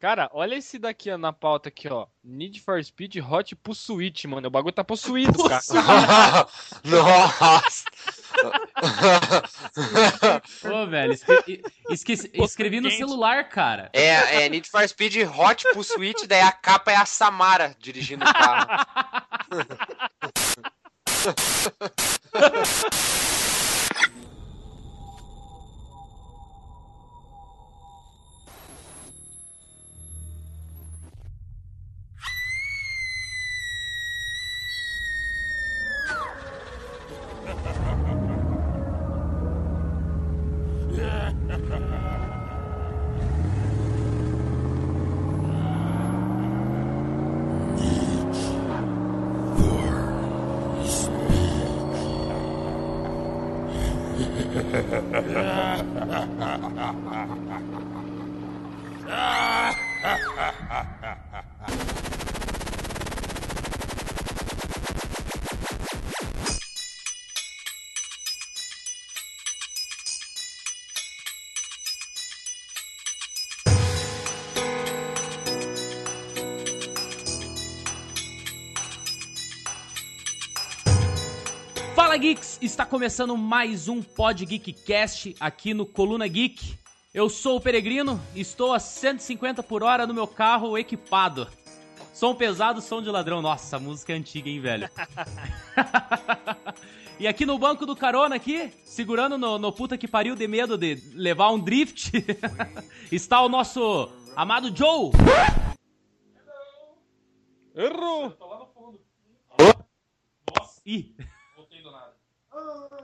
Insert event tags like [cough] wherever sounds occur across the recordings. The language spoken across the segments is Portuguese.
Cara, olha esse daqui ó, na pauta aqui, ó. Need for Speed Hot Pursuit, mano. O bagulho tá possuído, cara. [laughs] Nossa! Ô, velho, escre- esqueci- escrevi no celular, cara. É, é Need for Speed Hot Pursuit, daí a capa é a Samara dirigindo o carro. [laughs] está começando mais um Pod Geekcast aqui no Coluna Geek. Eu sou o Peregrino, estou a 150 por hora no meu carro equipado. Som pesado, som de ladrão. Nossa, a música é antiga, hein, velho? [laughs] e aqui no banco do carona aqui, segurando no, no puta que pariu de medo de levar um drift, [laughs] está o nosso amado Joe. Errou! Ih,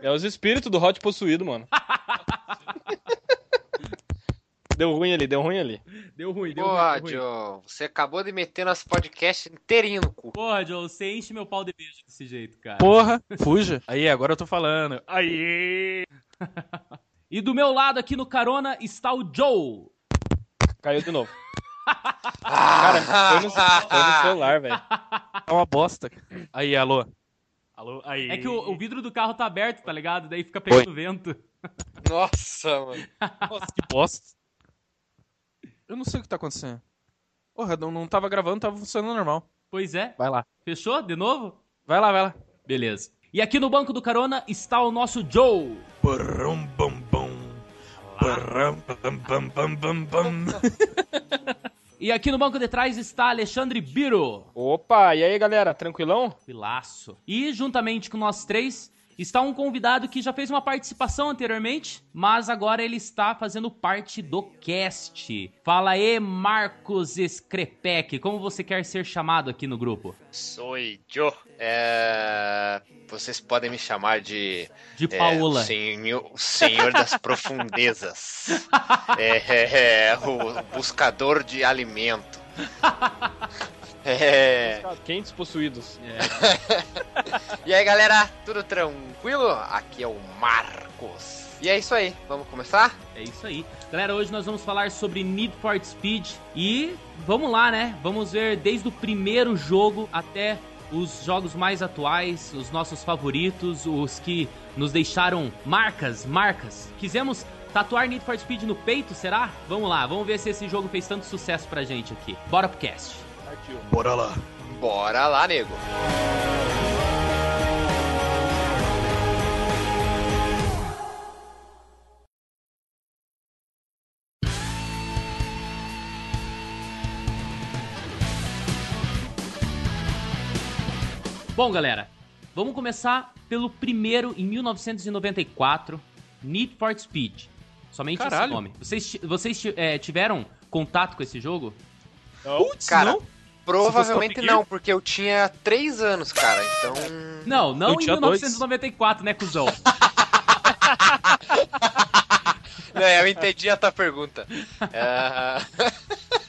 É os espíritos do Hot possuído, mano. [laughs] deu ruim ali, deu ruim ali. deu ruim, deu Porra, ruim. ruim. Joe, você acabou de meter nosso podcast inteirinho no cu. Porra, Joe, você enche meu pau de beijo desse jeito, cara. Porra, [laughs] fuja. Aí, agora eu tô falando. Aí. E do meu lado aqui no carona está o Joe. Caiu de novo. [laughs] Cara, foi no, foi no celular, velho. É uma bosta. Aí, alô. Alô, aí. É que o, o vidro do carro tá aberto, tá ligado? Daí fica pegando vento. Nossa, mano. Nossa, que bosta. Eu não sei o que tá acontecendo. Porra, não, não tava gravando, tava funcionando normal. Pois é. Vai lá. Fechou? De novo? Vai lá, vai lá. Beleza. E aqui no banco do carona está o nosso Joe. Brum, bum, bum. Brum, bum, bum, bum, bum, bum. [laughs] E aqui no banco de trás está Alexandre Biro. Opa, e aí, galera? Tranquilão? Pilaço. E juntamente com nós três está um convidado que já fez uma participação anteriormente, mas agora ele está fazendo parte do cast. Fala aí, Marcos Screpec, como você quer ser chamado aqui no grupo? Sou Joe. É... Vocês podem me chamar de. De é, Paola. senhor, o senhor das [laughs] profundezas. É, é, é, o buscador de alimento. [laughs] É. Quentes possuídos. [laughs] E aí galera, tudo tranquilo? Aqui é o Marcos. E é isso aí, vamos começar? É isso aí. Galera, hoje nós vamos falar sobre Need for Speed e vamos lá, né? Vamos ver desde o primeiro jogo até os jogos mais atuais, os nossos favoritos, os que nos deixaram marcas, marcas. Quisemos tatuar Need for Speed no peito, será? Vamos lá, vamos ver se esse jogo fez tanto sucesso pra gente aqui. Bora pro cast. Partiu. Bora lá. Bora lá, nego. Bom, galera, vamos começar pelo primeiro em 1994, Need for Speed. Somente esse Caralho. nome. Vocês, vocês é, tiveram contato com esse jogo? Não. Putz, Cara, não? Provavelmente não, porque eu tinha 3 anos, cara, então. Não, não Eu em tinha dois. 1994, né, cuzão? [laughs] Não, eu entendi a tua pergunta. É,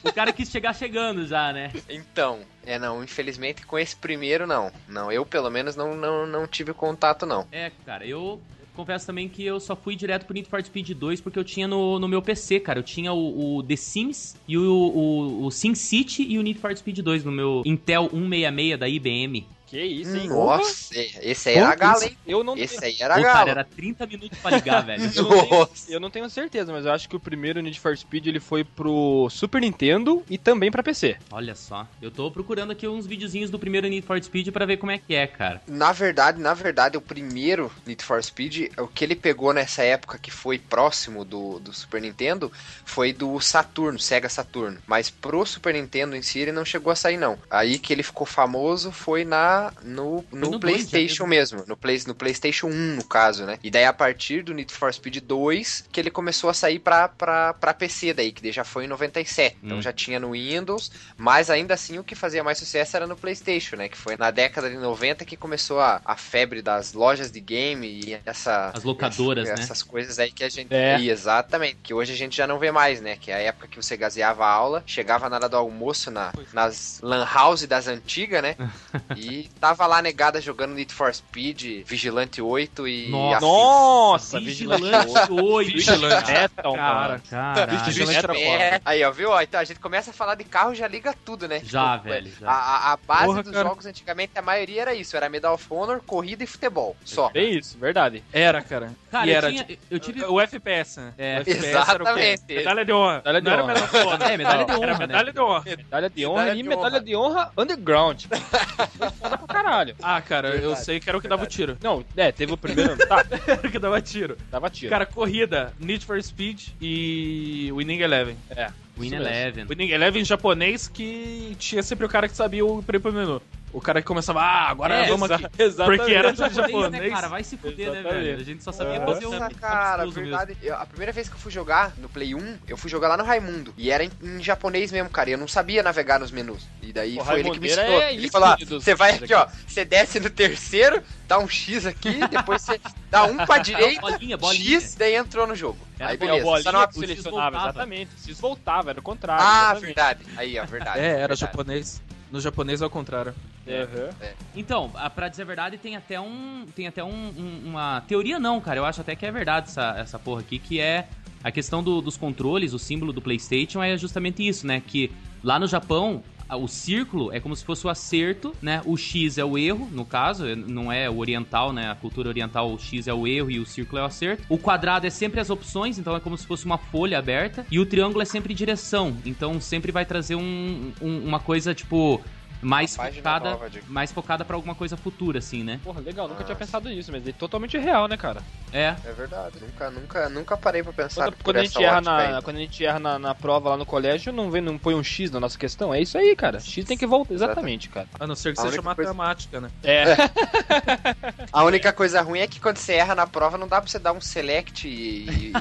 [laughs] o cara quis chegar chegando já, né? então, é não, infelizmente com esse primeiro não. Não, eu pelo menos não, não, não tive contato não. É, cara, eu confesso também que eu só fui direto pro Need for Speed 2 porque eu tinha no, no meu PC, cara. Eu tinha o, o The Sims e o, o, o e o Need for Speed 2 no meu Intel 166 da IBM. Que isso, hein? Nossa, esse aí era galo, hein? Eu não, Esse aí era Pô, galo. cara, era 30 minutos pra ligar, velho. eu, [laughs] não tenho, Nossa. eu não tenho certeza, mas eu acho que o primeiro Need for Speed ele foi pro Super Nintendo e também pra PC. Olha só, eu tô procurando aqui uns videozinhos do primeiro Need for Speed pra ver como é que é, cara. Na verdade, na verdade, o primeiro Need for Speed, o que ele pegou nessa época que foi próximo do, do Super Nintendo, foi do Saturno, Sega Saturno. Mas pro Super Nintendo em si ele não chegou a sair, não. Aí que ele ficou famoso foi na no, no, no PlayStation dois, mesmo. No, play, no PlayStation 1, no caso, né? E daí a partir do Need for Speed 2 que ele começou a sair pra, pra, pra PC daí, que daí já foi em 97. Então Hum. já tinha no Windows, mas ainda assim o que fazia mais sucesso era no PlayStation, né? Que foi na década de 90 que começou a, a febre das lojas de game e essa. As locadoras, essa- né? Essas coisas aí que a gente. É. E, exatamente. Que hoje a gente já não vê mais, né? Que é a época que você gaseava a aula, chegava na hora do almoço na, nas Lan House das antigas, né? [laughs] e tava lá negada jogando Need for Speed, Vigilante 8 e. Nossa. Nossa, Vigilante 8. Vigilante. Metal, Cara. cara. Caralho. Vigilante. É. Aí, ó, viu? Então a gente começa a falar de carro já liga tudo, né? Já, Tipo, velho, já. A, a- a base Porra, dos cara. jogos antigamente, a maioria era isso: era Medal of Honor, corrida e futebol. Só. É isso, verdade. Era, cara. Cara, e eu, era tinha, eu tive... o FPS, né? É. o FPS era o? Exatamente. Medalha de honra. Medalha de Não era honra. medalha de honra. É, medalha de Era honra, né? medalha de honra. Medalha de honra e medalha honra. de honra underground. [laughs] Foda pra caralho. Ah, cara, eu Verdade, sei que era o que dava tiro. Não, é, teve o primeiro. Tá, [laughs] Era o que dava tiro. dava tiro. Cara, corrida, Need for Speed e Winning Eleven. é. Win isso mesmo. Eleven. Winning Eleven japonês que tinha sempre o cara que sabia o prêmio menu. O cara que começava, ah, agora É, vamos Exa- aqui. Exatamente. Porque era tudo Japonês, né, japonês. cara? Vai se fuder, né, Exatamente. velho? A gente só sabia Nossa, fazer um Nossa, cara, verdade. Eu- a primeira vez que eu fui jogar no Play 1, eu fui jogar lá no Raimundo. E era em, em japonês mesmo, cara. e Eu não sabia navegar nos menus. E daí O foi ele que me ensinou. é ele falou: você vai jogos aqui, ó. Você desce no terceiro, dá um X aqui, depois você dá um pra direita, Bolinha, bolinha. X, daí entrou no jogo. Era Aí É, beleza. bolinha Só não... que o X selecionava, voltava. exatamente. Se voltava, era o contrário. Ah, exatamente. verdade. Aí, ó, verdade. É, era verdade. japonês. No japonês é ao contrário. Aham. Então, a- pra dizer a verdade, tem até um. Tem até um, um- uma. Teoria não, cara. Eu acho até que é verdade essa, essa porra aqui, que é a questão do- dos controles, o símbolo do Playstation é justamente isso, né? Que lá no Japão. O círculo é como se fosse o acerto, né? O X é o erro, no caso, é- não é o oriental, né? A cultura oriental, o X é o erro e o círculo é o acerto. O quadrado é sempre as opções, então é como se fosse uma folha aberta. E o triângulo é sempre direção, então sempre vai trazer um- um- uma coisa, tipo, mais focada, nova de- mais focada pra alguma coisa futura, assim, né? Porra, legal, nunca tinha pensado nisso, mas é totalmente real, né, cara? É. É verdade. Nunca, nunca, nunca parei pra pensar Quando, por quando a gente erra, na, aí. quando a gente erra na, na prova lá no colégio, não, vem, não põe um X na nossa questão. É isso aí, cara. X tem que voltar. Exatamente, cara. A não ser que A seja única coisa- matemática, né? É. [laughs] [laughs] A única coisa ruim é que quando você erra na prova, não dá pra você dar um select e, e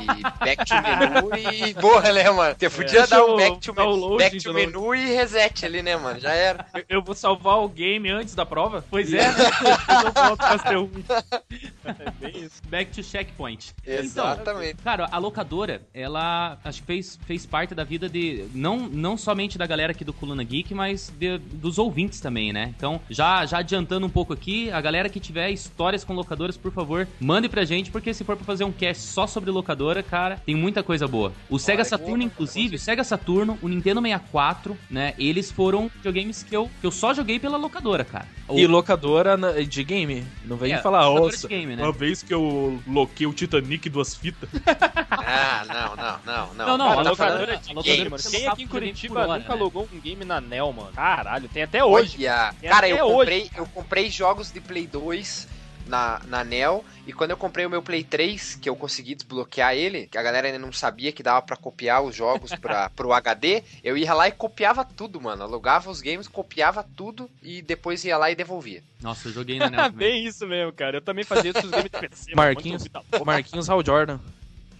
back to menu e boa, né, mano? Você podia Deixa dar um back to, back to novo. menu e reset ali, né, mano? Já era. [laughs] Eu, vou salvar o game antes da prova? Pois é. Depois [laughs] eu volto pra ser. É bem isso. Back to checkpoint. Exatamente. Então, cara, a locadora, ela acho que fez, fez parte da vida de. Não, não somente da galera aqui do Coluna Geek, mas de- dos ouvintes também, né? Então, já, já adiantando um pouco aqui, a galera que tiver histórias com locadoras, por favor, mande pra gente, porque se for pra fazer um cast só sobre locadora, cara, tem muita coisa boa. O Sega Saturno, inclusive, o Sega Saturno, o Nintendo 64, né? Eles foram videogames que eu, que eu só joguei pela locadora, cara. E locadora de game. Não vem É, falar, nossa, de game, né? uma vez que eu loquei o Titanic duas fitas. [laughs] Ah, não, não, não, não. Não, não, Cara, a tá locadora- falando- a de locadora game, Quem aqui em Curitiba hora, nunca né? logou um game na NEL, mano? Caralho, tem até hoje. Olha, Tem cara, até eu hoje. comprei, eu comprei jogos de Play 2 na, na NEL e quando eu comprei o meu Play 3, que eu consegui desbloquear ele, que a galera ainda não sabia que dava pra copiar os jogos pra, [laughs] pro HD, eu ia lá e copiava tudo, mano. Alugava os games, copiava tudo e depois ia lá e devolvia. Nossa, eu joguei na NEL [laughs] também. Bem isso mesmo, cara. Eu também fazia isso com os games de PC. Marquinhos. Marquinhos Hal Jordan.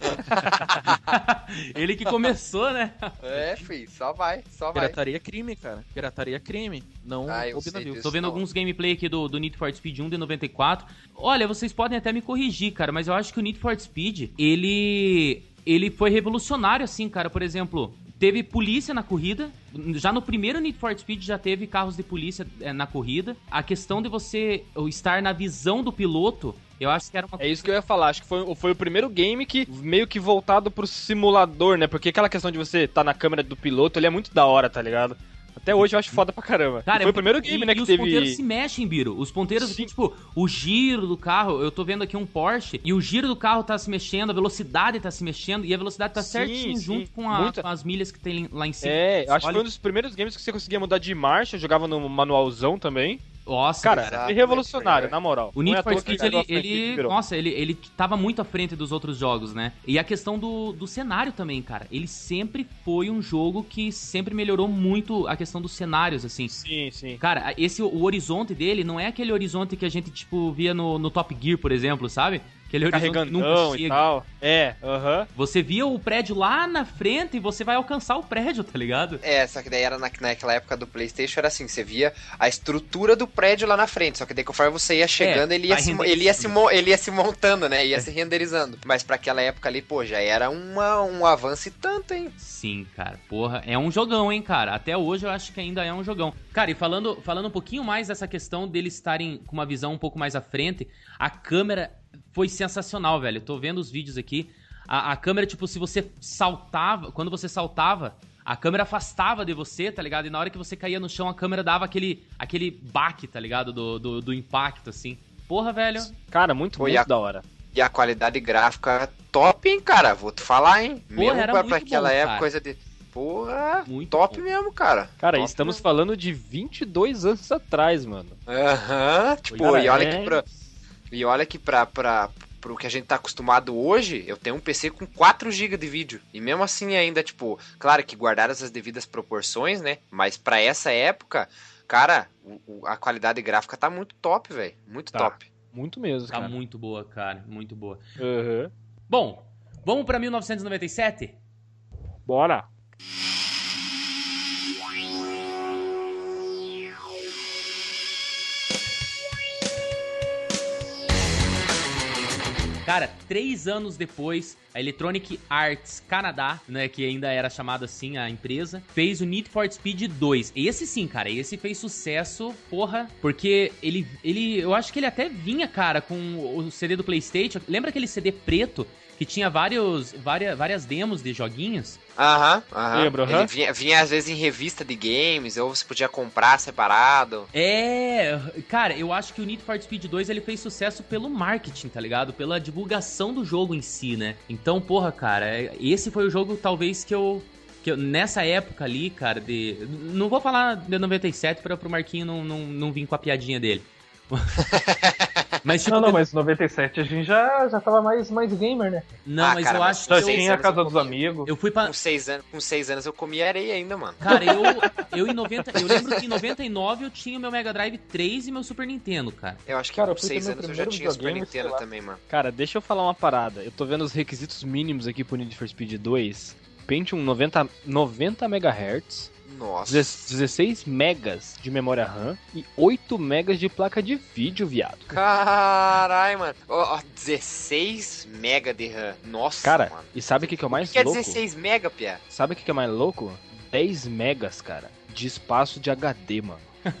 [laughs] Ele que começou, né? É, filho, só vai, só vai. Pirataria é crime, cara. Pirataria é crime. Não Ah, eu. Tô vendo não. alguns gameplay aqui do, do Need for Speed 1 de 94. Olha, vocês podem até me corrigir, cara, mas eu acho que o Need for Speed, ele ele foi revolucionário assim, cara. Por exemplo, teve polícia na corrida. Já no primeiro Need for Speed já teve carros de polícia eh, na corrida. A questão de você estar na visão do piloto, eu acho que era uma É isso que eu ia falar, acho que foi, foi o primeiro game que meio que voltado pro simulador, né? Porque aquela questão de você estar na câmera do piloto, ele é muito da hora, tá ligado? Até hoje eu acho foda pra caramba. Cara, E foi o primeiro game, e- né, e que os teve... ponteiros se mexem, Biro. Os ponteiros Sim. tipo, o giro do carro, eu tô vendo aqui um Porsche, e o giro do carro tá se mexendo, a velocidade tá se mexendo, e a velocidade tá Sim, certinho sim. junto com, a- Muita- com as milhas que tem lá em cima. É, eu acho que Olha- foi um dos primeiros games que você conseguia mudar de marcha, eu jogava no manualzão também. Nossa, Cara, Caraca, é revolucionário, né? na moral. O é Need for Speed, ele ele, nossa, ele, ele tava muito à frente dos outros jogos, né? E a questão do, do cenário também, cara. Ele sempre foi um jogo que sempre melhorou muito a questão dos cenários, assim. Sim, sim. Cara, esse o horizonte dele não é aquele horizonte que a gente, tipo, via no, no Top Gear, por exemplo, sabe? Aquele horizonte que nunca Carregandão e chega. tal. É, aham. Você via o prédio lá na frente e você vai alcançar o prédio, tá ligado? É, só que daí era na, naquela época do Playstation, era assim, você via a estrutura do prédio lá na frente, só que daí conforme você ia chegando, É, ele, ia se, ele, ia se, ele ia se montando, né, ia se renderizando. Mas pra aquela época ali, pô, já era uma, um avanço e tanto, hein. Sim, cara. Porra, é um jogão, hein, cara. Até hoje eu acho que ainda é um jogão. Cara, e falando, falando um pouquinho mais dessa questão deles estarem com uma visão um pouco mais à frente, a câmera foi sensacional, velho. Eu tô vendo os vídeos aqui. A, a câmera, tipo, se você saltava, quando você saltava, a câmera afastava de você, tá ligado? E na hora que você caía no chão, a câmera dava aquele, aquele baque, tá ligado? Do, do, do impacto, assim. Porra, velho. Cara, muito, muito a- da hora. E a qualidade gráfica top, hein, cara, vou te falar, hein. Porra, mesmo era pra, aquela bom, época, cara. coisa de... Porra, Muito top bom. mesmo, cara. Cara, Top estamos mesmo. falando de 22 anos atrás, mano. Aham, tipo, Cara, e olha é- que pra... E olha que pra, pra, pro que a gente tá acostumado hoje, eu tenho um PC com 4 GB de vídeo. E mesmo assim ainda, tipo, claro que guardadas as devidas proporções, né? Mas pra essa época, cara, o- o- a qualidade gráfica tá muito top, velho. Muito Tá. top. Muito mesmo, Tá cara. muito boa, cara. Muito boa. Aham. Bom, vamos pra 1997? Bora. Cara, três anos depois, a Electronic Arts Canadá, né, que ainda era chamada assim a empresa, fez o Need for Speed 2. Esse sim, cara, esse fez sucesso, porra, porque ele, ele, eu acho que ele até vinha, cara, com o CD do PlayStation. Lembra aquele CD preto que tinha vários, várias, várias demos de joguinhos? Aham, aham. Lembro, Ele aham. vinha, vinha às vezes em revista de games, ou você podia comprar separado. É, cara, eu acho que o Need for Speed 2 ele fez sucesso pelo marketing, tá ligado? Pela divulgação do jogo em si, né? Então, porra, cara, esse foi o jogo talvez que eu que eu, nessa época ali, cara, de não vou falar de 97 para pro Marquinho não, não, não vir com a piadinha dele. [laughs] mas tipo, Não, não, mas 97 a gente já, já tava mais, mais gamer, né? não, Ah, mas cara, eu mas acho que tinha a casa eu dos comi. eu amigos. fui pra Com seis, anos, com seis anos eu comi areia ainda, mano. Cara, eu, eu em 90, eu lembro que em 99 eu tinha o meu Mega Drive 3 e meu Super Nintendo, cara. Eu acho que Cara, com fui ter seis meu anos eu já tinha Super Nintendo também, mano. Cara, deixa eu falar uma parada. Eu tô vendo os requisitos mínimos aqui pro Need for Speed 2. Pentium 90, 90 MHz, Nossa. 16 megas de memória RAM e 8 megas de placa de vídeo, viado. Caralho, mano. Ó, 16 mega de RAM. Nossa, Cara, mano. e sabe o que, que é o O mais que que é louco? 16 mega, Pia? Sabe o que, que é mais louco? 10 megas, cara, de espaço de HD, mano. [laughs]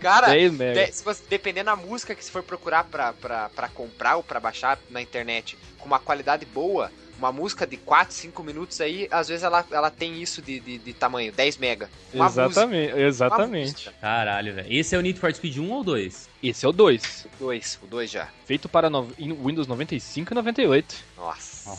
Cara, 10 megas. de- se você, dependendo da música que você for procurar pra, pra, pra comprar ou pra baixar na internet com uma qualidade boa, uma música de 4, 5 minutos aí, às vezes ela, ela tem isso de, de, de tamanho, 10 mega. Uma Exatamente, música, exatamente. música. Caralho, velho. Esse é o Need for Speed 1 ou 2? Esse é o 2, O 2, o 2 já. feito para no- em Windows 95 e 98. Nossa.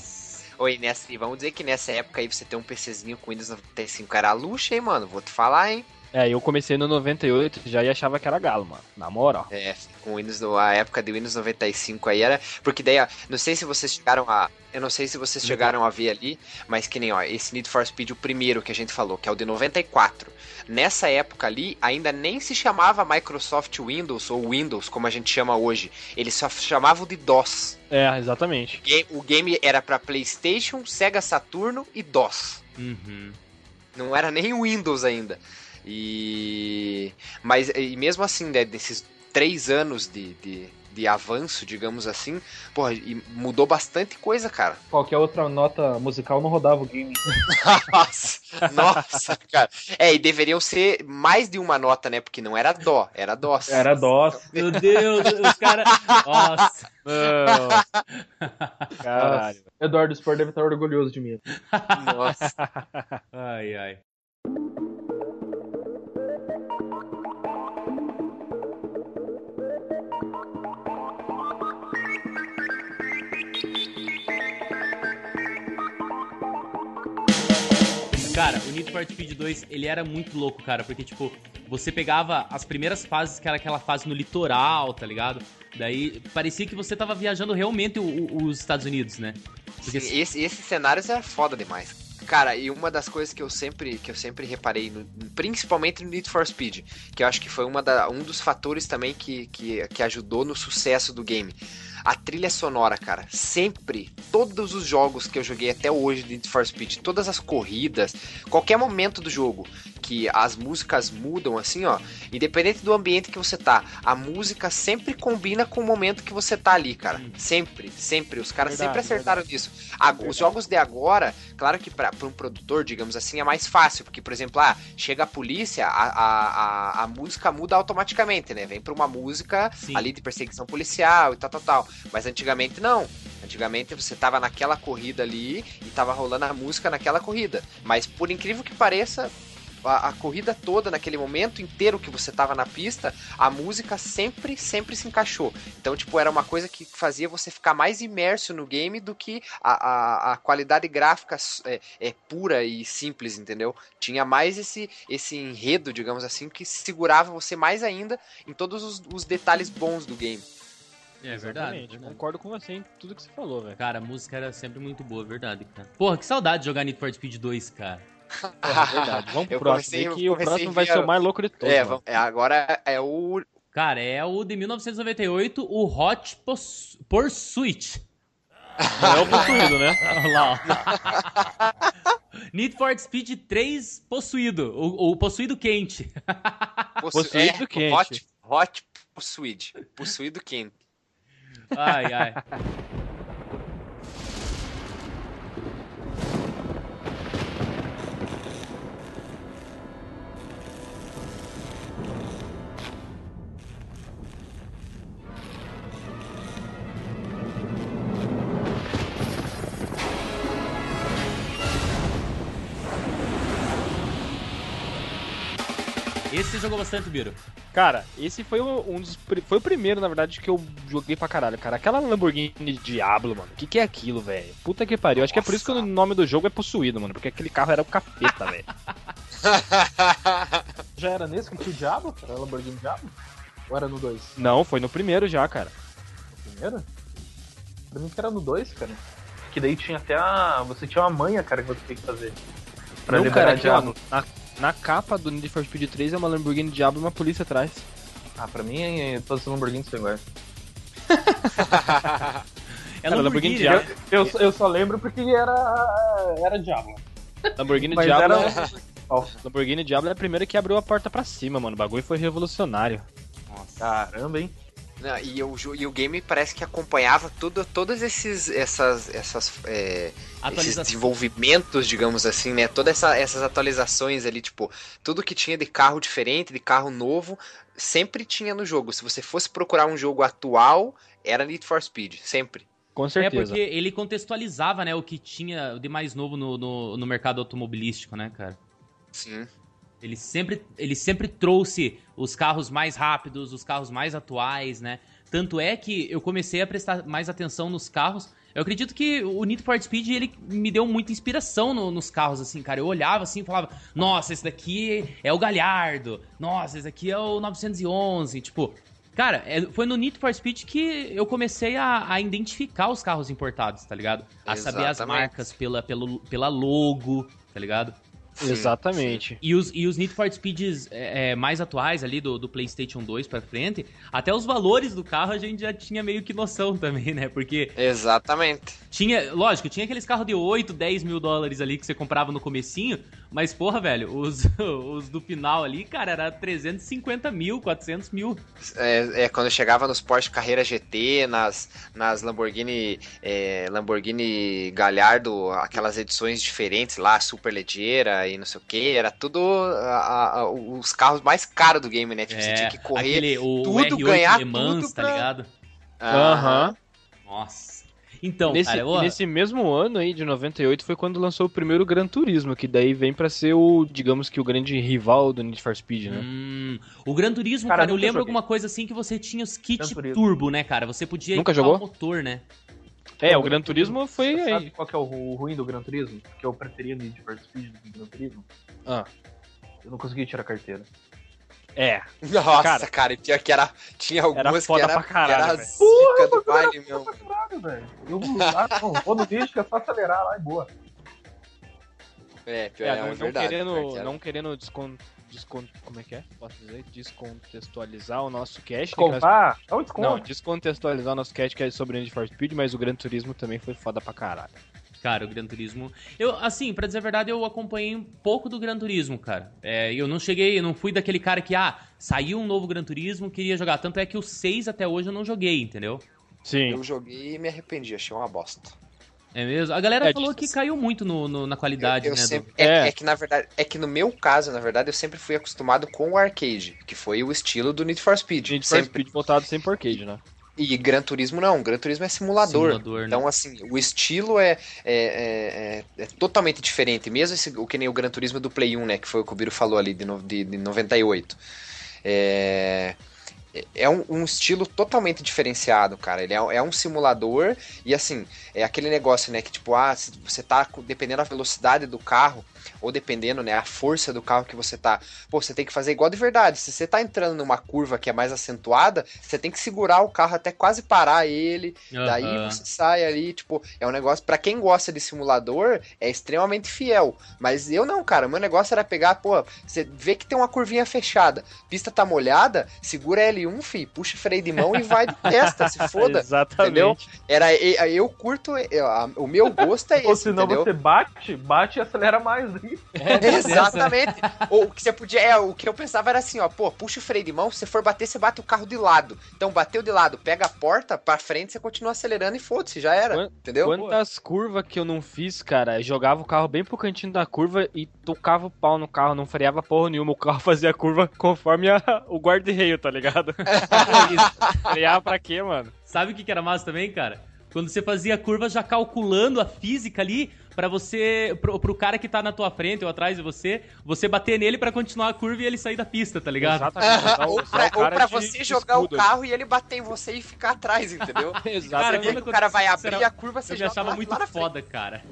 Oi, nessa, e vamos dizer que nessa época aí você ter um PCzinho com Windows 95 era luxo, hein, mano? Vou te falar, hein? É, eu comecei no 98 já e achava que era galo, mano. Na moral. É, com Windows, a época de Windows 95 aí era. Porque daí, ó, não sei se vocês chegaram a. Eu não sei se vocês chegaram a ver ali, mas que nem, ó, esse Need for Speed, o primeiro que a gente falou, que é o de 94. Nessa época ali, ainda nem se chamava Microsoft Windows ou Windows, como a gente chama hoje. Eles só chamavam de DOS. É, exatamente. Ga- O game era pra PlayStation, Sega Saturno e DOS. Uhum. Não era nem Windows ainda. E. Mas e mesmo assim, né, desses três anos de, de, de avanço, digamos assim, porra, e mudou bastante coisa, cara. Qualquer outra nota musical não rodava o game. [laughs] Nossa, nossa, cara. É, e deveriam ser mais de uma nota, né? Porque não era dó, era dó. Era DOS. Meu Deus, os caras. Nossa. Não. Caralho. Eduardo Spor deve estar orgulhoso de mim. Nossa. Ai, ai. Cara, o Need for Speed 2, ele era muito louco, cara, porque, tipo, você pegava as primeiras fases, que era aquela fase no litoral, tá ligado? Daí parecia que você tava viajando realmente o- o- os Estados Unidos, né? Porque Sim, esse, esses cenários é foda demais. Cara, e uma das coisas que eu sempre, que eu sempre reparei, no- principalmente no Need for Speed, que eu acho que foi uma da, um dos fatores também que, que, que ajudou no sucesso do game. A trilha sonora, cara, sempre, todos os jogos que eu joguei até hoje de Need for Speed, todas as corridas, qualquer momento do jogo que as músicas mudam assim, ó, independente do ambiente que você tá, a música sempre combina com o momento que você tá ali, cara. Sempre, sempre. Os caras Verdade, sempre acertaram nisso. A- os jogos de agora, claro que para um produtor, digamos assim, é mais fácil, porque, por exemplo, ah, chega a polícia, a, a, a, a música muda automaticamente, né? Vem pra uma música Sim. ali de perseguição policial e tal, tal, tal. Mas antigamente não. Antigamente você tava naquela corrida ali e tava rolando a música naquela corrida. Mas por incrível que pareça, a, a corrida toda, naquele momento inteiro que você tava na pista, a música sempre, sempre se encaixou. Então, tipo, era uma coisa que fazia você ficar mais imerso no game do que a, a, a qualidade gráfica é, é pura e simples, entendeu? Tinha mais esse, esse enredo, digamos assim, que segurava você mais ainda em todos os, os detalhes bons do game. É verdade. Exatamente, Concordo com você em tudo que você falou, velho. Cara, a música era sempre muito boa, é verdade, cara. Porra, que saudade de jogar Need for Speed 2, cara. Porra, é verdade. Vamos [laughs] pro Eu próximo comecei- que o próximo vai ser o mais louco de todos. É, vamos- é, agora é o. Cara, é o de 1998, o Hot Pos- Pursuit. Não é o possuído, né? [laughs] Olha lá, ó. Need for Speed 3 possuído. O, o possuído quente. Possuído quente. Hot, hot possuído. Possuído quente. Ai, ai. [laughs] jogou bastante, Biro. Cara, esse foi o- um dos. Foi o primeiro, na verdade, que eu joguei pra caralho, cara. Aquela Lamborghini Diablo, mano. O que, que é aquilo, velho? Puta que pariu. Acho que é por isso que o nome do jogo é possuído, mano. Porque aquele carro era o capeta, velho. [laughs] Já era nesse que tinha o Diablo? Era Lamborghini Diablo? Ou era no 2? Não, foi no primeiro já, cara. Primeiro? Pra mim que era no 2, cara. Que daí tinha até a. Você tinha uma manha, cara, que você tem que fazer. Pra Não, liberar cara, Diablo. na, na capa do Need for Speed 3 é uma Lamborghini Diablo e uma polícia atrás. Ah, pra mim todos os Lamborghinis são iguais. É Cara, [laughs] Lamborghini. Lamborghini né? Eu, eu, eu só lembro porque era. Era Diablo. Lamborghini Mas Diablo, era- é... Lamborghini Diablo é a primeira que abriu a porta pra cima, mano. O bagulho foi revolucionário. Caramba, hein? Não, e, o, jo- e o game parece que acompanhava tudo, todos esses, essas, essas, é, esses desenvolvimentos, digamos assim, né? Todas essa- essas atualizações ali, tipo, tudo que tinha de carro diferente, de carro novo, sempre tinha no jogo. Se você fosse procurar um jogo atual, era Need for Speed, sempre. Com É certeza. porque ele contextualizava, né, o que tinha de mais novo no, no, no mercado automobilístico, né, cara? Sim. Ele sempre, ele sempre trouxe os carros mais rápidos, os carros mais atuais, né? Tanto é que eu comecei a prestar mais atenção nos carros. Eu acredito que o Need for Speed ele me deu muita inspiração no- nos carros, assim, cara. Eu olhava assim e falava: Nossa, esse daqui é o Galhardo. Nossa, esse daqui é o 911. Tipo, cara, é- foi no Need for Speed que eu comecei a, a identificar os carros importados, tá ligado? A saber as Exatamente. marcas pela, pelo, pela logo, tá ligado? Sim, Exatamente. E os, e os Need for Speeds é, é, mais atuais ali do, do PlayStation 2 pra frente, até os valores do carro a gente já tinha meio que noção também, né? Porque Exatamente. Tinha, lógico, tinha aqueles carros de 8, 10 mil dólares ali que você comprava no comecinho, mas porra, velho, os, [laughs] os do final ali, cara, era 350 mil, 400 mil. É, é, quando eu chegava nos Porsche Carreira GT, nas, nas Lamborghini, é, Lamborghini Gallardo, aquelas edições diferentes lá, super legeira e não sei o que, era tudo a- a- os carros mais caros do game, né? Tipo, você tinha que correr É, aquele, o tudo, R8 ganhar Mans, tudo tá pra- ligado? Aham. Nossa. Então, nesse, cara, nesse mesmo ano aí, de 98, foi quando lançou o primeiro Gran Turismo, que daí vem pra ser o, digamos que o grande rival do Need for Speed, né? Hum, o Gran Turismo, Cara, cara, eu lembro joguei. alguma coisa assim que você tinha os kits Turismo. turbo, né, cara? Você podia Nunca jogou? o motor, né? É, o Gran Turismo foi Você aí. sabe qual que é o ru- ruim do Gran Turismo? Que eu preferia no Need for Speed do que o Gran Turismo? Ah. Eu não consegui tirar a carteira. É. Nossa, Cara, cara, e pior que era. Tinha algumas foda que era, pra caralho, que era zica do baile, meu. Caralho, velho. Eu ah, [laughs] não, vou no vídeo que é só acelerar lá e boa. É, pior É, é, não, é não verdade. querendo, era. não querendo descon, descon, como é que é? Posso dizer? Descontextualizar o nosso cast. que nós- um Não, desconto. descontextualizar o nosso cast que é sobre Need for Speed, mas o Gran Turismo também foi foda pra caralho. Cara, o Gran Turismo. Eu, assim, pra dizer a verdade, eu acompanhei um pouco do Gran Turismo, cara. É, eu não cheguei, eu não fui daquele cara que, ah, saiu um novo Gran Turismo, queria jogar. Tanto é que o 6 até hoje eu não joguei, entendeu? Sim. Eu joguei e me arrependi, achei uma bosta. É mesmo? A galera É, falou que caiu muito no, no- na qualidade, Eu- eu né? do- sempre- é, É. é que na verdade, é que no meu caso, na verdade, eu sempre fui acostumado com o arcade, que foi o estilo do Need for Speed. Need for sempre. Speed voltado sempre por arcade, né? E Gran Turismo não, Gran Turismo é simulador. Simulador, né? Então, assim, o estilo é, é, é- é- é totalmente diferente. Mesmo esse- o que nem o Gran Turismo do Play 1, né? Que foi o que o Biro falou ali, de, no- de, de 98. É, é um, um estilo totalmente diferenciado, cara. Ele é, é um simulador e, assim, é aquele negócio, né? Que, tipo, ah, você tá, dependendo da velocidade do carro, ou dependendo, né, a força do carro que você tá, pô, você tem que fazer igual de verdade. Se você tá entrando numa curva que é mais acentuada, você tem que segurar o carro até quase parar ele, Daí Aham. você sai ali, tipo, é um negócio. Pra quem gosta de simulador, é extremamente fiel. Mas eu não, cara. Meu negócio era pegar, pô, você vê que tem uma curvinha fechada, pista tá molhada, segura L1, fi, puxa freio de mão e vai de testa, se [laughs] foda. Exatamente. entendeu? Era, eu, curto, eu- o meu gosto é Ou esse, senão entendeu? você bate, bate e acelera mais. [laughs] Daí. Exatamente. Ou o que você podia. É, o que eu pensava era assim, ó, pô, puxa o freio de mão, se você for bater, você bate o carro de lado. Então bateu de lado, pega a porta pra frente, você continua acelerando e foda-se, já era. Quan- entendeu? Quantas curvas que eu não fiz, cara? Jogava o carro bem pro cantinho da curva e tocava o pau no carro, não freava porra nenhuma. O carro [laughs] fazia a curva conforme a- o guarda-reio, tá ligado? [laughs] Frear pra quê, mano? Sabe o que que era massa também, cara? Quando você fazia a curva já calculando a física ali pra você, pro, pro cara que tá na tua frente ou atrás de você, você bater nele pra continuar a curva e ele sair da pista, tá ligado? Exatamente. [laughs] o- ou pra, cara ou pra você de jogar o carro e ele bater em você e ficar atrás, entendeu? Cara, [laughs] Exatamente. quando o cara vai abrir isso, a curva, você joga achava lá- muito lá foda, cara.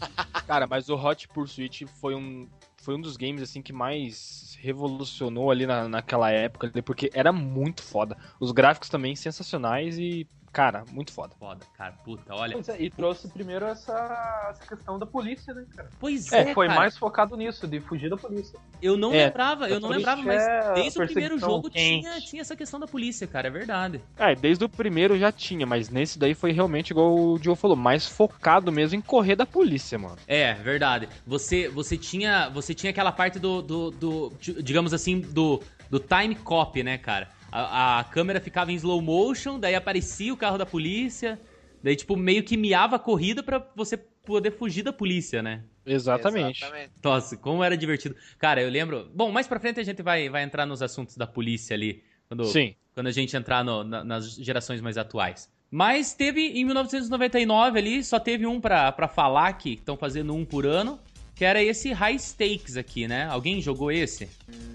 [laughs] Cara, mas o Hot Pursuit foi um, foi um dos games assim que mais revolucionou ali na, naquela época, porque era muito foda. Os gráficos também sensacionais e, cara, muito foda. Foda, cara. Puta, olha. Pois é, E trouxe primeiro essa, essa questão da polícia, né, cara? Pois É, é, foi cara. mais focado nisso, de fugir da polícia. Eu não É, lembrava, eu não lembrava, mas é desde o primeiro jogo quente. tinha, tinha essa questão da polícia, cara, é verdade. É, desde o primeiro já tinha, mas nesse daí foi realmente, igual o Joe falou, mais focado mesmo em correr da polícia, mano. É, verdade. Você, você tinha, você tinha aquela parte do, do, do- di- digamos assim, do, do time cop, né, cara? A, a câmera ficava em slow motion, daí aparecia o carro da polícia, daí tipo meio que miava a corrida pra você poder fugir da polícia, né? Exatamente. Nossa, como era divertido. Cara, eu lembro. Bom, mais pra frente a gente vai, vai entrar nos assuntos da polícia ali. Quando, Sim. quando a gente entrar no- na- nas gerações mais atuais. Mas teve em 1999 ali, só teve um pra, pra falar que estão fazendo um por ano, que era esse High Stakes aqui, né? Alguém jogou esse?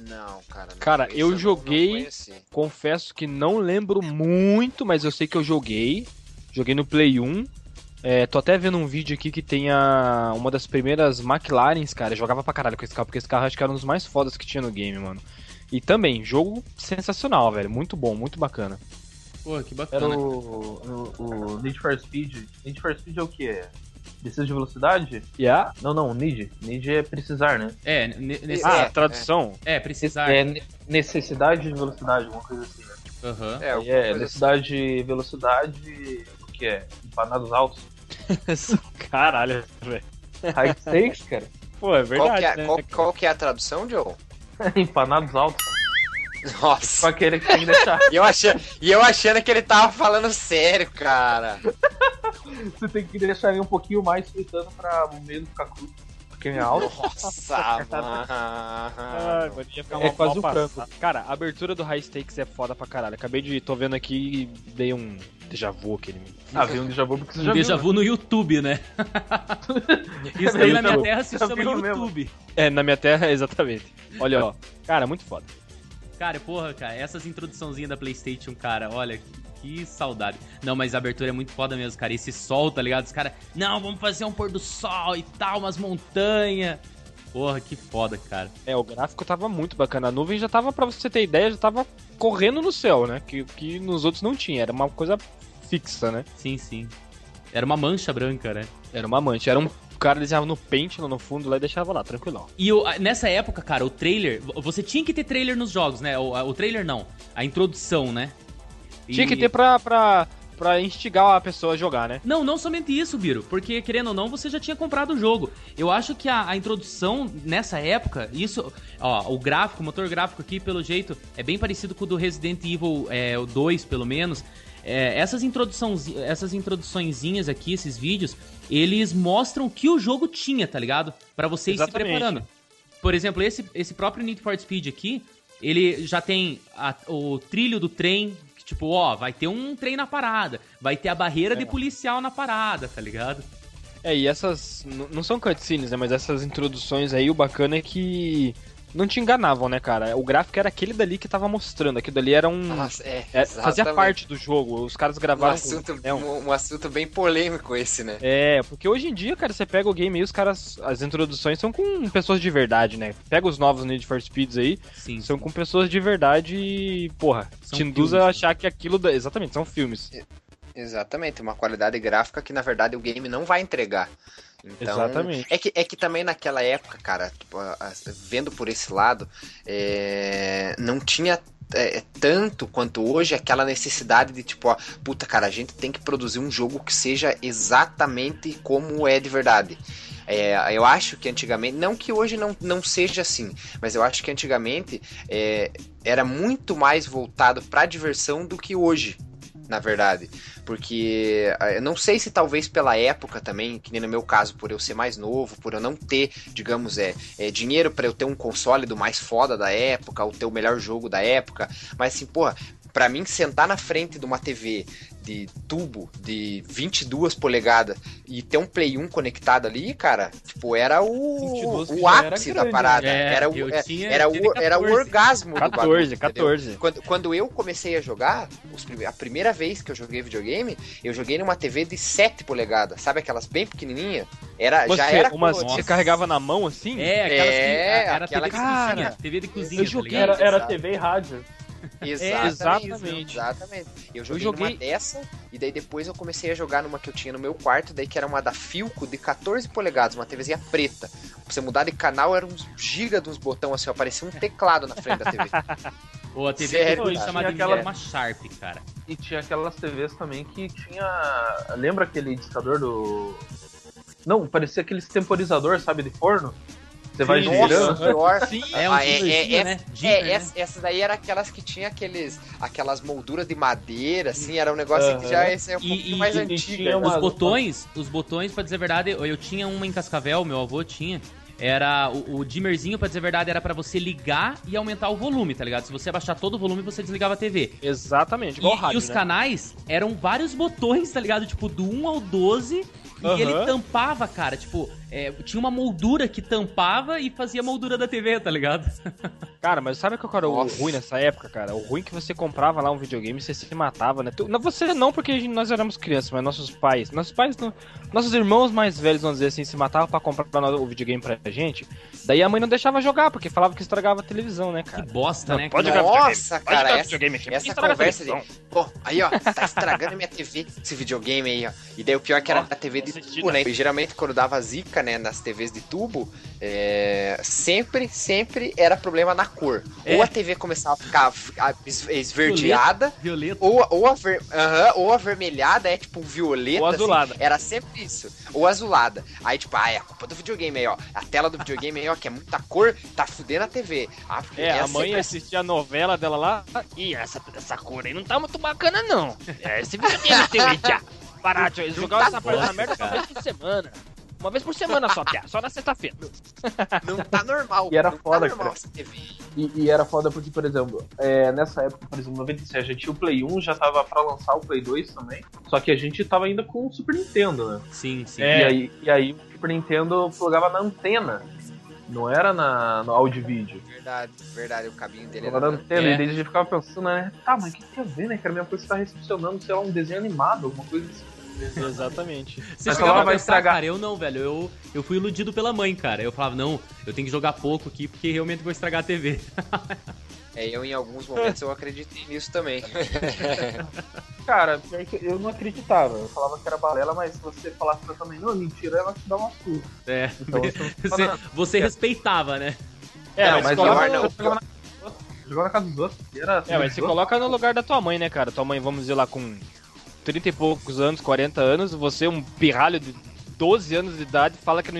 Não, cara. não, Cara, eu joguei- Não. Confesso que não lembro muito, mas eu sei que eu joguei. Joguei no Play 1. É, tô até vendo um vídeo aqui que tem a, uma das primeiras McLarens, cara. Eu jogava pra caralho com esse carro, porque esse carro acho que era um dos mais fodas que tinha no game, mano. E também, jogo sensacional, velho. Muito bom, muito bacana. Pô, que Era bacana. o, o, o Need for Speed. Need for Speed é o que? Precisa de velocidade? Yeah. Não, não, need. Need é precisar, né? É, ne- nesse, Ah, É, tradução. é, precisar. É ne- necessidade de velocidade, alguma coisa assim, né? Aham. É, é, necessidade de velocidade, o que é? Empanados altos. [laughs] Caralho, velho. High stakes, cara. Pô, é assim. Qual, verdade. que é, né, qual, qual que é a tradução, Joe? [laughs] Empanados altos. Nossa. aquele que tem que deixar. E eu, achando, e eu achando que ele tava falando sério, cara. Você tem que deixar ele um pouquinho mais fritando pra o meio ficar cru. Porque [laughs] é alto. Nossa, mano. Ai, mano, ia ficar É mal- quase mal um frango. Cara, a abertura do High Stakes é foda pra caralho. Acabei de. tô vendo aqui e dei um déjà vu aquele. Ah, viu um déjà vu porque você já Um déjà viu, vu no YouTube, né? [laughs] Isso daí na minha Já terra se viu chama mesmo. YouTube. É, na minha terra, [laughs] exatamente. Olha, ó. Cara, muito foda. Cara, porra, cara, essas introduçãozinhas da PlayStation, cara, olha, que, que saudade. Não, mas a abertura é muito foda mesmo, cara. Esse sol, tá ligado? Os caras, não, vamos fazer um pôr do sol e tal, umas montanhas. Porra, que foda, cara. É, o gráfico tava muito bacana. A nuvem já tava, pra você ter ideia, já tava correndo no céu, né? Que, que nos outros não tinha. Era uma coisa fixa, né? Sim, sim. Era uma mancha branca, né? Era uma mancha. Era um cara desenhava no pente lá no fundo lá e deixava lá, tranquilão. E o- nessa época, cara, o trailer. Você tinha que ter trailer nos jogos, né? O, o trailer não. A introdução, né? E- Tinha que ter pra, pra, pra instigar a pessoa a jogar, né? Não, não somente isso, Biro, porque querendo ou não, você já tinha comprado o jogo. Eu acho que a, a introdução nessa época, isso, ó, o gráfico, o motor gráfico aqui, pelo jeito, é bem parecido com o do Resident Evil é, o 2, pelo menos. É, essas, introduções, essas introduçõezinhas aqui, esses vídeos, eles mostram o que o jogo tinha, tá ligado? Pra você ir se preparando. Por exemplo, esse, esse próprio Need for Speed aqui, ele já tem a- o trilho do trem, que, tipo, ó, vai ter um trem na parada, vai ter a barreira de policial na parada, tá ligado? É, e essas. Não são cutscenes, né? Mas essas introduções aí, o bacana é que. Não te enganavam, né, cara? O gráfico era aquele dali que tava mostrando. Aquilo dali era um. Nossa, é, é, fazia parte do jogo. Os caras Um gravaram. com- assunto, é, um- um, um assunto bem polêmico esse, né? É, porque hoje em dia, cara, você pega o game aí, os caras. As introduções são com pessoas de verdade, né? Pega os novos Need for Speeds aí, Sim. são com pessoas de verdade e, porra, São te induz filmes, a né? achar que aquilo. da- Exatamente, são filmes. Exatamente, uma qualidade gráfica que na verdade o game não vai entregar. Então, Exatamente. É que, é que também naquela época, cara, tipo, vendo por esse lado, é, não tinha é, tanto quanto hoje aquela necessidade de tipo, ó, puta cara, a gente tem que produzir um jogo que seja exatamente como é de verdade. É, eu acho que antigamente, não que hoje não, não seja assim, mas eu acho que antigamente é, era muito mais voltado pra diversão do que hoje, na verdade. Porque ah, eu não sei se talvez pela época também, que nem no meu caso, por eu ser mais novo, por eu não ter, digamos, é, é, dinheiro pra eu ter um console do mais foda da época, ou ter o melhor jogo da época, mas assim, porra, pra mim sentar na frente de uma TV de tubo de 22 polegadas e ter um Play 1 conectado ali, cara, tipo, era o, 22 o era ápice da parada. né? era É, o, eu é- tinha- era, o, era o 14. orgasmo do 14, bagulho, entendeu? 14. Quando, quando eu comecei a jogar, a primeira vez que eu joguei videogame, eu joguei numa TV de 7 polegadas, sabe aquelas bem pequenininha? Era, Você, já era uma, colorido. você carregava na mão assim? É, aquelas É, que era aquela TV de cara, cozinha, TV de cozinha, eu tá joguei- ligado? Era, era. TV e rádio. Exatamente, [laughs] exatamente. exatamente. Eu joguei, joguei- numa dessa, e daí depois eu comecei a jogar numa que eu tinha no meu quarto, daí que era uma da Filco de 14 polegadas, uma TVzinha preta. Pra você mudar de canal era uns giga de uns botões assim, ó, parecia um teclado na frente da TV. Ou [laughs] a TV Sério, que foi chamada aquela- uma Sharp, cara. E tinha aquelas TVs também que tinha. Lembra aquele discador do. Não, parecia aqueles temporizador, sabe, de forno? Você vai Sim, girando. Nossa, pior. Sim. É um Ah, é- dimmerzinho, é- né? É, Dimmer, né? essa, essa daí era aquelas que tinha aqueles, aquelas molduras de madeira, assim, era um negócio que já esse é um E- pouquinho e- mais e uma- Os botões, os botões, pra dizer a verdade, eu, eu tinha uma em Cascavel, meu avô tinha. Era o, o dimmerzinho, pra dizer a verdade, era pra você ligar e aumentar o volume, tá ligado? Se você abaixar todo o volume, você desligava a TV. Exatamente, E, igual e rádio, os né? canais eram vários botões, tá ligado? Tipo, do 1 ao 12. E Aham. ele tampava, cara. Tipo, é, tinha uma moldura que tampava e fazia a moldura da TV, tá ligado? [laughs] Cara, mas sabe qual era o Nossa. ruim nessa época, cara? O ruim é que você comprava lá um videogame e você se matava, né? Tu- não, Você não, porque nós éramos crianças, mas nossos pais, nossos pais, não, nossos irmãos mais velhos, vamos dizer assim, se matavam pra comprar o videogame pra gente. Daí a mãe não deixava jogar, porque falava que estragava a televisão, né, Que cara? bosta, Não, né? pode jogar Nossa, cara, jogar essa, videogame aqui, essa conversa de. televisão. Pô, aí ó, tá estragando minha TV, esse videogame aí, ó. E daí o pior é que era a TV tubo, né? E geralmente quando dava zica, né, nas TVs de tubo, é, sempre, sempre era problema na cor. É. Ou a TV começava a ficar esverdeada, Violeta. ou, ou, a ver, aham, ou avermelhada, é tipo violeta. Ou azulada. assim. era sempre isso. Ou azulada. Aí, tipo, ah, é a culpa do videogame aí, ó. A tela do videogame aí, ó, que é muita cor, tá fudendo a TV. Ah, porque É, a sempre mãe assim. assistia a novela dela lá. Ih, essa, essa cor aí não tá muito bacana, não. É, esse videogame teu aí, tia. Parar. Eles jogavam essa porra na merda uma vez por semana. Uma vez por semana só, tia. Só na sexta-feira. Não tá normal. E era não foda, tá normal cara. essa TV. E, e era foda porque, por exemplo, é, nessa época, por exemplo, 96, a gente tinha o Play 1, já tava pra lançar o Play 2 também. Só que a gente tava ainda com o Super Nintendo, né? Sim, sim. É. E, aí, e aí o Super Nintendo plugava na antena. Não era na, no áudio e vídeo. Verdade, verdade, o cabinho dele era. na antena. É. E daí a gente ficava pensando, né? Tá, mas o que tem a ver, né, cara? Minha coisa tá recepcionando, sei lá, um desenho animado, alguma coisa assim. [laughs] Exatamente. Você Mas chegava ela a vai pensar, estragar. cara, eu não, velho. Eu, eu fui iludido pela mãe, cara. Eu falava, não, eu tenho que jogar pouco aqui porque realmente vou estragar a TV. É, eu em alguns momentos eu acreditei nisso também. [laughs] [laughs] Cara, eu não acreditava. Eu falava que era balela, mas se você falasse pra também, não, mentira, ela te dá uma surra. É. Então [laughs] você não Você, você respeitava, né? É, Não, mas, pior não. Eu na, jogava na casa dos outros. Era é, mas você coloca no lugar da tua mãe, né, cara? Tua mãe, vamos dizer lá, com 30 e poucos anos, 40 anos, você, um pirralho de 12 anos de idade, fala que não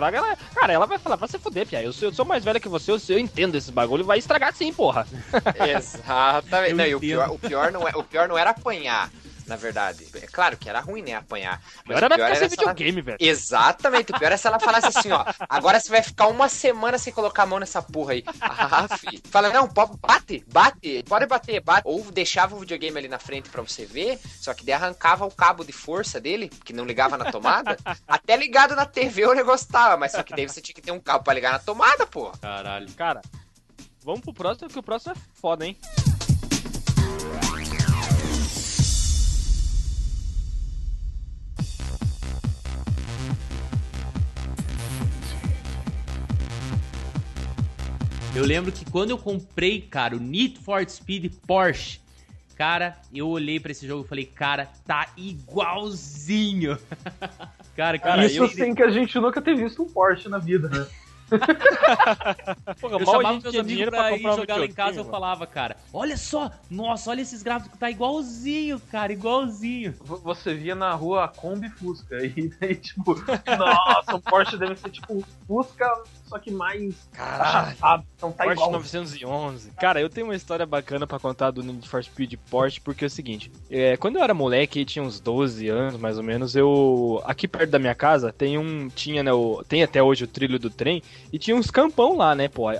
estraga. Ela, cara, ela vai falar, vai se fuder, Pia. Eu sou, eu sou mais velha que você, eu, eu entendo esse bagulho, vai estragar sim, porra. [laughs] Exatamente. Não, e o pior, o, pior não é, o pior não era apanhar, na verdade. É claro que era ruim, né, apanhar. Mas Agora o pior ficar sem era se ela... videogame, velho. Exatamente, o pior é se ela falasse assim, ó. Agora você vai ficar uma semana sem colocar a mão nessa porra aí. Ah, fi. Fala, não, bate, bate, pode bater, bate. Ou deixava o videogame ali na frente pra você ver, só que daí arrancava o cabo de força dele, que não ligava na tomada. Até ligado na TV o negócio tava, mas só que daí você tinha que ter um cabo pra ligar na tomada, pô. Caralho. Cara, vamos pro próximo, que o próximo é foda, hein? Eu lembro que quando eu comprei, cara, o Need for Speed Porsche, cara, eu olhei pra esse jogo e falei, cara, tá igualzinho. [laughs] cara, cara, Isso eu, sem que a gente nunca ter visto um Porsche na vida, né? [laughs] Porra, eu chamava gente meus tinha amigos dinheiro pra, pra ir um jogar lá em casa, eu videogame, falava, cara, olha só, nossa, olha esses gráficos, tá igualzinho, cara, igualzinho. Você via na rua a Kombi Fusca. [laughs] E daí, tipo, nossa, o Porsche deve ser tipo um Fusca, só que mais achatado. Então tá Porsche igual. 911. Cara, eu tenho uma história bacana pra contar do Need for Speed Porsche, porque é o seguinte, é, quando eu era moleque, tinha uns 12 anos mais ou menos, eu aqui perto da minha casa tem um tinha, né, o, tem até hoje o trilho do trem e tinha uns campão lá, né, pô.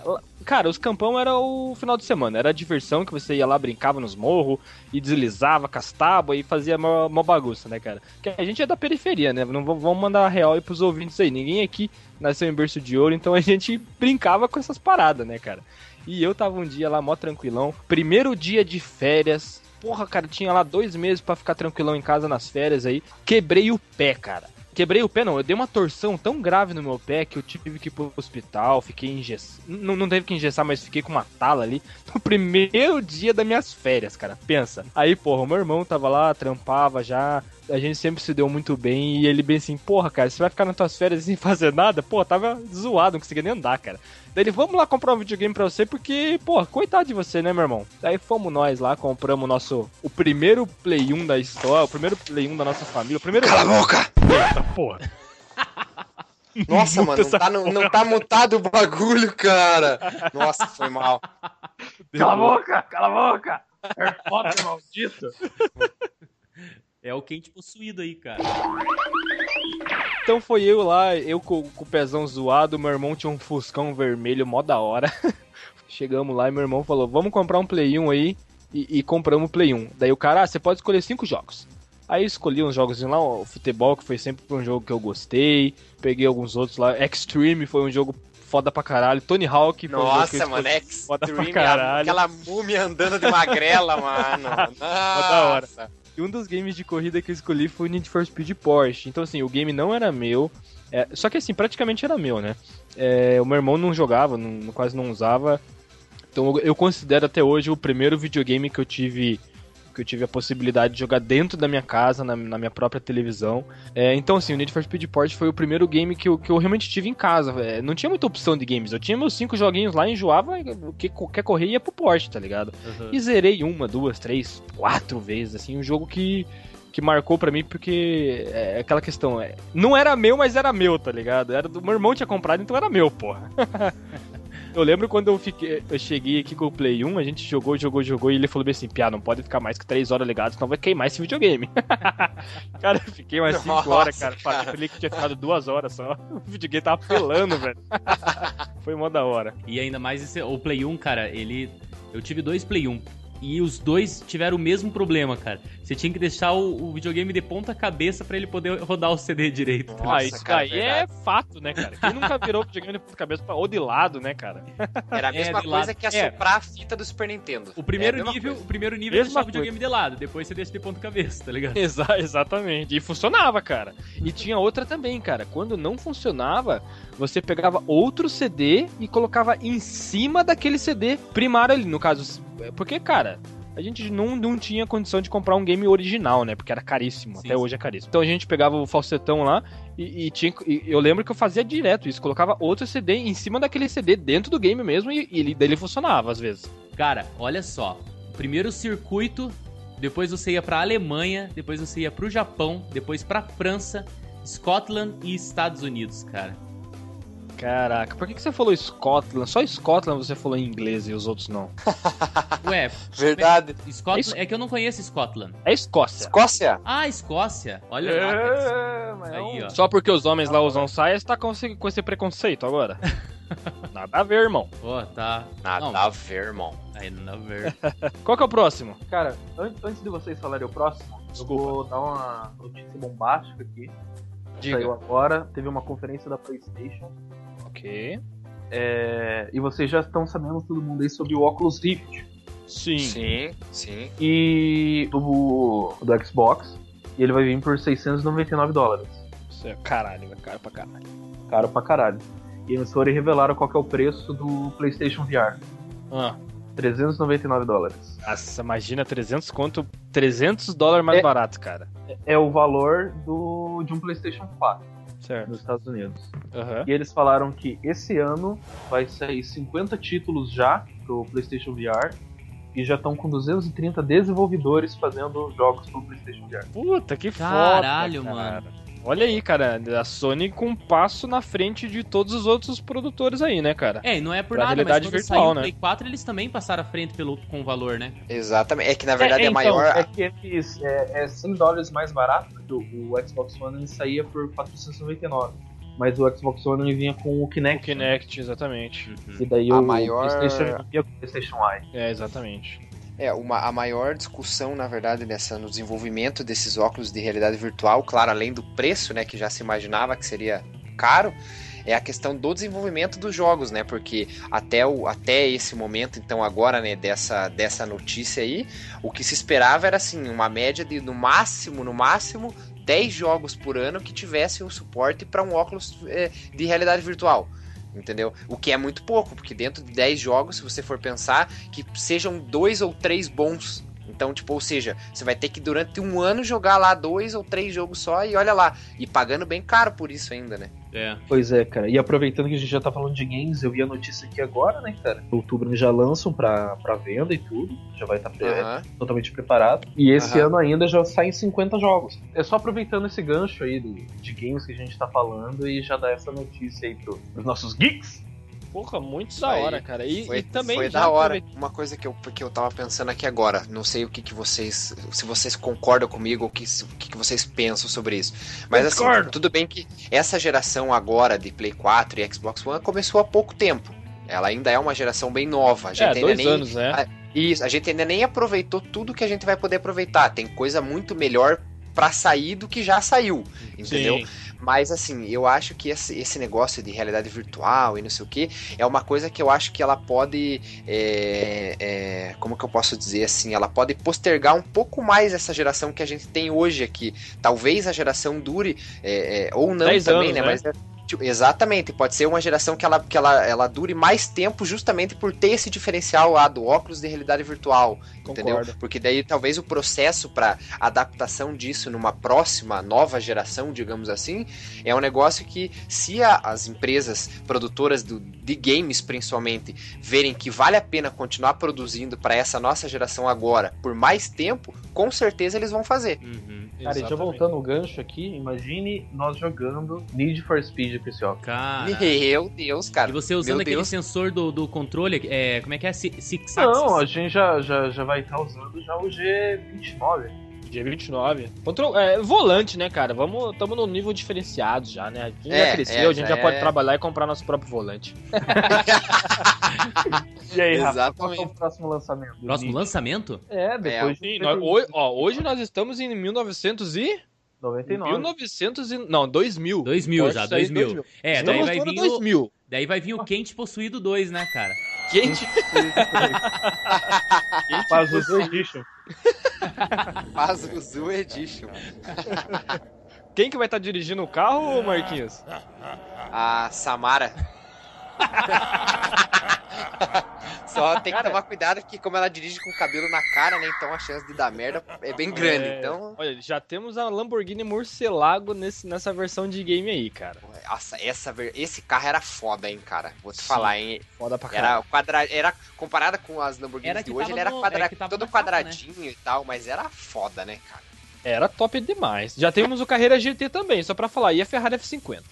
Cara, os campão era o final de semana, era a diversão que você ia lá, brincava nos morros e deslizava com as tábuas e fazia uma, bagunça, né, cara? Que a gente é da periferia, né? Não vamos mandar real aí pros ouvintes aí. Ninguém aqui nasceu em berço de ouro, então a [laughs] gente brincava com essas paradas, né, cara? E eu tava um dia lá, mó tranquilão. Primeiro dia de férias. Porra, cara, tinha lá dois meses pra ficar tranquilão em casa nas férias aí. Quebrei o pé, cara. Quebrei o pé, não. Eu dei uma torção tão grave no meu pé que eu tive que ir pro hospital. Fiquei engessado. Não, não teve que engessar, mas fiquei com uma tala ali. [laughs] No primeiro dia das minhas férias, cara. Pensa. Aí, porra, o meu irmão tava lá, trampava já. A gente sempre se deu muito bem. E ele bem assim, porra, cara, você vai ficar nas tuas férias sem [laughs] fazer nada? Pô, tava zoado, não conseguia nem andar, cara. Daí ele, vamos lá comprar um videogame pra você, porque, pô, coitado de você, né, meu irmão? Daí fomos nós lá, compramos o nosso. O primeiro Play 1 da história, o primeiro Play 1 da nossa família, o primeiro. Cala a boca! Eita, porra. [laughs] Nossa, Muta mano, não tá, não, não tá mutado o bagulho, cara. Nossa, foi mal. Cala a boca, cala a boca! Harry Potter maldito! É o quente possuído aí, cara. Então foi eu lá, eu com, com o pezão zoado, meu irmão tinha um fuscão vermelho mó da hora. [laughs] Chegamos lá e meu irmão falou, vamos comprar um Play 1 aí, e, e compramos o Play 1. Daí o cara, ah, você pode escolher cinco jogos. Aí eu escolhi uns jogos lá, o futebol, que foi sempre um jogo que eu gostei. Peguei alguns outros lá. Extreme foi um jogo foda pra caralho. Tony Hawk foi um jogo que eu Nossa, mano, escolhi foda pra Extreme, caralho. aquela múmia andando de magrela, mano. [laughs] Nossa. da hora. Um dos games de corrida que eu escolhi foi o Need for Speed Porsche. Então, assim, o game não era meu. é, só que, assim, praticamente era meu, né? É, o meu irmão não jogava, não- quase não usava. Então, eu considero até hoje o primeiro videogame que eu tive. Que eu tive a possibilidade de jogar dentro da minha casa, na, na minha própria televisão. É, então, assim, o Need for Speed Port foi o primeiro game que eu, que eu realmente tive em casa. É, não tinha muita opção de games. Eu tinha meus cinco joguinhos lá, enjoava, o que qualquer correr ia pro Port, tá ligado? Uhum. E zerei uma, duas, três, quatro vezes, assim, um jogo que que marcou pra mim porque é aquela questão, é, não era meu, mas era meu, tá ligado? Era do meu irmão tinha comprado, então era meu, porra. [laughs] eu lembro quando eu fiquei, eu cheguei aqui com o Play 1, a gente jogou, jogou, jogou e ele falou bem assim: "Piá, não pode ficar mais que 3 horas ligado, senão vai queimar esse videogame". [laughs] cara, eu fiquei umas 5 Nossa, horas, cara, cara. falei que tinha ficado 2 horas só. [laughs] O videogame tava pelando, velho. Foi mó da hora. E ainda mais esse, o Play 1, cara, ele. Eu tive dois Play 1. E os dois tiveram o mesmo problema, cara. Você tinha que deixar o, o videogame de ponta cabeça pra ele poder rodar o CD direito. Nossa, ah, isso cara, daí é fato, né, cara? Quem nunca virou videogame de ponta cabeça pra- ou de lado, né, cara? [laughs] Era a É, mesma de coisa lado. que assoprar a fita do Super Nintendo. O primeiro É nível, coisa. o primeiro nível é Mesma deixar o coisa. videogame de lado, depois você deixa de ponta cabeça, tá ligado? Exa- exatamente. E funcionava, cara. E tinha outra também, cara. Quando não funcionava, você pegava outro CD e colocava em cima daquele CD primário ali. No caso, porque, cara. A gente não, não tinha condição de comprar um game original, né? Porque era caríssimo. Sim, até sim. hoje é caríssimo. Então a gente pegava o falsetão lá e, e tinha. e eu lembro que eu fazia direto isso. Colocava outro CD em cima daquele CD dentro do game mesmo e, e ele, daí ele funcionava às vezes. Cara, olha só. Primeiro circuito, depois você ia pra Alemanha, depois você ia pro Japão, depois pra França, Scotland e Estados Unidos, cara. Caraca, por que, que você falou Scotland? Só Scotland você falou em inglês e os outros não. [laughs] Ué, Verdade. Scotland, é que eu não conheço Scotland. É Escócia. Escócia? Ah, Escócia. Olha lá. É, Aí, é um- ó. Só porque os homens lá usam saia, você tá com esse, com esse preconceito agora. [laughs] Nada a ver, irmão. Ó, tá. Nada Não. a ver, irmão. Aí nada a ver. [laughs] Qual que é o próximo? Cara, an- antes de vocês falarem o próximo, Desculpa. eu vou dar uma notícia bombástica aqui. Saiu Diga. agora, teve uma conferência da PlayStation. Ok. é, e vocês já estão sabendo todo mundo aí sobre o Oculus Rift. Sim. Sim, sim. E do, do Xbox. E ele vai vir por 699 dólares. Isso é caralho, é caro pra caralho. Caro pra caralho. E eles foram e revelaram qual que é o preço do PlayStation VR. Ah, 399 dólares. nossa, imagina 300 conto, 300 dólares mais É. barato, cara. É o valor do, de um PlayStation 4 Certo. nos Estados Unidos. Aham. E eles falaram que esse ano vai sair 50 títulos já pro PlayStation VR. E já estão com 230 desenvolvedores fazendo jogos pro PlayStation VR. Puta, que Caralho, foda, cara. mano. Olha aí, cara, a Sony com um passo na frente de todos os outros produtores aí, né, cara? É, e não é por Pra nada, mas realidade quando virtual, saiu o né? Play 4, eles também passaram à frente pelo, com o valor, né? Exatamente. É que na verdade é, é, então, maior. É que eles, é, é 100 dólares mais barato. porque O, o Xbox One ele saía por 499. Mas o Xbox One ele vinha com o O Kinect. Kinect, exatamente. E daí A o maior- PlayStation vinha com o PlayStation Eye. É, exatamente. É, uma, a maior discussão, na verdade, nessa, no desenvolvimento desses óculos de realidade virtual, claro, além do preço, né, que já se imaginava que seria caro, é a questão do desenvolvimento dos jogos, né? Porque até, o, até esse momento, então agora, né, dessa, dessa notícia aí, o que se esperava era assim, uma média de no máximo, no máximo, 10 jogos por ano que tivessem o suporte para um óculos é, de realidade virtual. Entendeu? O que é muito pouco, porque dentro de 10 jogos, se você for pensar, que sejam dois ou três bons. Então, tipo, ou seja, você vai ter que durante um ano jogar lá dois ou três jogos só e olha lá. E pagando bem caro por isso ainda, né? É. Pois é, cara. E aproveitando que a gente já tá falando de games, eu vi a notícia aqui agora, né, cara? Em outubro eles já lançam pra, pra venda e tudo. Já vai estar Aham. totalmente preparado. E esse Aham. ano ainda já saem 50 jogos. É só aproveitando esse gancho aí do- de games que a gente tá falando e já dar essa notícia aí pro, pros nossos geeks. Porra, muito da hora, cara. E, Foi, e também foi da hora. Uma coisa que eu, que eu tava pensando aqui agora, não sei o que, que vocês. Se vocês concordam comigo ou que, o que, que vocês pensam sobre isso. Mas assim, Concordo. tudo bem que essa geração agora de Play 4 e Xbox One começou há pouco tempo. Ela ainda é uma geração bem nova. A gente É, ainda dois nem, anos, né? Isso, a gente ainda nem aproveitou tudo que a gente vai poder aproveitar. Tem coisa muito melhor pra sair do que já saiu, entendeu? Sim. Mas assim, eu acho que esse, negócio de realidade virtual e não sei o que é uma coisa que eu acho que ela pode. é, é, como que eu posso dizer assim? Ela pode postergar um pouco mais essa geração que a gente tem hoje aqui. Talvez a geração dure, é, é, ou não também, anos, né? né? Mas é, Tipo, exatamente, pode ser uma geração que, ela, que ela, ela dure mais tempo justamente por ter esse diferencial lá do óculos de realidade virtual, entendeu? Concordo. Porque daí talvez o processo para adaptação disso numa próxima nova geração, digamos assim, é um negócio que se a- as empresas produtoras do, de games principalmente verem que vale a pena continuar produzindo para essa nossa geração agora por mais tempo, com certeza eles vão fazer. Uhum. Cara, e já voltando o gancho aqui, imagine nós jogando Need for Speed com esse óculos. Cara. Meu Deus, cara. E você usando Meu aquele Deus. sensor do, do controle, é, como é que é? Si- Six Não, a gente já, já, já vai estar usando já o G29. Dia 29. Control, é, volante, né, cara? Vamos, tamo num nível diferenciado já, né? A gente É, já cresceu, é, a gente já, já pode é. trabalhar e comprar nosso próprio volante. [laughs] e aí, Rafa? Qual é o próximo lançamento? do Próximo lançamento? É, depois Sim, de nós- hoje, ó, hoje nós estamos em 1900 e... 99. 1900 e... Não, 2000. 2000 Pode já, sair 2000. É, daí Estamos vai, no vir ano o, 2000. daí vai vir o Quente Possuído 2, né, cara? Quente. [laughs] Faz o Zoo Edition. Faz o Zoo Edition. Quem que vai estar dirigindo o carro, Marquinhos? A Samara. Só tem que tomar cuidado que como ela dirige com o cabelo na cara, né? Então a chance de dar merda é bem grande. É, Então, Olha, já temos a Lamborghini Murcielago nesse, nessa versão de game aí, cara. Nossa, essa, esse carro era foda, hein, cara. Vou te Sim. falar, hein? Foda pra caralho. Era, quadra... era comparada com as Lamborghinis de hoje, ele era no- quadra... é todo capa, né? quadradinho e tal, mas era foda, né, cara? Era top demais. Já temos o Carreira GT também, só pra falar. E a Ferrari F50.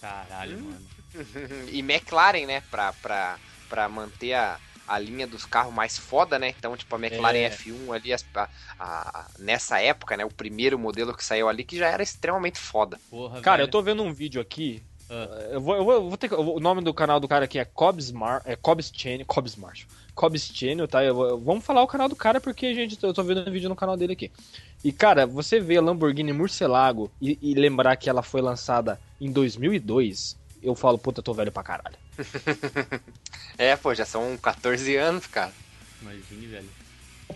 Caralho, mano. [laughs] e McLaren, né? Pra, pra, pra manter a, a linha dos carros mais foda, né? Então, tipo, a McLaren É. F1 ali, a- a- nessa época, né? O primeiro modelo que saiu ali, que já era extremamente foda. Porra, Cara, velho. eu tô vendo um vídeo aqui. Ah. Eu, vou, eu, vou, eu vou ter O nome do canal do cara aqui é Cobbs Mar, é Cobbs Channel. Cobbs Marshall. Cobbs Channel, tá? Eu vou- vamos falar o canal do cara porque, gente, eu tô vendo um vídeo no canal dele aqui. E, cara, você vê a Lamborghini Murcielago e, e lembrar que ela foi lançada em 2002, eu falo, puta, eu tô velho pra caralho. [laughs] É, pô, já são 14 anos, cara. Imagine, velho.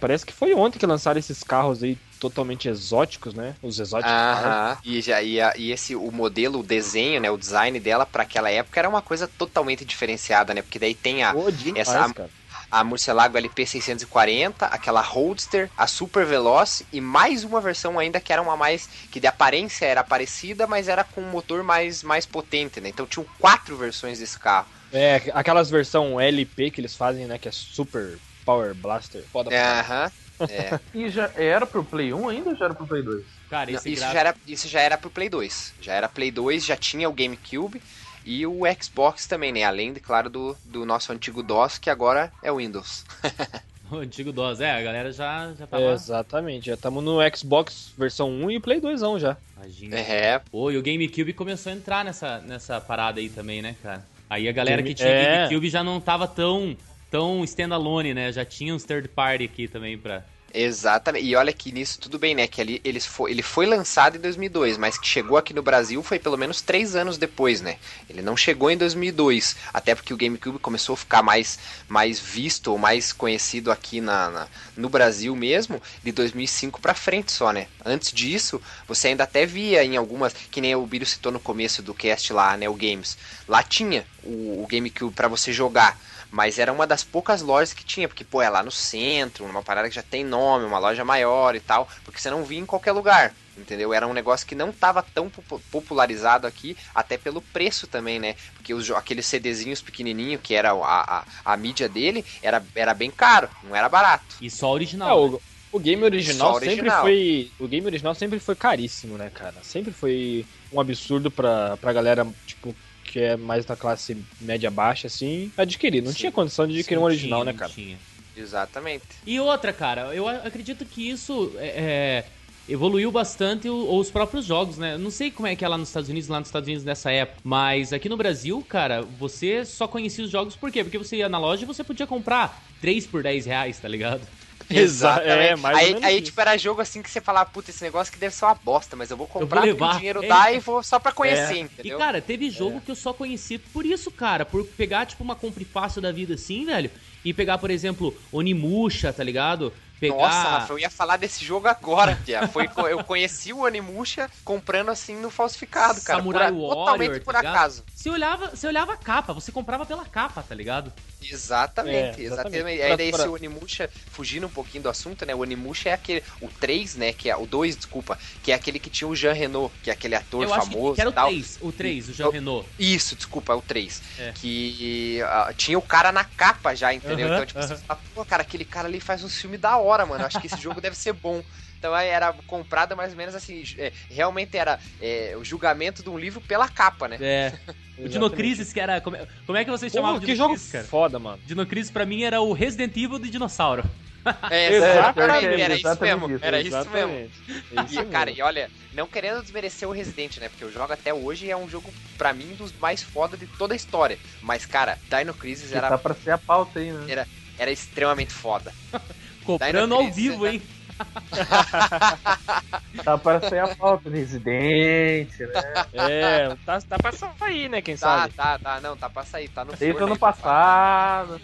Parece que foi ontem que lançaram esses carros aí totalmente exóticos, né? Os exóticos. Aham. E, já, e, a- e esse, o modelo, o desenho, né? O design dela pra aquela época era uma coisa totalmente diferenciada, né? Porque daí tem a, Pô, demais, essa- cara. A Murcielago LP640, aquela Roadster, a Super Veloz e mais uma versão ainda que era uma mais que de aparência era parecida, mas era com um motor mais mais potente, né? Então tinham quatro versões desse carro. É, aquelas versão LP que eles fazem, né? Que é Super Power Blaster. Foda. Aham. É. [laughs] E já era pro Play 1 ainda ou já era pro Play 2? Cara, Não, isso gráfico... já era isso já era pro Play 2. Já era Play 2, já tinha o GameCube e o Xbox também, né? Além, de, claro, do, do nosso antigo DOS, que agora é o Windows. [laughs] O antigo DOS. É, a galera já, já tava... É, exatamente, já estamos no Xbox versão 1 e Play 2 já. Imagina. É, Pô, e o GameCube começou a entrar nessa, nessa parada aí também, né, cara? Aí a galera Game- que tinha é. GameCube já não tava tão, tão standalone, né? Já tinha uns third party aqui também pra... Exatamente. E olha que nisso tudo bem, né? Que ali eles foi, ele foi lançado em 2002, mas que chegou aqui no Brasil foi pelo menos três anos depois, né? Ele não chegou em 2002, até porque o GameCube começou a ficar mais, mais visto ou mais conhecido aqui na, na- no Brasil mesmo de 2005 pra frente só, né? Antes disso, você ainda até via em algumas, que nem o Biro citou no começo do cast lá, né? O Games. Lá tinha o, o GameCube pra você jogar. Mas era uma das poucas lojas que tinha, porque, pô, é lá no centro, uma parada que já tem nome, uma loja maior e tal, porque você não via em qualquer lugar, entendeu? Era um negócio que não tava tão popu- popularizado aqui, até pelo preço também, né? Porque os, aqueles CDzinhos pequenininho, que era a, a, a mídia dele, era, era bem caro, não era barato. E só É, original. né? o, o game original, Só sempre original. foi. O game original sempre foi caríssimo, né, cara? Sempre foi um absurdo pra, pra galera, tipo, que é mais da classe média baixa, assim, adquirir. Não Sim. tinha condição de adquirir um Não original, tinha, né, não cara? tinha. Exatamente. E outra, cara, eu acredito que isso é, é, evoluiu bastante o- os próprios jogos, né? Eu não sei como é que é lá nos Estados Unidos, lá nos Estados Unidos nessa época, mas aqui no Brasil, cara, você só conhecia os jogos por quê? Porque você ia na loja e você podia comprar 3 por 10 reais, tá ligado? [laughs] Exa- é, mais ou aí, menos aí tipo, era jogo assim que você falava, puta, esse negócio que deve ser uma bosta, mas eu vou comprar porque levar. o dinheiro É. dá e vou só pra conhecer, E, entendeu? cara, teve jogo que eu só conheci por isso, cara. Por pegar, tipo, uma compra e fácil da vida assim, velho. E pegar, por exemplo, Onimusha, tá ligado? Pegar. Nossa, Rafa, eu ia falar desse jogo agora, [laughs] Pia. Foi, eu conheci o Animusha comprando assim no falsificado, cara. Samurai por, Warrior, totalmente por tá acaso. Você olhava, você olhava a capa, você comprava pela capa, tá ligado? Exatamente, É, exatamente. exatamente. Aí daí Pra- esse Onimusha, fugindo um pouquinho do assunto, né? O Onimusha é aquele. O 3, né? Que é o 2, desculpa, que é aquele que tinha o Jean Renault, que é aquele ator eu acho famoso que era e o tal. 3, o 3, o Jean Renault. Isso, desculpa, é o 3. É. Que ah, tinha o cara na capa já, entendeu? Aham, então, tipo, aham. você fala, pô, cara, aquele cara ali faz um filme da hora, mano. Acho que esse jogo deve ser bom. Então era comprado mais ou menos assim. é, realmente era é, o julgamento de um livro pela capa, né? É. [laughs] O Dinocrisis, que era. Como é, como é que vocês chamavam que jogo cara? foda, mano. Dinocrisis pra mim era o Resident Evil de dinossauro. [laughs] É, Exatamente, era isso exatamente mesmo. isso, Era isso mesmo. É isso E, cara, e olha, não querendo desmerecer o Resident, né? Porque eu jogo até hoje e é um jogo, pra mim, dos mais foda de toda a história. Mas, cara, Dino Crisis era, Tá pra ser a pauta aí, né? era extremamente foda. [laughs] Comprando ao vivo, né? hein? [laughs] Tá pra ser a pauta. Residente, né? É, tá, tá pra sair, né? Quem Tá, sabe? tá, tá, não, tá pra sair, tá no Desde forno ano aí pra passado.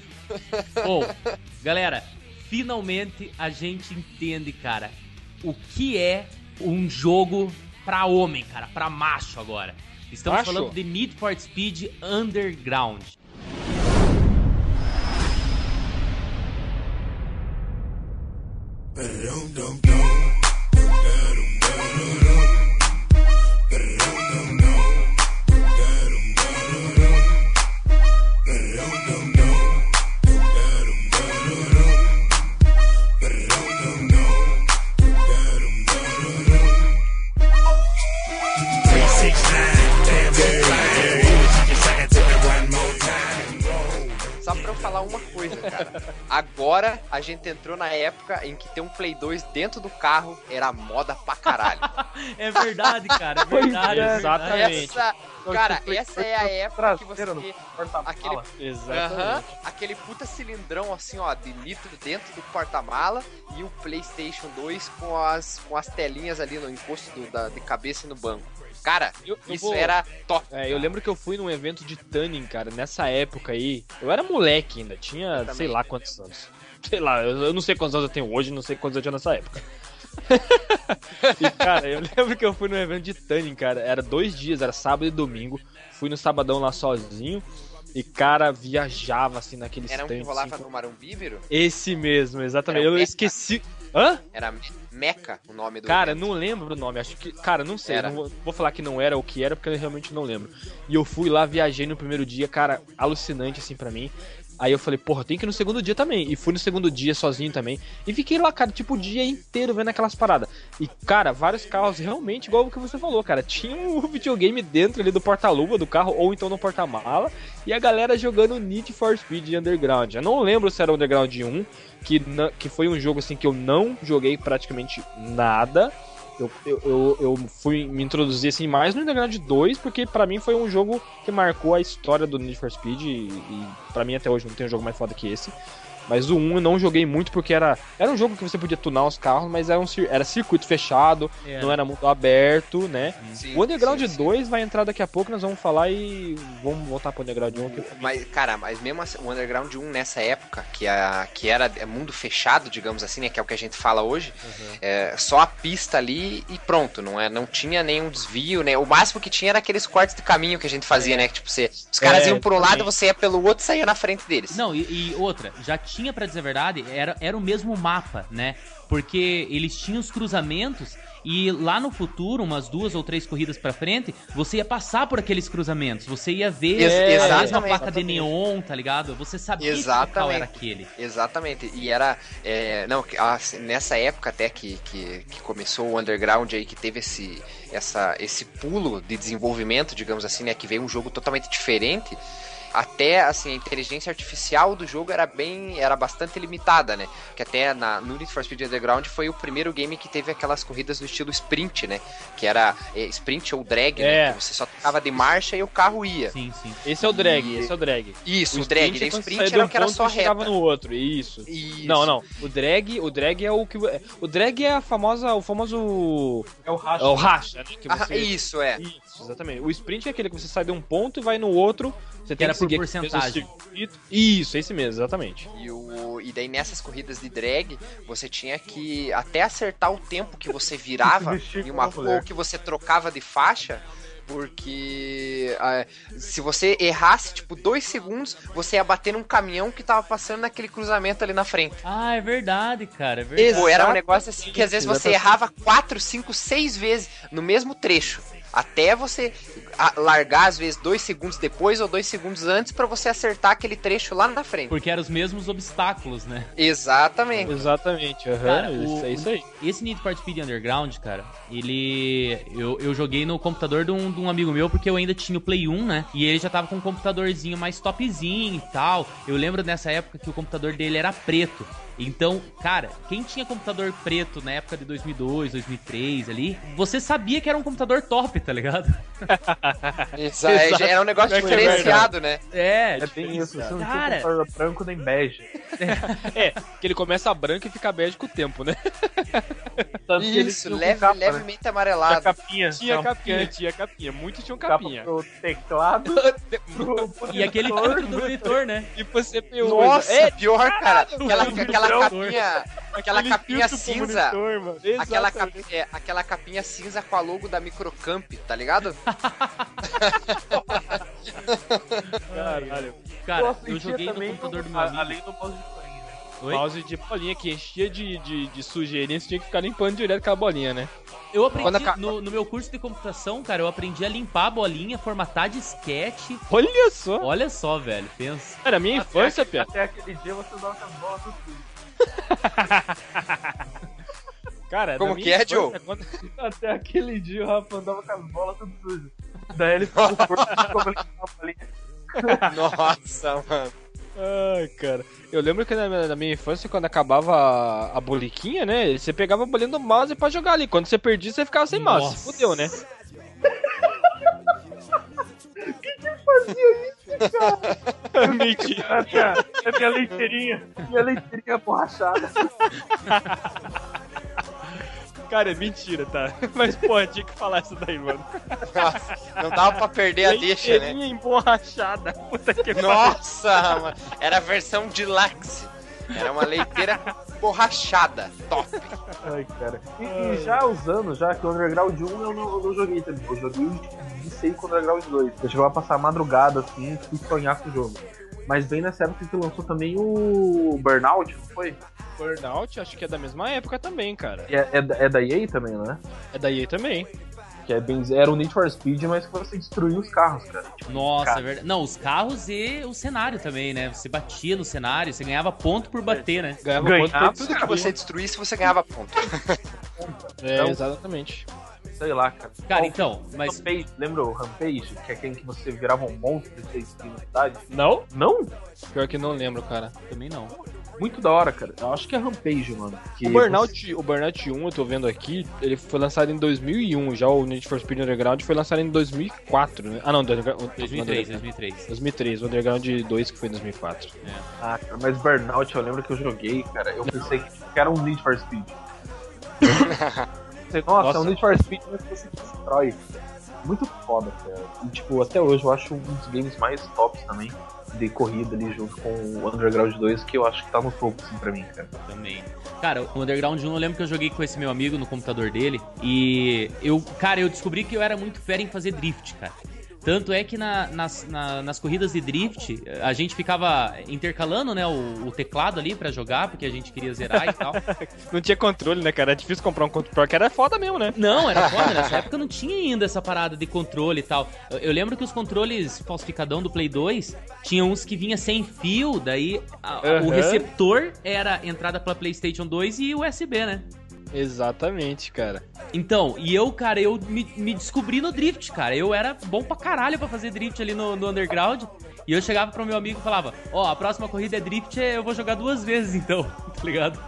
Bom, [laughs] galera, finalmente a gente entende, cara, o que é um jogo pra homem, cara, pra macho agora. Estamos Macho? falando de Need for Speed Underground. A gente entrou na época em que ter um Play 2 dentro do carro era moda pra caralho. [laughs] É verdade, cara, é verdade. é. Exatamente. Essa, cara, essa é a época que você Aquele, porta-mala. Exatamente. Aham, aquele puta cilindrão assim, ó, de litro dentro do porta-mala e o PlayStation 2 com as, com as telinhas ali no encosto do- da, de cabeça e no banco. Cara, Eu- eu isso vou- era top. É, eu lembro que eu fui num evento de Tanning, cara, nessa época aí. Eu era moleque ainda, tinha sei lá quantos anos. Sei lá, eu, não sei quantos anos eu tenho hoje, não sei quantos eu tinha nessa época. [laughs] e, cara, eu lembro que eu fui num evento de Tanning, cara. Era dois dias, era sábado e domingo. Fui no sabadão lá sozinho. E, cara, viajava assim naquele Era um que rolava assim, no Marumbíbero. Esse mesmo, exatamente. Eu esqueci. Hã? Era Me- Mecha o nome do Cara, evento. não lembro o nome. Acho que. Cara, não sei. Não vou, vou falar que não era o que era, porque eu realmente não lembro. E eu fui lá, viajei no primeiro dia, cara, alucinante assim pra mim. Aí eu falei, porra, tem que ir no segundo dia também. E fui no segundo dia sozinho também. E fiquei lá, cara, tipo, o dia inteiro vendo aquelas paradas. E, cara, vários carros realmente, igual o que você falou, cara. Tinha um [laughs] videogame dentro ali do porta-luva do carro, ou então no porta-mala. E a galera jogando Need for Speed Underground. Eu não lembro se era Underground 1, que, que foi um jogo assim que eu não joguei praticamente nada. Eu, eu, eu, eu fui me introduzir assim mais no Underground 2, porque pra mim foi um jogo que marcou a história do Need for Speed e, e pra mim até hoje não tem um jogo mais foda que esse. Mas o 1 eu não joguei muito porque era, era um jogo que você podia tunar os carros, mas era, um, era circuito fechado, Era. não era muito aberto, né? Sim, O Underground sim, sim. 2 vai entrar daqui a pouco, nós vamos falar e vamos voltar pro Underground 1. Que... Mas, cara, mas mesmo assim, o Underground 1 nessa época, que, a, que era é mundo fechado, digamos assim, né? Que é o que a gente fala hoje, é, só a pista ali e pronto, não, é, não tinha nenhum desvio, né? O máximo que tinha era aqueles cortes de caminho que a gente fazia, né? Que, tipo, você, os caras É, iam por um lado, você ia pelo outro e saía na frente deles. Não, e, e outra, já tinha, pra dizer a verdade, era, era o mesmo mapa, né? Porque eles tinham os cruzamentos e lá no futuro, umas duas ou três corridas pra frente, você ia passar por aqueles cruzamentos, você ia ver Ex- a mesma placa de neon, tá ligado? Você sabia que Exatamente. era aquele. Exatamente, e era. é, não, ah, nessa época até que, que, que começou o Underground aí, que teve esse, essa, esse pulo de desenvolvimento, digamos assim, né? Que veio um jogo totalmente diferente. Até assim, a inteligência artificial do jogo era bem. era bastante limitada, né? Que até na, no Need for Speed Underground foi o primeiro game que teve aquelas corridas do estilo sprint, né? Que era é, sprint ou drag, É. né? Que você só tocava de marcha e o carro ia. Sim, sim. Esse é o drag, E- esse é o drag. Isso, o, drag. Daí é o sprint era um o que era ponto só reta. no outro, isso. Isso. Não, não. O drag, o drag é o que o drag é a famosa, o famoso É o racha. é o racha, né, que Ah, você isso, é. Isso, exatamente. O sprint é aquele que você sai de um ponto e vai no outro Você Que era que por porcentagem. Isso, esse mesmo, exatamente. E, o, e daí nessas corridas de drag, você tinha que até acertar o tempo que você virava [laughs] em uma ou que você trocava de faixa, porque ah, se você errasse, tipo, dois segundos, você ia bater num caminhão que tava passando naquele cruzamento ali na frente. Ah, é verdade, cara. É verdade. Pô, era um negócio assim que às vezes você errava quatro, cinco, seis vezes no mesmo trecho. Até você largar, às vezes, dois segundos depois ou dois segundos antes pra você acertar aquele trecho lá na frente. Porque eram os mesmos obstáculos, né? Exatamente. Exatamente, aham. Cara, isso- o- é isso aí. Esse Need for Speed Underground, cara, ele. Eu, eu joguei no computador de um, de um amigo meu, porque eu ainda tinha o Play 1, né? E ele já tava com um computadorzinho mais topzinho e tal. Eu lembro nessa época que o computador dele era preto. Então, cara, quem tinha computador preto na época de 2002, 2003 ali, você sabia que era um computador top, tá ligado? [laughs] Exa- é, já Era um negócio É é diferenciado, né? É, É bem isso, você não Cara. tinha computador branco nem bege. [laughs] É, que ele começa branco e fica bege com o tempo, né? Tanto Isso, leve, capa, né? levemente Tinha amarelado. capinha. Tinha capa- capinha, tinha capinha. Muitos tinham Capa capinha. pro teclado, pro, [laughs] pro E aquele monitor, filtro do monitor, né? E você pegou. Nossa, é, pior, cara. Aquela, aquela monitor. capinha. Aquela capinha cinza. monitor. Aquela, Exatamente. cap- é, aquela capinha cinza com a logo da Microcamp, tá ligado? [laughs] Caralho. Cara, Nossa, eu joguei no computador do meu amigo. Além do mouse de bolinha. Oi? Mouse de bolinha que enchia de, de, de sujeirinha, você tinha que ficar limpando direto com a bolinha, né? Eu aprendi, no, no meu curso de computação, cara, eu aprendi a limpar a bolinha, formatar disquete. Olha só! Olha só, velho, pensa. Era a minha infância, até, Pia. até aquele dia você usava as bolas sujo. [laughs] Cara, Como na minha que é, Joe? quando- [laughs] Até aquele dia o Rafa andava com as bolas tudo sujas. Daí ele ficou. [laughs] Nossa, mano. Ai, cara. Eu lembro que na minha, na minha infância, quando acabava a, a boliquinha, né? Você pegava a bolinha do mouse pra jogar ali. Quando você perdia, você ficava sem mouse. Nossa. Fudeu, né? [laughs] Mentira. Até a, até a leiteirinha. Minha leiteirinha borrachada. Cara, é mentira, tá? Mas, pô, tinha que falar isso daí, mano. Nossa, não dava pra perder a deixa, né? Leiteirinha emborrachada. Puta que pariu. Nossa, mano. Era a versão deluxe. Era uma leiteira borrachada. Top. Ai, cara. E, e já usando, já que o Underground 1 eu não, eu não joguei também. Eu joguei viciei com o Underground 2. Eu chegava a passar a madrugada assim e sonhar com o jogo. Mas bem nessa época que lançou também o Burnout, não foi? Burnout, acho que é da mesma época também, cara. É, é, da- é da EA também, né? É da EA também. Que é bem, era o Need for Speed, mas que você destruía os carros, cara. Tipo, Nossa, cara. é verdade. Não, os carros e o cenário também, né? Você batia no cenário, você ganhava ponto por bater, né? Ganhava Ganhava, ponto por Tudo que você destruísse, você ganhava ponto. [laughs] É, Não. exatamente. sei lá, cara. Cara, Qual- então, mas. Rampage, lembra o Rampage? Que é aquele que você virava um monstro e você destruía a cidade? Não? Não? Pior que não lembro, cara. Também não. Muito da hora, cara. Eu acho que é Rampage, mano. Que O Burnout, o Burnout 1, eu tô vendo aqui, ele foi lançado em 2001, já o Need for Speed Underground foi lançado em 2004, né? Ah, não, do Underground- o- 2003, o Underground- 2003. 2003, o Underground 2 que foi em 2004. Ah, cara, mas Burnout eu lembro que eu joguei, cara. Eu pensei que era um Need for Speed. [laughs] Nossa, Nossa. é um Need for Speed, mas você destrói. Muito foda, cara. E, tipo, até hoje eu acho um dos games mais tops também. De corrida ali junto com o Underground 2, que eu acho que tá no topo, assim, pra mim, cara. Também. Cara, o Underground 1 eu lembro que eu joguei com esse meu amigo no computador dele. E eu, cara, eu descobri que eu era muito fera em fazer drift, cara. Tanto é que na- nas, na- nas corridas de drift, a gente ficava intercalando, né, o, o teclado ali pra jogar, porque a gente queria zerar e tal. [laughs] Não tinha controle, né, cara? É difícil comprar um controle, porque era foda mesmo, né? Não, era [laughs] foda, nessa época não tinha ainda essa parada de controle e tal. Eu, eu lembro que os controles falsificadão do Play 2 tinham uns que vinha sem fio, daí a- a- o receptor era entrada pra PlayStation 2 e USB, né? Exatamente, cara. Então, e eu, cara, eu me, me descobri no drift, cara. Eu era bom pra caralho pra fazer drift ali no, no underground. E eu chegava pro meu amigo e falava: Ó, a próxima corrida é drift, eu vou jogar duas vezes [laughs] então, tá ligado?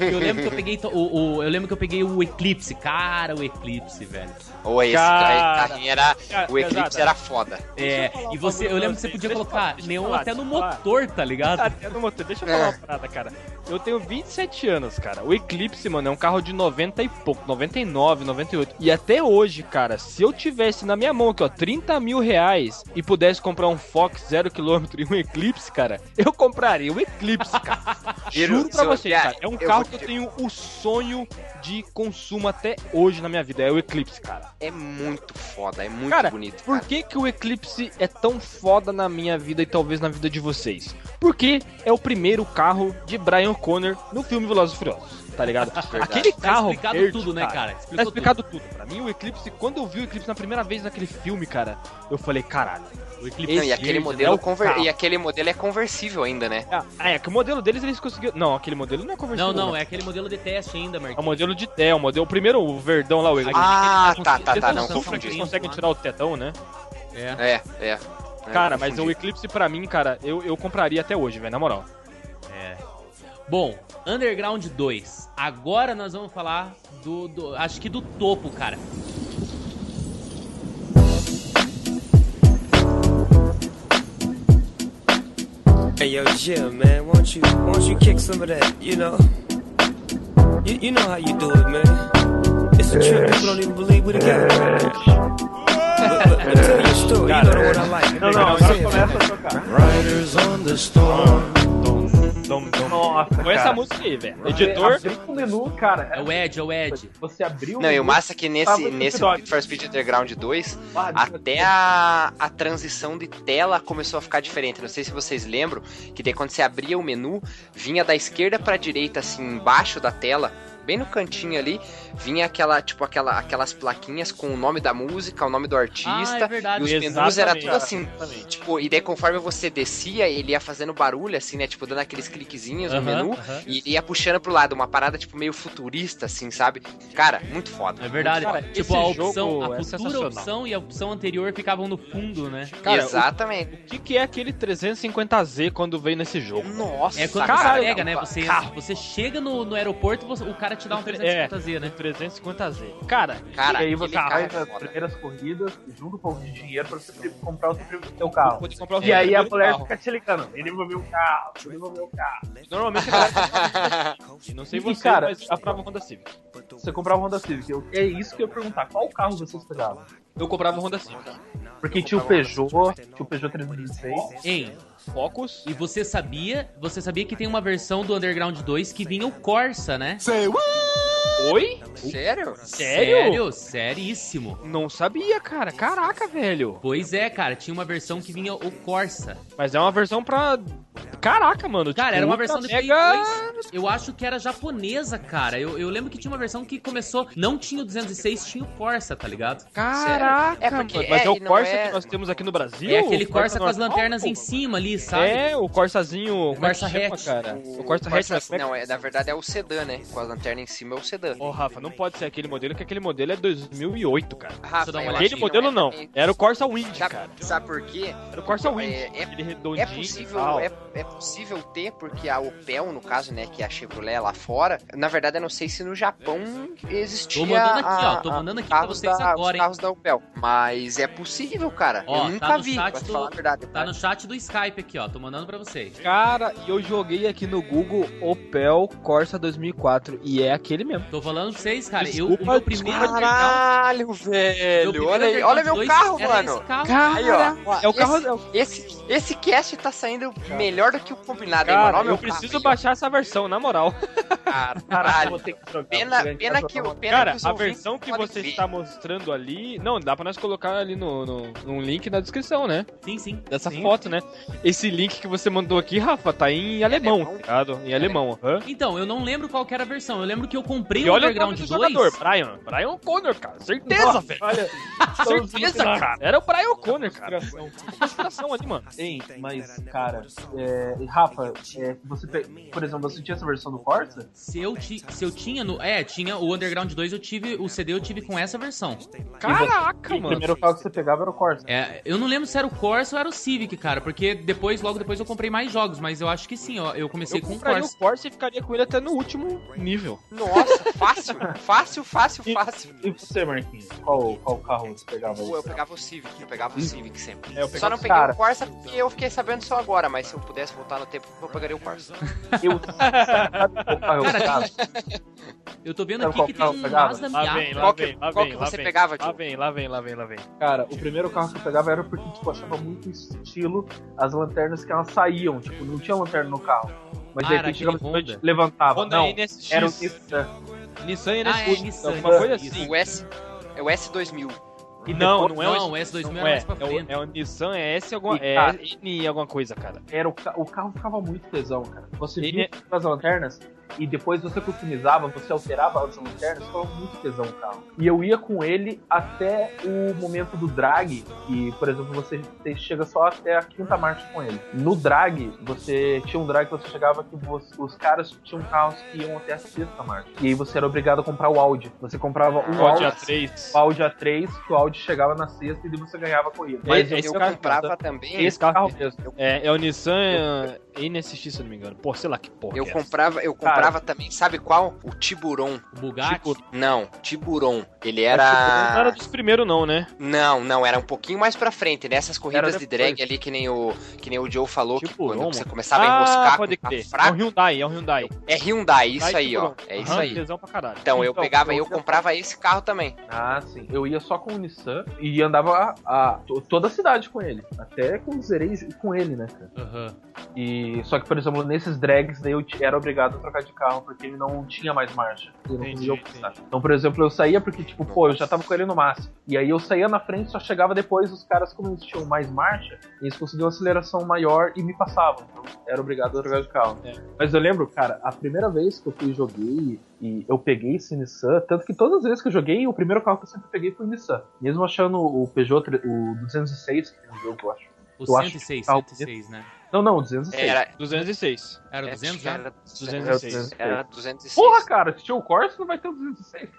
eu lembro que eu peguei o, o- eu lembro que eu peguei o Eclipse, cara, o Eclipse, velho. Ou esse Cara. carrinho era. Cara, O Eclipse pesada. era foda. É, e você, eu lembro que você podia. Deixa colocar deixa neon falar, até no motor, tá ligado? Até no motor. Deixa eu falar uma parada, cara. Eu tenho 27 anos, cara. O Eclipse, mano, é um carro de 90 e pouco, 99, 98. E até hoje, cara, se eu tivesse na minha mão aqui, ó, 30 mil reais e pudesse comprar um Fox 0km e um Eclipse, cara, eu compraria o Eclipse, cara. [laughs] Juro pra vocês, cara. É um carro que eu te- tenho o sonho de consumo até hoje na minha vida. É o Eclipse, cara. É muito foda, é muito Cara, bonito. Por cara. que, que o Eclipse é tão foda na minha vida e talvez na vida de vocês? Porque é o primeiro carro de Brian O'Connor no filme Velozes e Furiosos, tá ligado? [laughs] Aquele Tá carro explicado verde, tudo, né, cara? Tá Explicou explicado tudo. Pra mim, o Eclipse, quando eu vi o Eclipse na primeira vez naquele filme, cara, eu falei, caralho. tudo. O Eclipse Não, e aquele verde, modelo é o conver- e aquele modelo é conversível ainda, né? Ah, é que o modelo deles eles conseguiram. Não, aquele modelo não é conversível. Não, não, né? é aquele modelo de teste ainda, É o Marquinhos. modelo de té, o modelo. O primeiro, o verdão lá, o Eclipse. Ah, tá, tá, tá, eles não, são Eles conseguem tirar o tetão, né? É. É, é. Cara, É, mas o. Eclipse pra mim, cara, eu, eu compraria até hoje, velho, na moral. É. Bom, Underground 2. Agora nós vamos falar do, do- Acho que do topo, cara. Hey yo, Jim, man, won't you won't you kick some of that? You know, you, you know how you do it, man. It's a trip. People don't even believe we're together. but, but, but tell your story. You know one I like. Não, não, agora começa a tocar. Riders on the storm. Dom, dom. Nossa, Põe essa música aí, velho. Você Editor. Abrir o menu, cara. É o Ed, é o Ed. Você abriu Não, e o menu, massa é que nesse, nesse for Speed Underground 2, ah, até a, a transição de tela começou a ficar diferente. Não sei se vocês lembram, que daí quando você abria o menu, vinha da esquerda pra direita, assim, embaixo da tela, bem no cantinho ali, vinha aquela, tipo, aquela, aquelas plaquinhas com o nome da música, o nome do Ah, é artista, verdade. e os menus Exatamente, era tudo assim. exatamente. Tipo, e daí conforme você descia, ele ia fazendo barulho, assim, né? Tipo, dando aqueles cliquezinhos no Aham, menu. aham. E ia puxando pro lado, uma parada, tipo, meio futurista, assim, sabe? Cara, muito foda. É verdade. Cara, tipo, a opção, a é futura opção e a opção anterior ficavam no fundo, né? Cara, Exatamente. O que, que é aquele 350Z quando veio nesse jogo? Nossa, É quando Caralho, você pega, né? Você, carro. você chega no, no aeroporto, você- o cara te dá um É. 350Z, né? 350Z. Cara, Cara, E aí você carro faz é as primeiras corridas, junta um pouco de dinheiro pra você comprar o seu, carro. pode comprar o E aí a mulher carro. fica te ligando. Ele envolveu o carro, ele envolveu o carro. Normalmente [laughs] a galera E não sei E, você, cara, mas comprava um Honda Civic. Você comprava um Honda Civic. Eu- é isso que eu ia perguntar. Qual carro vocês pegavam? Eu comprava um Honda Civic. Porque tinha o Peugeot, tinha o Peugeot 306. Hein? Focus. E você sabia, você sabia que tem uma versão do Underground 2 que vinha o Corsa, né? Oi? Sério? Sério? Seríssimo. Não sabia, cara. Caraca, velho. Pois é, cara, tinha uma versão que vinha o Corsa. Mas é uma versão pra. Caraca, mano. Cara, tipo, era uma versão de Play mega... 2. Eu acho que era japonesa, cara. Eu, eu lembro que tinha uma versão que começou, não tinha o 206, tinha o Corsa, tá ligado? Caraca, É porque mano. Mas é, é, o não Corsa é- que nós temos aqui no Brasil? É aquele O Corsa com as lanternas em cima ali, sabe? É, o Corsazinho. como é Corsa hatch. cara. O, Corsa hatch, Corsa- mas como é Não, é, na verdade é o sedã, né? Com a lanterna em cima é o sedã. Ô, Rafa, não pode ser aquele modelo, que aquele modelo é 2008, cara. Rafa, Aquele que modelo é não. também- Era o Corsa Wind, Sabe, cara. sabe por quê? Era o Corsa Wind. É- é- aquele redondinho. É possível, é, é possível ter, porque a Opel, no caso, né, que é a Chevrolet lá fora, na verdade eu não sei se no Japão existia Tô mandando aqui, a- ó, tô mandando aqui pra carros vocês da, agora, os hein. carros da Opel. Mas é possível, cara. Ó, eu tá nunca no vi, pra do- falar a verdade. Tá no chat do Skype aqui, ó. Tô mandando pra vocês. Cara, e eu joguei aqui no Google Opel Corsa 2004 e é aquele mesmo. Tô falando pra vocês, cara. Eu, o Desculpa, meu primeiro desculpa. Caralho, velho! primeiro Olha aí, olha meu 2 carro, mano! Esse carro. Aí, ó. ó, É o carro. esse, é o- esse, esse cast tá saindo melhor do que o combinado, hein, Cara, mano? Olha eu preciso carro baixar essa versão, na moral. [laughs] Caralho, Caralho. vou ter que trocar. Pena, pena que, uma- pena Cara, que a versão que você ver. está mostrando ali. Não, dá pra nós colocar ali no, no, num link na descrição, né? Sim, sim. Dessa Sim. foto, né? Esse link que você mandou aqui, Rafa, tá em alemão, alemão? tá ligado? Em alemão, aham. Então, eu não lembro qual que era a versão. Eu lembro que eu comprei E o olha o nome Underground do 2. jogador, Brian. Brian O'Connor, cara. Certeza, velho. Olha, [laughs] Certeza, cara. Era o Brian O'Connor, cara. Inspiração ali, mano. Hein, mas, cara, é, Rafa, é, você, por exemplo, você tinha essa versão do Corsa? Se eu, ti, se eu tinha no. É, tinha o Underground 2, eu tive. O CD eu tive com essa versão. Caraca, E o mano. primeiro carro que você pegava era o Corsa. É, eu não lembro se era o Corsa ou era o Civic, cara, porque depois, logo depois, eu comprei mais jogos, mas eu acho que sim, ó. Eu comecei Eu com o Corsa. o Corsa e ficaria com ele até no último nível. Nossa, fácil, fácil, fácil, E- fácil. E você, Marquinhos? Qual, qual carro você pegava? Pô, eu pegava o Civic, eu pegava o Civic sempre. É, eu Só não peguei Cara. o Corsa porque eu fiquei sabendo só agora, mas se eu pudesse voltar no tempo, eu pegaria [laughs] o Corsa. Eu. Cara? [laughs] Eu tô vendo aqui qual que tem um? Mazda Lá Miata. vem, lá Qual que- vem, lá qual vem, que lá você vem. pegava, Lá vem, lá vem, lá vem, lá vem. Cara, o primeiro carro que eu pegava era porque, tipo, achava muito estilo as lanternas que elas saíam. Tipo, não tinha lanterna no carro. Mas Ah, de era repente chegava Honda. levantava. Honda não, NSX. era o Nissan. Nissan Ah, NSX. é, Nissan, alguma coisa assim. O S. É o S2000. E Não, depois não é o Não, o S2000 não é. mais pra É o, é o Nissan é S alguma, E, é N alguma coisa, cara. era o, o carro ficava muito tesão, cara. Você Ele via é- as lanternas e depois você customizava, você alterava as lanternas, ficava muito tesão o carro. E eu ia com ele até o momento do drag, que, por exemplo, você chega só até a quinta marcha com ele. No drag, você tinha um drag que você chegava que você- os caras tinham carros que iam até a sexta marcha. E aí você era obrigado a comprar o Audi. Você comprava um Audi Audi, A3. o Audi A3, que o Audi chegava na sexta e daí você ganhava a corrida. Mas eu- esse Eu carro- comprava também. esse carro carro- mesmo. É, é o Nissan é, NSX, se eu não me engano. Pô, sei lá que porra. Eu é comprava, eu Cara. Comprava também, sabe qual? O Tiburon. O Bugatti. Tipo, Não, Tiburon. Ele Não era era. dos primeiros, não, né? Não, não, era um pouquinho mais pra frente. Nessas corridas Era de drag ali, que nem o, que nem o Joe falou, que quando você começava a ah, enroscar pode com o crer. fraco, É um Hyundai, é um Hyundai. é Hyundai, isso Hyundai aí, ó. Tiburon. É isso Aham, aí. caralho. Então, eu Então, pegava e eu comprava esse carro também. Ah, sim. Eu ia só com o Nissan e andava a, a- to- toda a cidade com ele. Até eu zerei com ele, né, cara? Aham. E só que, por exemplo, nesses drags daí eu era obrigado a trocar de carro porque ele não tinha mais marcha. Eu não Entendi. Então, por exemplo, eu saía porque, tipo, pô, eu já tava com ele no máximo. E aí eu saía na frente, só chegava depois, os caras, como eles tinham mais marcha, eles conseguiam aceleração maior e me passavam. Então, era obrigado a trocar de carro. É. Mas eu lembro, cara, a primeira vez que eu fui e joguei e eu peguei esse Nissan, tanto que todas as vezes que eu joguei, o primeiro carro que eu sempre peguei foi o Nissan. Mesmo achando o Peugeot, o 206, que é um jogo, eu acho. O Eu acho 106, que tá o 106, né? Não, não, o 206. Era, 206. Era o é, 200 acho que já? era 206. Era 206. Porra, cara, se tinha o Corsa, não vai ter o 206.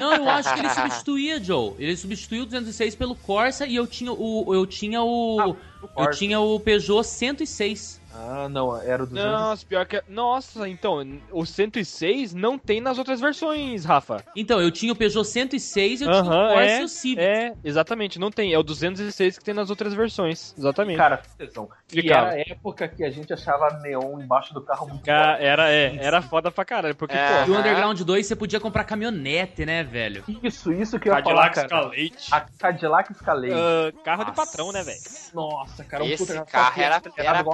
Não, eu acho que ele substituía, Joe. Ele substituiu o 206 pelo Corsa e eu tinha o. Eu tinha o. O eu tinha o Peugeot 106. Ah, não, era o 206. Nossa, pior que. Nossa, então, o 106 não tem nas outras versões, Rafa. Então, eu tinha o Peugeot 106 e eu tinha Aham, o Corsa é, e o Civic. É, exatamente, não tem. É o 216 que tem nas outras versões. Exatamente. Cara, que tesão. E era a época que a gente achava neon embaixo do carro muito Cara, foda. era, é, era foda pra caralho. Porque, É. E o Aham. Underground 2 você podia comprar caminhonete, né, velho? Isso, isso que pô, eu ia falar, Cadillac. Escalade. A Cadillac Escalade. Ah, carro de Nossa. patrão, né, velho? Nossa, cara, um Esse puta carro era, acelerava era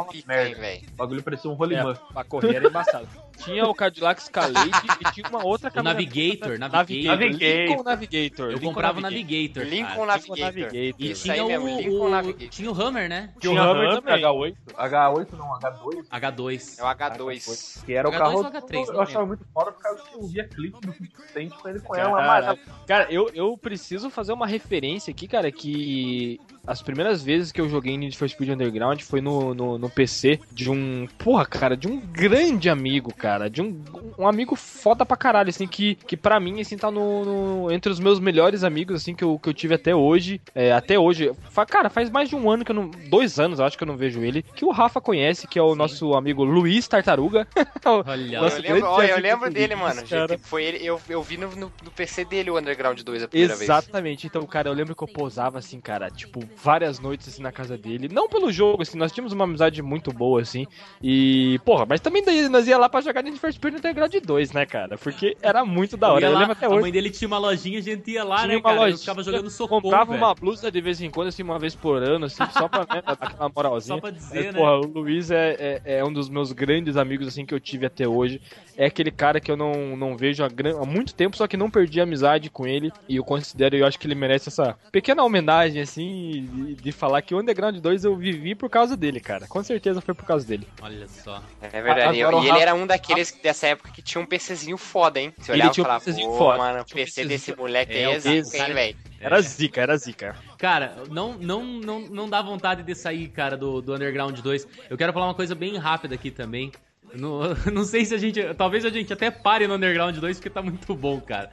velho. O bagulho parecia um rolimã. É, pra correr era embaçado. [laughs] tinha o Cadillac Escalade e tinha uma outra O caminhonete- Navigator, Navigator. Navigator. Lincoln Navigator. Eu Lincoln comprava o Navigator. Lincoln. Navigator. Navigator. E Isso tinha aí mesmo, o, Lincoln o- Navigator. Tinha o Hammer, né? Tinha o Hammer Hammer, também. H8. H8 não, H2. H2. É o H2. Que era o H2 carro. ou H3, eu não achava muito foda por causa que eu via clipe do 50 Cent com ele com ela Cara, amarela. Cara, eu, eu preciso fazer uma referência aqui, cara, que as primeiras vezes que eu joguei Need for Speed Underground foi no, no, no PC de um, porra, cara, de um grande amigo, cara, de um, um amigo foda pra caralho, assim, que, que pra mim, assim, tá no, no- entre os meus melhores amigos, assim, que eu, que eu tive até hoje, é, até hoje, fa- cara, faz mais de um ano que eu não, dois anos, eu acho que eu não vejo ele, que o Rafa conhece, que é o nosso amigo Luiz Tartaruga, [laughs] Olha Nossa, Eu lembro, ó, eu lembro dele, Luiz, mano. cara. Gente, foi ele, eu, eu vi no, no, no PC dele o Underground 2 a primeira vez. Exatamente. Então, cara, eu lembro que eu posava assim, cara, tipo, várias noites assim na casa dele. Não pelo jogo, assim, nós tínhamos uma amizade muito boa, assim. E, porra, mas também daí nós ia lá pra jogar Need for Speed Underground 2, né, cara? Porque era muito da hora. Eu, lá, lembro até A hoje. mãe dele tinha uma lojinha, a gente ia lá, Tinha né, uma cara? Eu ficava jogando socorro, Comprava velho. uma blusa de vez em quando, assim, uma vez por ano, assim, só pra né, dar aquela [laughs] moralzinha. Só pra dizer, Mas, né? porra, o Luiz é, é, é um dos meus grandes amigos, assim, que eu tive até hoje. É aquele cara que eu não, não vejo há, gran- há muito tempo, só que não perdi a amizade com ele. E eu considero, eu acho que ele merece essa pequena homenagem, assim, de, de falar que o Underground 2 eu vivi por causa dele, cara. Com certeza foi por causa dele. Olha só. É verdade. Agora e ele era um daqueles dessa época que tinha um PCzinho foda, hein? Você Ele olhava e tinha um falava, PCzinho foda. mano, o Tinha um PC desse moleque É, aí é zica, hein, velho? Era zica, era zica. Cara, não, não, não, não dá vontade de sair, cara, do, do Underground 2. Eu quero falar uma coisa bem rápida aqui também. Não, [laughs] não sei se a gente. Talvez a gente até pare no Underground 2 porque tá muito bom, cara.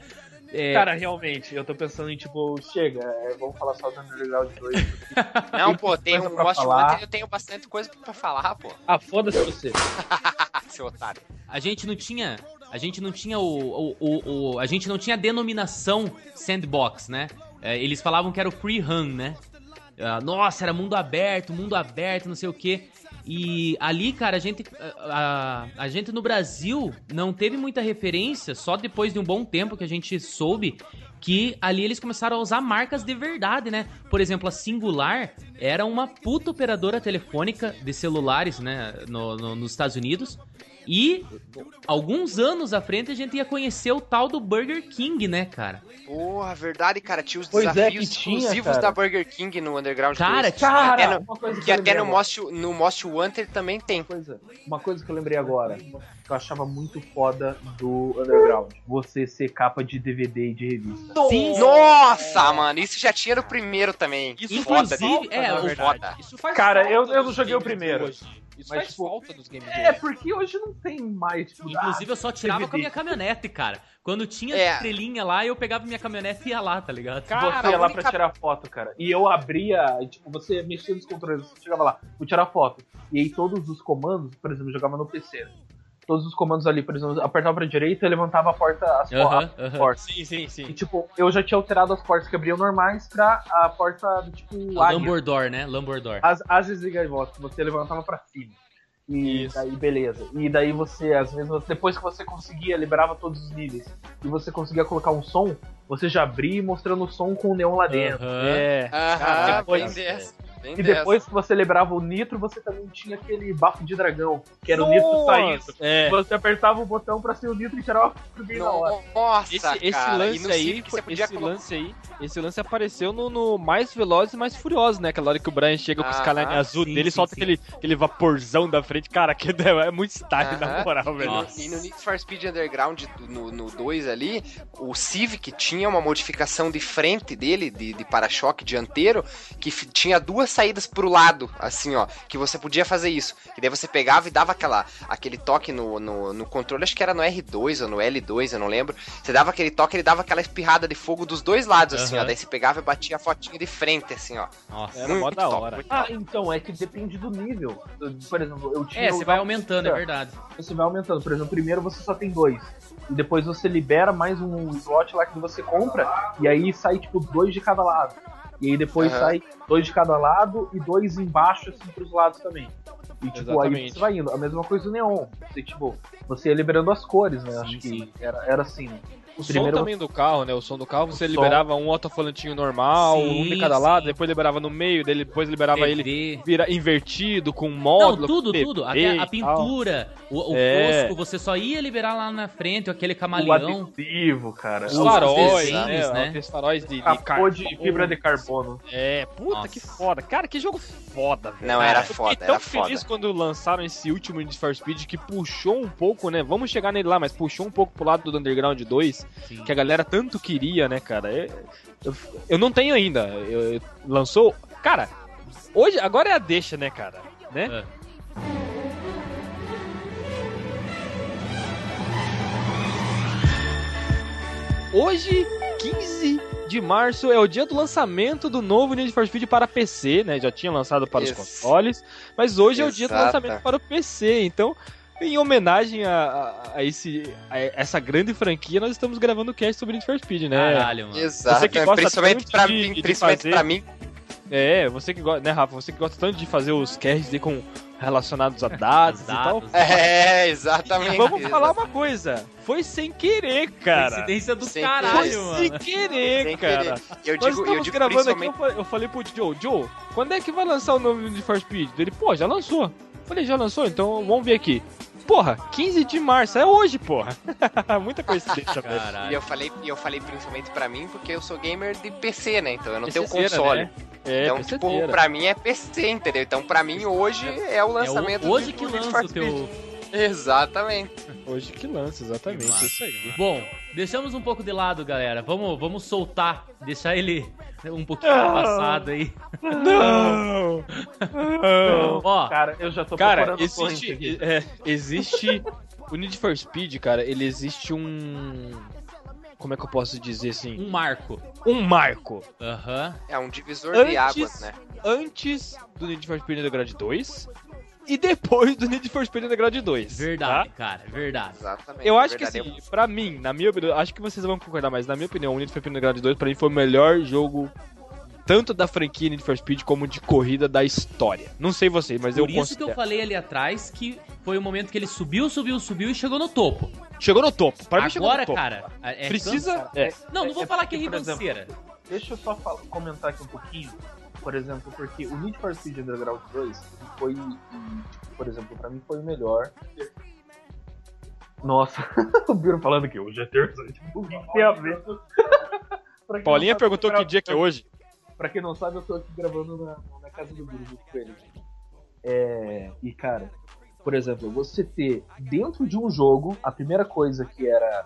É, Cara, realmente, eu tô pensando em, tipo, chega, é, vamos falar só do Underground 2. porque- [laughs] Não, pô, tem um falar. Wanted, eu tenho bastante coisa pra falar, pô. Ah, foda-se você. [laughs] Seu otário. a gente não tinha. A gente não tinha o. o, o, o- a gente não tinha a denominação sandbox, né? É, eles falavam que era o free run, né? Ah, nossa, era mundo aberto, mundo aberto, não sei o quê. E ali, cara, a gente, a, a, a gente no Brasil não teve muita referência, só depois de um bom tempo que a gente soube que ali eles começaram a usar marcas de verdade, né? Por exemplo, a Singular era uma puta operadora telefônica de celulares, né, no, no- nos Estados Unidos. E alguns anos à frente a gente ia conhecer o tal do Burger King, né, cara? Porra, verdade, cara. Tinha os Pois é, desafios que tinha, exclusivos cara. da Burger King no Underground Cara, 2. Cara, É, no- uma coisa Que eu até no. Most, no Most Wanted também tem. coisa, uma coisa que eu lembrei agora, que eu achava muito foda do Underground. Você ser capa de DVD e de revista. Sim, Nossa, mano, isso já tinha no primeiro também. Isso Inclusive, foda, é. Foda. Isso faz Cara, eu- eu não joguei o primeiro. hoje. Isso Mas, faz tipo, falta nos games É, porque hoje não tem mais. Tipo, Inclusive, eu só tirava DVD. com a minha caminhonete, cara. Quando tinha É. estrelinha lá, eu pegava minha caminhonete e ia lá, tá ligado? você ia lá única- pra tirar foto, cara. E eu abria, e, tipo, você mexia nos controles, você chegava lá, vou tirar foto. E aí todos os comandos, por exemplo, eu jogava no PC. Todos os comandos ali, por exemplo, apertava pra direita e levantava a porta, as po- Aham, a aham. porta. Sim, sim, E sim. tipo, eu já tinha alterado as portas que abriam normais pra a porta do tipo águia. Lambordor, né? Lambordor. As, as desligar e volta, você levantava pra cima. E Isso. daí, beleza. E daí você, às vezes, você- depois que você conseguia, liberava todos os níveis. E você conseguia colocar um som, você já abria mostrando o som com o neon lá dentro. Aham. É. Aham, depois- bem dessa. Bem E dessa. depois que você liberava o nitro, você também tinha aquele bafo de dragão, que era o nitro saindo. É. Você apertava o botão pra ser o nitro e tirava o bem na hora. Nossa, Esse, esse cara. lance aí, esse colocar- lance aí, esse lance apareceu no, no Mais Velozes e Mais Furiosos, né? Aquela hora que o Brian chega com os Aham, canelinhos azul sim, dele, sim, solta sim. Aquele, aquele vaporzão da frente. Cara, que [laughs] é muito style, na Aham. moral, velho. Nossa. E no Need for Speed Underground no 2 ali, o Civic tinha uma modificação de frente dele, de, de para-choque dianteiro, que tinha duas saídas pro lado, assim, ó, que você podia fazer isso. E daí você pegava e dava aquela, aquele toque no, no, no controle, acho que era no R2 ou no L2, eu não lembro. Você dava aquele toque, ele dava aquela espirrada de fogo dos dois lados, assim, Aham. ó. Daí você pegava e batia a fotinha de frente, assim, ó. Nossa. Era mó Muito da top, hora. muito Ah, então, é que depende do nível. Por exemplo, eu tinha. É, você vai aumentando, é verdade. você vai aumentando. Por exemplo, primeiro você só tem dois. E depois você libera mais um slot lá que você compra. E aí sai, tipo, dois de cada lado. E aí depois Aham. sai dois de cada lado e dois embaixo, assim, pros lados também. E tipo, aí Exatamente. você vai indo. A mesma coisa do neon. Você, tipo, você ia liberando as cores, né? Sim, Acho que sim. era, era assim, né? O Primeiro- som também do carro, né? O som do carro, você O som. liberava um alto-falantinho normal, Sim, um de cada sim. lado, depois liberava no meio, dele, depois liberava ele TV. vira, invertido, com Não, módulo. tudo, com tudo. TV Até a pintura, o, o É. fosco, você só ia liberar lá na frente, aquele O camaleão. adesivo, cara. Os Os faróis, né? né? Aqueles faróis de, de Capô de carbono. fibra de carbono. É, puta Nossa. que foda. Cara, que jogo foda, velho. Não, era Eu fiquei foda, tão feliz foda. quando lançaram esse último Need for Speed que puxou um pouco, né? Vamos chegar nele lá, mas puxou um pouco pro lado do Underground 2, Sim. que a galera tanto queria, né, cara? É- Eu, eu não tenho ainda. Eu- eu- lançou. Cara, hoje, agora é a deixa, né, cara? Né? É. Hoje, 15 de março, é o dia do lançamento do novo Need for Speed para PC, né? Já tinha lançado para os Isso. consoles, mas hoje é o dia do Exata. lançamento para o PC. Então, em homenagem a, a- a esse, a essa grande franquia, nós estamos gravando o cast sobre Need for Speed, né? Caralho, mano. Exato, Você que gosta principalmente pra de- mim, de principalmente fazer- pra mim, É, você que gosta, né, Rafa? Você que gosta tanto de fazer os casts aí com relacionados a [laughs] dados e tal. Dados. É, exatamente. Vamos falar uma coisa. Foi sem querer, cara. Coincidência do Sem caralho, querer. mano. Sem querer, Sem cara. querer. Eu Nós digo, estamos eu digo gravando aqui, principalmente. eu falei, eu falei pro Joe, Joe, quando é que vai lançar o novo Need for Speed? Ele, pô, já lançou. Eu falei, já lançou? Então vamos ver aqui. Porra, 15 de março, é hoje, porra. [laughs] Muita coincidência, velho. E eu falei, e eu falei principalmente pra mim porque eu sou gamer de PC, né? Então eu não tenho console. né? É, então, PCzeira. tipo, pra mim é PC, entendeu? Então, pra mim, hoje é o É lançamento o- hoje do- que lança o teu. Exatamente. Hoje que lança, exatamente, Que isso aí. Bom, deixamos um pouco de lado, galera. Vamos, vamos soltar, deixar ele um pouquinho passado aí. Não! Não! Ó, Cara, eu já tô Cara, existe, é, existe o Need for Speed, cara, ele existe um como é que eu posso dizer assim? um marco. Um marco Aham. É um divisor de Antes- águas, né? antes do Need for Speed Underground 2 e depois do Need for Speed Underground 2. Verdade, tá? cara, verdade. Exatamente. Eu acho que assim, pra mim, na minha opinião, acho que vocês vão concordar, mas na minha opinião, o Need for Speed Underground 2 pra mim foi o melhor jogo tanto da franquia Need for Speed como de corrida da história. Não sei vocês, mas Por eu isso que considero. eu falei ali atrás que foi o momento que ele subiu, subiu, subiu e chegou no topo. Chegou no topo. Pra mim chegou Agora, no topo. cara, é Precisa. É. Não, não vou É falar que é por ribanceira. Deixa eu só fala- comentar aqui um pouquinho, por exemplo, porque o Need for Speed Underground 2 foi, por exemplo, pra mim foi o melhor. Nossa, [laughs] o Biro falando que hoje é terça, tipo, o que tem a ver? [laughs] Paulinha sabe, perguntou que dia que é hoje. Pra quem não sabe, eu tô aqui gravando na, na casa do Biro junto com ele. É, e cara, por exemplo, você ter dentro de um jogo, a primeira coisa que era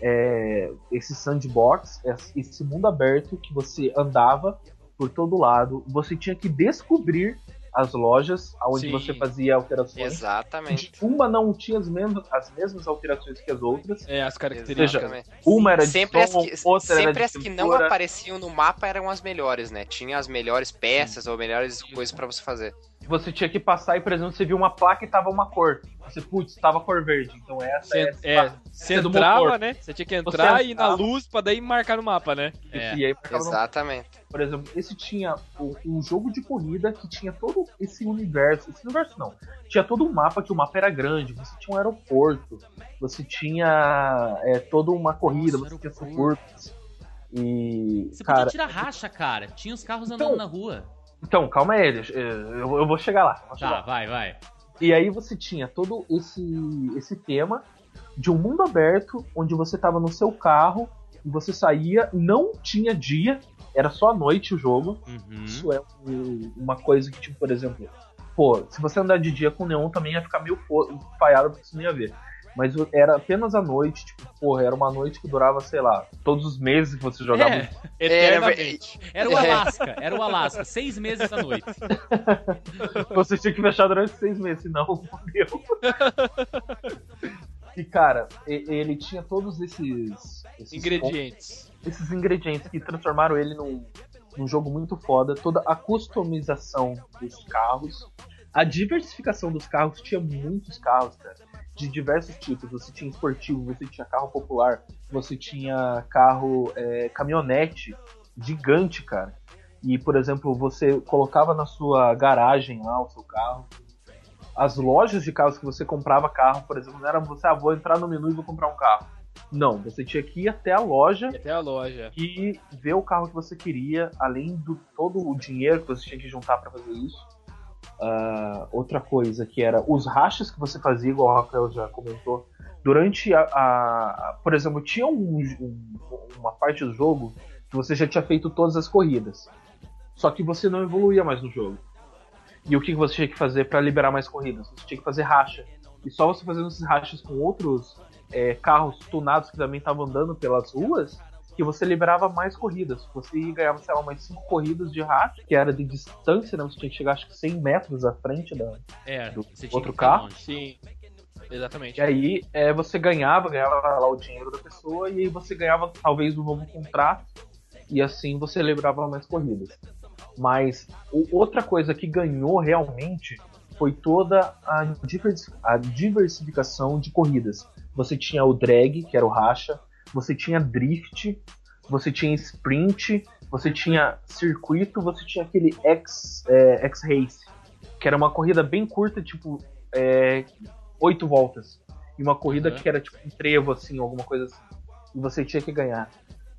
é, esse sandbox, esse mundo aberto que você andava por todo lado, você tinha que descobrir as lojas onde Sim. você fazia alterações. Exatamente. Uma não tinha as mesmas, as mesmas alterações que as outras. É, as características. Exatamente. Uma era de Sempre as som, que, outra era sempre de as que não apareciam no mapa eram as melhores, né? Tinha as melhores peças ou melhores coisas pra você fazer. Você tinha que passar e, por exemplo, você viu uma placa e tava uma cor. Você, putz, tava cor verde. Então essa Você, é, é, essa você é do entrava, motor. né? Você tinha que entrar e ir na luz pra daí marcar no mapa, né? É. E aí, marcava no- Exatamente. por exemplo, esse tinha o- um jogo de corrida que tinha todo esse universo. Esse universo não. Tinha todo um mapa que o mapa era grande. Você tinha um aeroporto. Você tinha é, toda uma corrida. Nossa, você tinha aeroporto. sucurbs. E. Você cara, podia tirar racha, cara. Tinha os carros andando Então, na rua. Então, calma aí. deixa- Eu, eu vou chegar lá. vou Tá, vai, vai. E aí você tinha todo esse, esse tema de um mundo aberto onde você tava no seu carro e você saía, não tinha dia, era só à noite o jogo. Uhum. Isso é um- uma coisa que, tipo, por exemplo, pô, se você andar de dia com neon também ia ficar meio falhado porque você não ia ver. Mas era apenas à noite, tipo, porra, era uma noite que durava, sei lá, todos os meses que você jogava. É, Eternamente. era o É. Alasca, era o Alasca, seis meses à noite. [laughs] Você tinha que fechar durante seis meses, senão [laughs] fudeu. E cara, ele tinha todos esses, esses Ingredientes. esses ingredientes que transformaram ele num, num jogo muito foda. Toda a customização dos carros, a diversificação dos carros, tinha muitos carros, cara, de diversos tipos. Você tinha esportivo, você tinha carro popular, você tinha carro é, caminhonete gigante, cara. E, por exemplo, você colocava na sua garagem lá o seu carro. As lojas de carros que você comprava carro, por exemplo, não era você, ah, vou entrar no menu e vou comprar um carro. Não, você tinha que ir até a loja Até a loja. e ver o carro que você queria, além do todo o dinheiro que você tinha que juntar para fazer isso. Ah, outra coisa que era os rachas que você fazia, igual o Rafael já comentou. Durante a. a- por exemplo, tinha um- um- uma parte do jogo que você já tinha feito todas as corridas. Só que você não evoluía mais no jogo. E o que você tinha que fazer para liberar mais corridas? Você tinha que fazer racha. E só você fazendo esses rachas com outros é, carros tunados que também estavam andando pelas ruas, que você liberava mais corridas. Você ganhava, sei lá, mais 5 corridas de racha, que era de distância, né? Você tinha que chegar acho que 100 metros à frente da. É, Do você tinha outro carro? longe. Sim. Exatamente. E aí é, você ganhava, ganhava lá o dinheiro da pessoa, e aí você ganhava talvez um novo contrato, e assim você liberava mais corridas. Mas o- outra coisa que ganhou realmente foi toda a, diversi- a diversificação de corridas. Você tinha o drag, que era o racha, você tinha drift, você tinha sprint, você tinha circuito, você tinha aquele X, é, X-Race, que era uma corrida bem curta, tipo, é, oito voltas. E uma corrida Uhum. que era tipo um trevo, assim, alguma coisa assim. E você tinha que ganhar.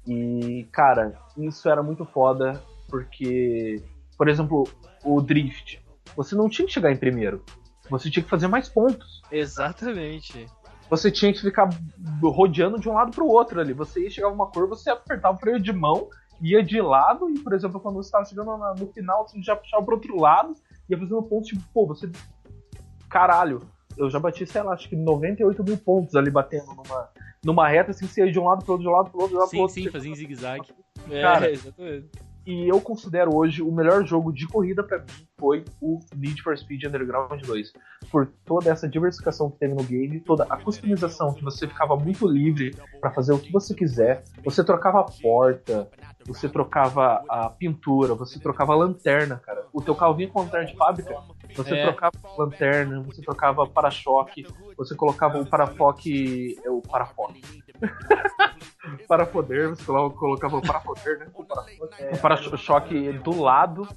E, cara, isso era muito foda, porque, por exemplo, o drift. Você não tinha que chegar em primeiro. Você tinha que fazer mais pontos. Exatamente. Você tinha que ficar rodeando de um lado pro outro ali. Você ia chegar uma curva, você apertava o freio de mão, ia de lado, e, por exemplo, quando você estava chegando na- no final, você já puxava pro outro lado, ia fazendo pontos, tipo, pô, você. Caralho, eu já bati, sei lá, acho que 98 mil pontos ali batendo numa, numa reta, assim, você ia de um lado pro outro, de um lado pro outro, de um lado Sim, outro. sim, Você- fazia em zigue-zague. É, exatamente. E eu considero hoje o melhor jogo de corrida pra mim foi o Need for Speed Underground 2. Por toda essa diversificação que teve no game, toda a customização que você ficava muito livre pra fazer o que você quiser. Você trocava a porta, você trocava a pintura, você trocava a lanterna, cara. O teu carro vinha com lanterna de fábrica, você É. trocava a lanterna, você trocava para-choque, você colocava o parafoque. é, O parafoque. [laughs] para-poder, você colo- colocava o para-poder, né? O para- O para-choque do lado,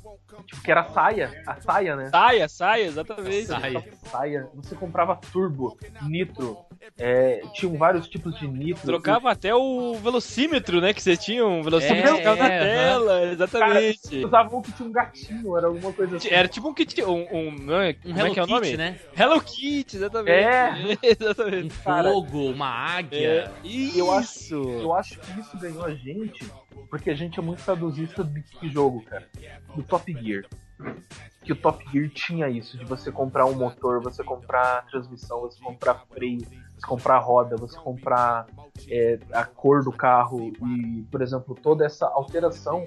tipo, que era a saia, a saia, né? Saia, saia, exatamente. Saia. Saia, você comprava turbo, nitro, é, tinham vários tipos de nitro. Trocava até o velocímetro, né? Que você tinha um velocímetro É, que ficava na é, tela, exatamente. Usava um que tinha um gatinho, era alguma coisa assim. Era tipo um kit, um, um, não é- Um como é Hello que é o nome? Kitty, né? Hello Kitty, exatamente. É. [laughs] exatamente. Um Cara, fogo, uma águia. É, isso. Eu acho, eu acho que isso ganhou a gente porque a gente é muito saudosista de que jogo, cara? Do Top Gear. Que o Top Gear tinha isso, de você comprar um motor, você comprar transmissão, você comprar freio, você comprar roda, você comprar é, a cor do carro e, por exemplo, toda essa alteração.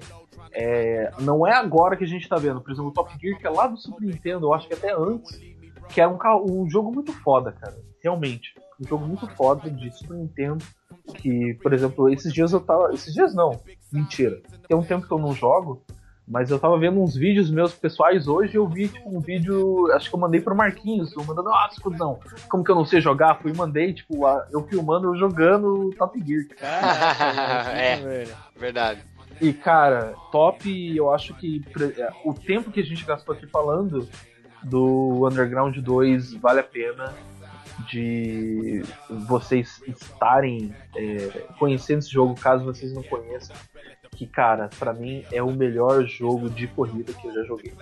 é, não é agora que a gente tá vendo. Por exemplo, o Top Gear, que é lá do Super Nintendo, eu acho que até antes, que era um, carro- um jogo muito foda, cara. Realmente. Um jogo muito foda de Super Nintendo. Que, por exemplo, esses dias eu tava. Esses dias não, mentira. Tem um tempo que eu não jogo, mas eu tava vendo uns vídeos meus pessoais hoje eu vi tipo, um vídeo. Acho que eu mandei pro Marquinhos, eu mandando, nossa, cuzão, como que eu não sei jogar? Fui e mandei, tipo, a- eu filmando eu jogando Top Gear. Caraca, [laughs] É. velho. Verdade. E, cara, top, eu acho que é, o tempo que a gente gastou aqui falando do Underground 2 vale a pena de vocês estarem é, conhecendo esse jogo, caso vocês não conheçam. Que, cara, pra mim é o melhor jogo de corrida que eu já joguei.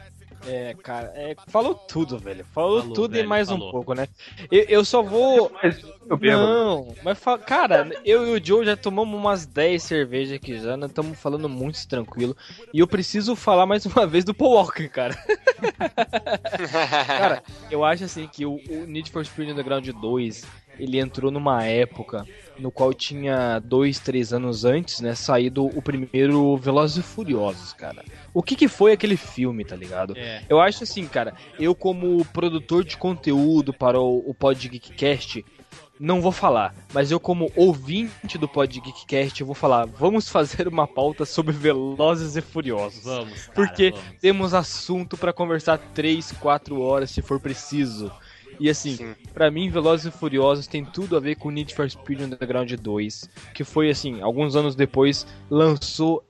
É, cara, é, falou tudo, velho. Falou, Falou, tudo e velho, mais falou. um pouco, né? Eu, eu só vou. Mas. Não, mas fa- cara, eu e o Joe já tomamos umas 10 cervejas aqui já, nós estamos falando muito tranquilo. E eu preciso falar mais uma vez do Paul Walker, cara. [laughs] Cara, eu acho assim que o, o Need for Speed Underground 2, ele entrou numa época no qual tinha dois, três anos antes, né, saído o primeiro Velozes e Furiosos, cara. O que que foi aquele filme, tá ligado? É. Eu acho assim, cara, eu como produtor de conteúdo para o, o Pod Geekcast, não vou falar, mas eu como ouvinte do Pod Geekcast, eu vou falar, vamos fazer uma pauta sobre Velozes e Furiosos. Vamos, cara, Porque vamos. temos assunto pra conversar 3, 4 horas se for preciso. E assim, Sim. pra mim, Velozes e Furiosos tem tudo a ver com Need for Speed Underground 2, que foi assim, alguns anos depois, lançou.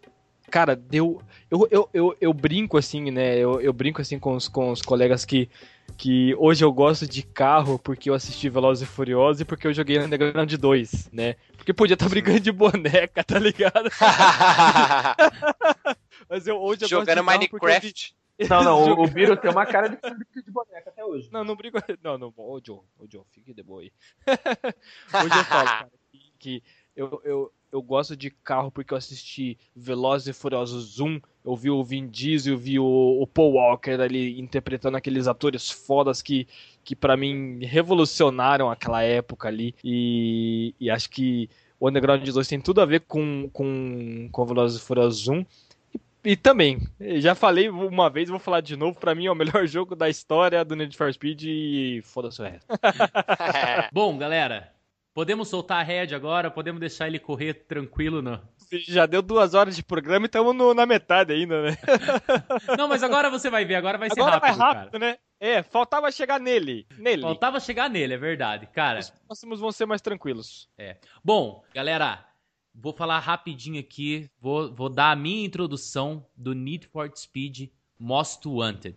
Cara, deu. Eu, eu, eu, eu brinco assim, né? Eu, eu brinco assim com os, com os colegas que, que hoje eu gosto de carro porque eu assisti Velozes e Furiosos e porque eu joguei Underground 2, né? Porque podia estar brincando de boneca, tá ligado? [laughs] Mas eu hoje eu Jogando gosto de Minecraft. [laughs] Não, não, o, o Biro tem uma cara de fábrica de boneca até hoje. Não, não brigo. Não, não, ô Joe, ô Joe, fique de boa aí. [laughs] Hoje eu falo, cara, que, que eu, eu, eu gosto de carro porque eu assisti Velozes e Furiosos 1, eu vi o Vin Diesel, eu vi o, o Paul Walker ali interpretando aqueles atores fodas que, que para mim revolucionaram aquela época ali. E, e acho que o Underground 2 tem tudo a ver com, com, com Velozes e Furiosos 1. E, também, já falei uma vez, vou falar de novo, pra mim é o melhor [laughs] jogo da história do Need for Speed e foda-se o resto. [laughs] Bom, galera, podemos soltar a head agora, podemos deixar ele correr tranquilo, não? Já deu duas horas de programa e estamos na metade ainda, né? [laughs] Não, mas agora você vai ver, agora vai ser Agora rápido, vai rápido, né? É, faltava chegar nele. Nele. cara. Faltava chegar nele, é verdade, cara. Os próximos vão ser mais tranquilos. Bom, galera, vou falar rapidinho aqui, vou, vou dar a minha introdução do Need for Speed Most Wanted.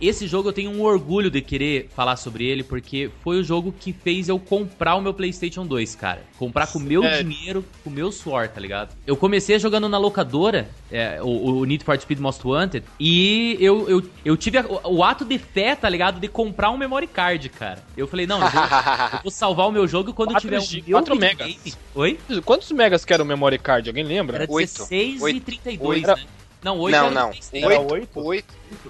Esse jogo eu tenho um orgulho de querer falar sobre ele, porque foi o jogo que fez eu comprar o meu PlayStation 2, cara. Comprar com o meu Sério? dinheiro, com o meu suor, tá ligado? Eu comecei jogando na locadora, é, o, o Need for Speed Most Wanted, e eu, eu, eu tive a- o, o ato de fé, tá ligado? De comprar um memory card, cara. Eu falei, não, eu vou, [laughs] eu vou salvar o meu jogo quando Quatro tiver um G- meu quatro videogame. megas. Oi? Quantos megas que era o memory card? Alguém lembra? Era Oito. 16 e Oito. 32, Oito. né? Não, 8 Não, era não. Era 8, oito? 8,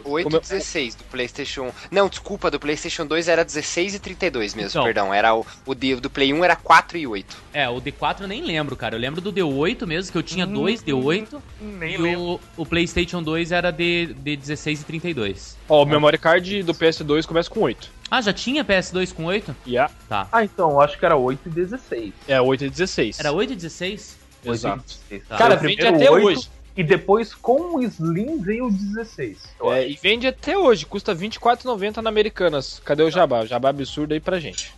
8 Como eu- 16 do PlayStation 1. Não, desculpa, do PlayStation 2 era 16 e 32 mesmo, Então. perdão. Era o, o de- do Play 1 era 4 e 8. É, o D4 eu nem lembro, cara. Eu lembro do D8 mesmo, que eu tinha dois D8. Nem e o, o PlayStation 2 era de, de 16 e 32. Ó, o memory card do PS2 começa com 8. Ah, já tinha PS2 com 8? Yeah. Tá. Ah, então, acho que era 8 e 16. É, 8 e 16. Era 8 e 16? 8 e Exato. 16. Tá. Cara, vende até 8, hoje. E depois com o Slim veio o 16. eu É, e vende até hoje, custa R$24,90 na Americanas. Cadê o Jabá? O Jabá absurdo aí pra gente.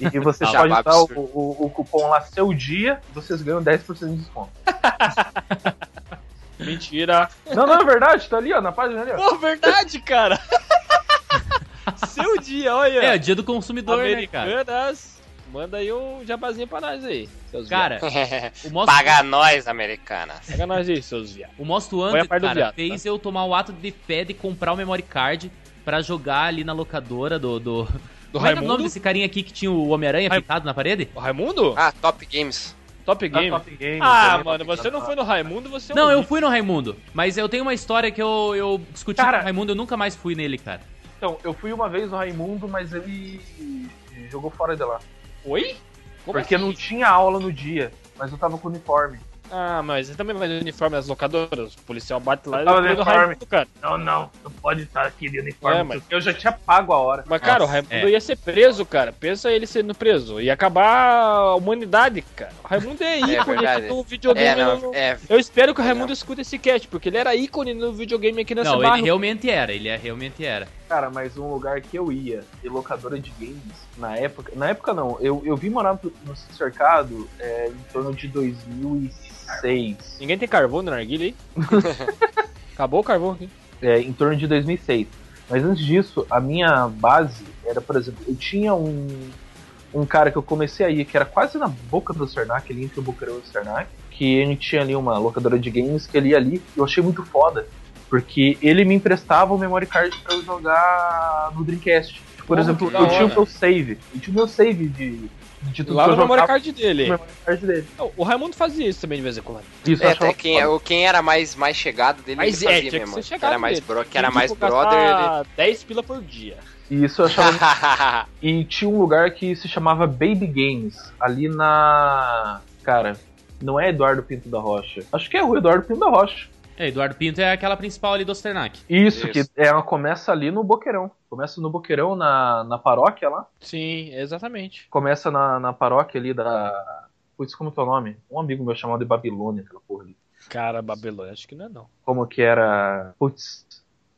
E você [laughs] Já pode usar o, o- o cupom lá seu dia, vocês ganham 10% de desconto. [laughs] Mentira. Não, não, é verdade, tá ali, ó, na página ali, ó. Pô, verdade, cara. [laughs] Seu dia, olha. É, o dia do consumidor, né, cara? Manda aí um jabazinho pra nós aí, seus Cara, [laughs] o Most, Paga nós, americanas. viados. Pega nós aí, seus viados. o Most Wanted, cara, viado, tá? fez eu tomar o ato de fé de comprar o memory card pra jogar ali na locadora do... Do, Do Como é que é o nome Raimundo? desse carinha aqui que tinha o Homem-Aranha Raim- pintado na parede? O Raimundo? Ah, Top Games. Top Game. Top Game, Ah, mano, Top você não Game. foi no Raimundo, você é um Não, eu lixo. fui no Raimundo, mas eu tenho uma história que eu, eu discuti Cara- com o Raimundo, eu nunca mais fui nele, cara. Então, eu fui uma vez no Raimundo, mas ele jogou fora de lá. Oi? Como porque assim? não tinha aula no dia, mas eu tava com uniforme. Ah, mas você também vai no uniforme das locadoras? O policial bate lá e tava eu fui de no uniforme. Raimundo, cara. Não, não, não pode estar aqui de uniforme. É, mas- Eu já tinha pago a hora. Mas, cara, o Nossa, Raimundo é. ia ser preso, cara. Pensa ele sendo preso. Ia acabar a humanidade, cara. O Raimundo é [laughs] ícone verdade. do videogame. É, não, no- é. Eu espero que o É, Raimundo não. escute esse cast, porque ele era ícone no videogame aqui nessa Não, barra. ele realmente era, ele é- realmente era. Cara, mas um lugar que eu ia, de locadora de games, na época. Na época não, eu, eu vim morar no, no cercado é, em torno de 2006. Ninguém tem carvão na narguilha aí? [laughs] Acabou o carvão aqui. É, em torno de 2006. Mas antes disso, a minha base era, por exemplo, eu tinha um, um cara que eu comecei a ir, que era quase na boca do Cernac, ali entre o Boqueirão e o Cernac, que a gente tinha ali uma locadora de games que ele ia ali, e eu achei muito foda, porque ele me emprestava o memory card pra eu jogar no Dreamcast. Por Porra, exemplo, eu tinha o meu save, eu tinha o meu save de, de tudo Lá no eu memory card dele. no memory card dele. O Raimundo fazia isso também de vez em quando. Isso eu É, achava até quem, o- quem era mais, mais chegado dele, Mas ele é, fazia tinha que mesmo. Que era mais, bro, que era mais brother, ele... gastar 10 pila por dia. E isso eu achava [laughs] E tinha um lugar que se chamava Baby Games, ali na. Cara, não é Eduardo Pinto da Rocha. Acho que é o Eduardo Pinto da Rocha. É, Eduardo Pinto é aquela principal ali do Osternac. Isso, Isso. que ela começa ali no Boqueirão. Começa no Boqueirão, na, na paróquia lá. Sim, exatamente. Começa na, na paróquia ali da. Putz, como que é o nome? Um amigo meu chamado de Babilônia, aquela porra ali. Cara, Babilônia, acho que não é não. Como que era. Putz.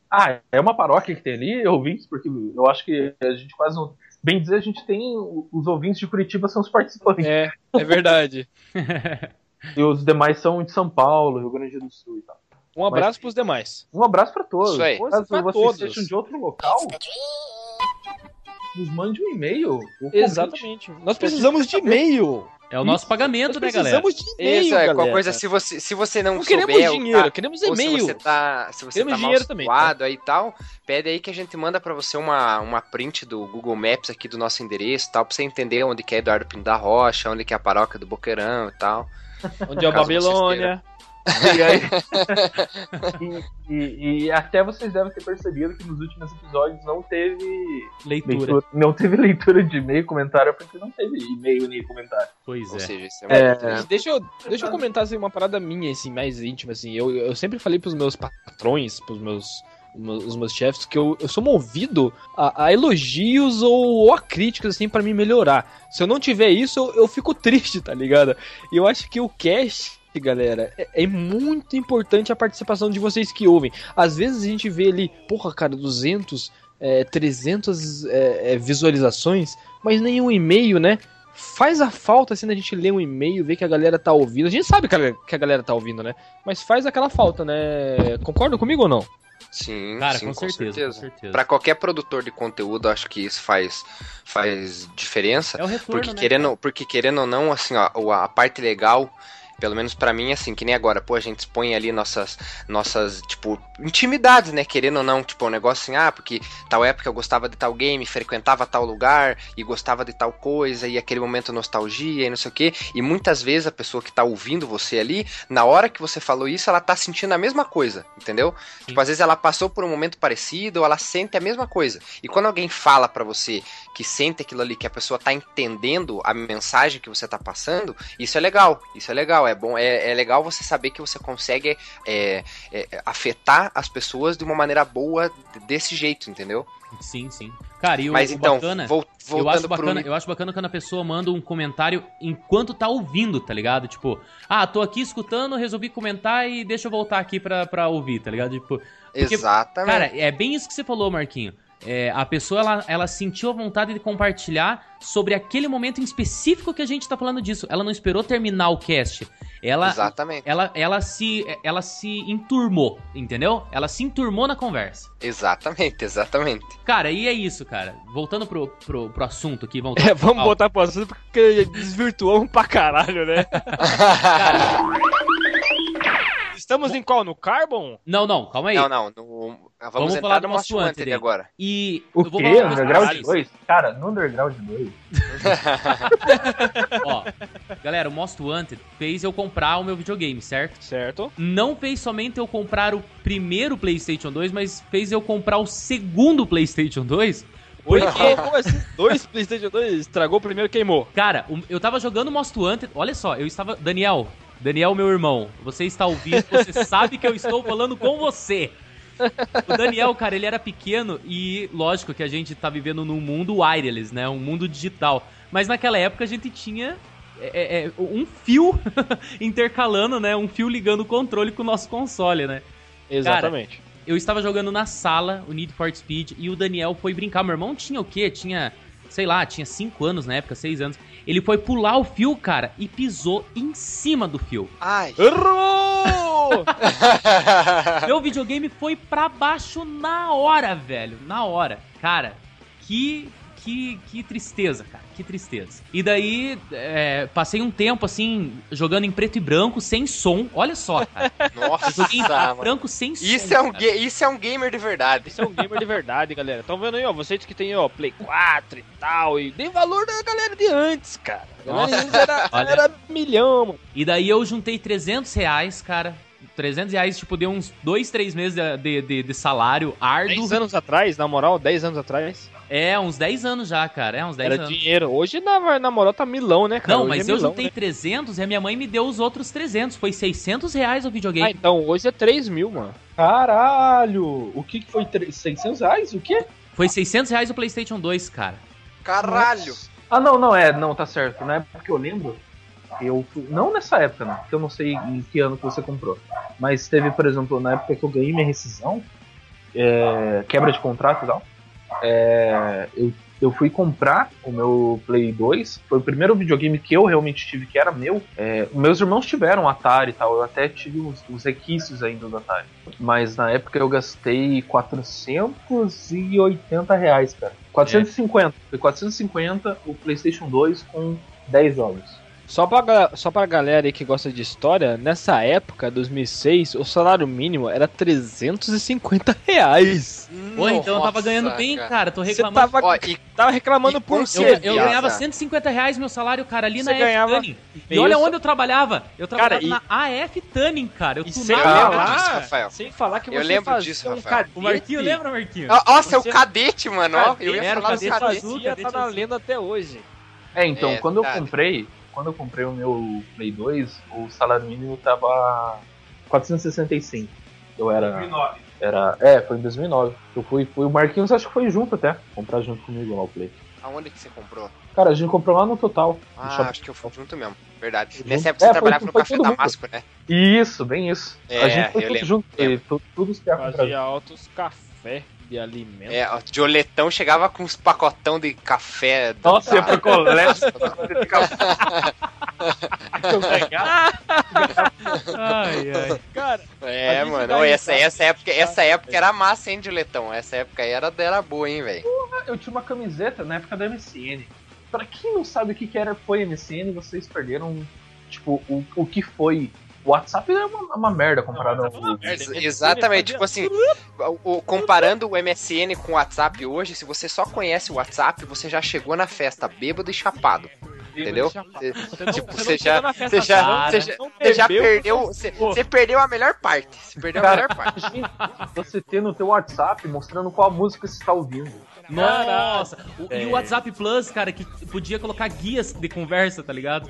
Ah, é uma paróquia que tem ali, ouvintes, porque eu acho que a gente quase não. Bem dizer, a gente tem. Os ouvintes de Curitiba são os participantes. É, é verdade. [laughs] E os demais são de São Paulo, Rio Grande do Sul e tal. Um abraço pros demais. Um abraço pra todos. Isso aí. Caso Pra vocês todos. sejam de outro local, nos mande um e-mail. Exatamente. Nós precisamos de e-mail. É o nosso pagamento, né, galera? precisamos de e-mail, Isso, é, galera. qualquer coisa, se você, se você não, Não queremos souber... ou dinheiro, tá- queremos ou se e-mail. você tá, se você Queremos tá mal dinheiro também, tá? situado aí e tal, pede aí que a gente manda pra você uma, uma print do Google Maps aqui do nosso endereço e tal, pra você entender onde que é Eduardo Pinto da Rocha, onde que é a paróquia do Boqueirão e tal. Onde é o vocês Babilônia. E, aí- [laughs] e- e- e até vocês devem ter percebido que nos últimos episódios não teve Leitura. leitura, não teve leitura de e-mail e comentário, porque não teve e-mail nem comentário. Pois Ou é. seja, isso é, É. Deixa eu, deixa eu comentar assim, uma parada minha, assim, mais íntima, assim. Eu, eu sempre falei pros meus patrões, pros meus, meus- os meus chefes, que eu, eu sou movido a, a elogios ou, ou a críticas, assim, pra me melhorar. Se eu não tiver isso, eu, eu fico [laughs] triste, tá ligado? E eu acho que o cast, galera, é, é muito importante a participação de vocês que ouvem. Às vezes a gente vê ali, porra, cara, 200, é, 300 é, é, visualizações, mas nenhum e-mail, né? Faz a falta assim da gente ler um e-mail, ver que a galera tá ouvindo. A gente sabe que a, que a galera tá ouvindo, né? Mas faz aquela falta, né? Concordam comigo ou não? Sim, Cara, sim, com, certeza, com certeza. Pra qualquer produtor de conteúdo, acho que isso faz, faz diferença. É o retorno, Porque né? querendo, porque querendo ou não, assim, ó, a parte legal, pelo menos pra mim, assim, que nem agora, pô, a gente expõe ali nossas, nossas, tipo, intimidades, né, querendo ou não, tipo, um negócio assim, ah, porque tal época eu gostava de tal game, frequentava tal lugar, e gostava de tal coisa, e aquele momento nostalgia, e não sei o quê, e muitas vezes a pessoa que tá ouvindo você ali, na hora que você falou isso, ela tá sentindo a mesma coisa, entendeu? Tipo, às vezes ela passou por um momento parecido, ou ela sente a mesma coisa, e quando alguém fala pra você que sente aquilo ali, que a pessoa tá entendendo a mensagem que você tá passando, isso é legal, isso é legal. Legal, é bom, é, é legal você saber que você consegue é, é, afetar as pessoas de uma maneira boa desse jeito, entendeu? Sim, sim. Cara, e o, Mas o então, bacana, vol- eu acho bacana, pro... eu acho bacana quando a pessoa manda um comentário enquanto tá ouvindo, tá ligado? Tipo, ah, tô aqui escutando, resolvi comentar e deixa eu voltar aqui pra, pra ouvir, tá ligado? Tipo, porque, Exatamente. Cara, é bem isso que você falou, Marquinho. É, a pessoa, ela, ela sentiu a vontade de compartilhar sobre aquele momento em específico que a gente tá falando disso. Ela não esperou terminar o cast. Ela, Exatamente. ela, ela, se, ela se enturmou, entendeu? Ela se enturmou na conversa. Exatamente, exatamente. Cara, e é isso, cara. Voltando pro, pro, pro assunto aqui, voltando É, vamos ao- botar pro assunto porque desvirtuamos pra caralho, né? [laughs] [laughs] Estamos em qual? No Carbon? Não, não, calma aí. Não, não. no- vamos, Vamos entrar falar do no Most Most Wanted agora. E O eu vou quê? falar Underground paradas. 2? Cara, no Underground 2. [laughs] Ó, galera, o Most Wanted fez eu comprar o meu videogame, certo? Certo. Não fez somente eu comprar o primeiro PlayStation 2, mas fez eu comprar o segundo PlayStation 2. Porque [laughs] como assim? Dois Playstation 2 estragou o primeiro queimou. cara, eu tava jogando Most Wanted. Olha só, eu estava. Daniel, Daniel, meu irmão, você está ouvindo, você [laughs] sabe que eu estou falando com você. O Daniel, cara, ele era pequeno e lógico que a gente tá vivendo num mundo wireless, né? Um mundo digital. Mas naquela época a gente tinha é, é, um fio [laughs] intercalando, né? Um fio ligando o controle com o nosso console, né? Exatamente. Eu estava jogando na sala o Need for Speed e o Daniel foi brincar. Meu irmão tinha o quê? Tinha, sei lá, tinha 5 anos na época, 6 anos. Ele foi pular o fio, cara, e pisou em cima do fio. Ai. Errou! [laughs] Meu videogame foi pra baixo na hora, velho. Na hora. Cara, que. Que, que tristeza, cara. Que tristeza. E daí, é, passei um tempo assim, jogando em preto e branco, sem som. Olha só, cara. [laughs] Nossa, Joguei em preto e branco sem som. Isso é, um cara. isso é um gamer de verdade. Esse é um gamer de verdade, galera. Estão vendo aí, ó? Vocês que tem, ó, Play 4 e tal. E dei valor da galera de antes, cara. Nossa, era, olha. era milhão, mano. E daí eu juntei 300 reais, cara. 300 reais, tipo, deu uns 2, 3 meses de, de, de- salário árduo. 10 anos atrás, na moral, 10 anos atrás. É, uns 10 anos já, cara. É, uns 10 Era anos. dinheiro. Hoje, na, na moral, tá milão, né, cara? Não, Hoje mas é eu milão, juntei né? 300 e a minha mãe me deu os outros 300. Foi 600 reais o Ah, videogame. então, hoje é 3 mil, mano. Caralho! O que, que foi? tre- 600 reais? O quê? Foi 600 reais o PlayStation 2, cara. Caralho. Ah, não, não, é, não, tá certo. Na época que eu lembro, eu. Não nessa época, não, porque eu não sei em que ano que você comprou. Mas teve, por exemplo, na época que eu ganhei minha rescisão, é, quebra de contrato e tal. é, eu, eu fui comprar o meu Play 2. Foi o primeiro videogame que eu realmente tive, que era meu. É, meus irmãos tiveram Atari e tal. Eu até tive os, os requisitos ainda do Atari. Mas na época eu gastei 480 reais, cara. 450. Foi 450 o PlayStation 2 com 10 jogos. Só pra, só pra galera aí que gosta de história, nessa época, 2006, o salário mínimo era 350 reais. Pô, então eu tava ganhando bem, cara. Tô Você reclamando. tava, Ó, e tava reclamando e por quê? Eu, eu ganhava 150 reais meu salário, cara, ali Você na AF. E olha onde eu trabalhava. Eu trabalhava Cara, e- na AF Tuning, cara. Eu E sem Eu lembro falar, disso, Rafael. sem falar que Eu você lembro disso, um Rafael. cadete, O Marquinho lembra, Marquinho? Ó, Nossa, Você- o cadete, mano. Ó, eu ia Era o falar do cadete cadete. azul. fazia, tá cadete na lenda até hoje. É, então, É, quando eu comprei, quando eu comprei o meu Play 2, o salário mínimo tava 465. Eu era 2009. era, é, foi em 2009. Eu fui, fui o Marquinhos acho que foi junto até, comprar junto comigo lá o Play. Aonde que você comprou? Cara, a gente comprou lá no Total. no Ah, shopping. acho que eu fui junto mesmo. Verdade. Junto? Nessa época É, você foi- trabalhava no foi Café. Damasco, né? Isso, bem isso. É, a gente foi eu tudo lembro, junto, lembro. tu- tudo comprar Fazia altos café de alimento. É, ó, Dioletão chegava com uns pacotão de café. Nossa, ia pro colégio. Ai, ai. Cara, É, mano. essa, essa, época, essa época era massa, hein, Dioletão? Essa época aí era, era boa, hein, velho? eu tinha uma camiseta na época da MSN. Pra quem não sabe o que, que era foi MSN, vocês perderam, tipo, o, o que foi. O WhatsApp é uma, uma merda comparado ao. Ex- Exatamente, tipo assim, o- o- comparando o MSN com o WhatsApp hoje, se você só conhece o WhatsApp, você já chegou na festa bêbado e chapado. Entendeu? Você- Tipo, você já, você já, você já, você já perdeu, você, você perdeu a melhor parte. Você perdeu a melhor parte. Você ter no teu WhatsApp mostrando qual música você está ouvindo. Nossa! O- É. E o WhatsApp Plus, cara, que podia colocar guias de conversa, tá ligado?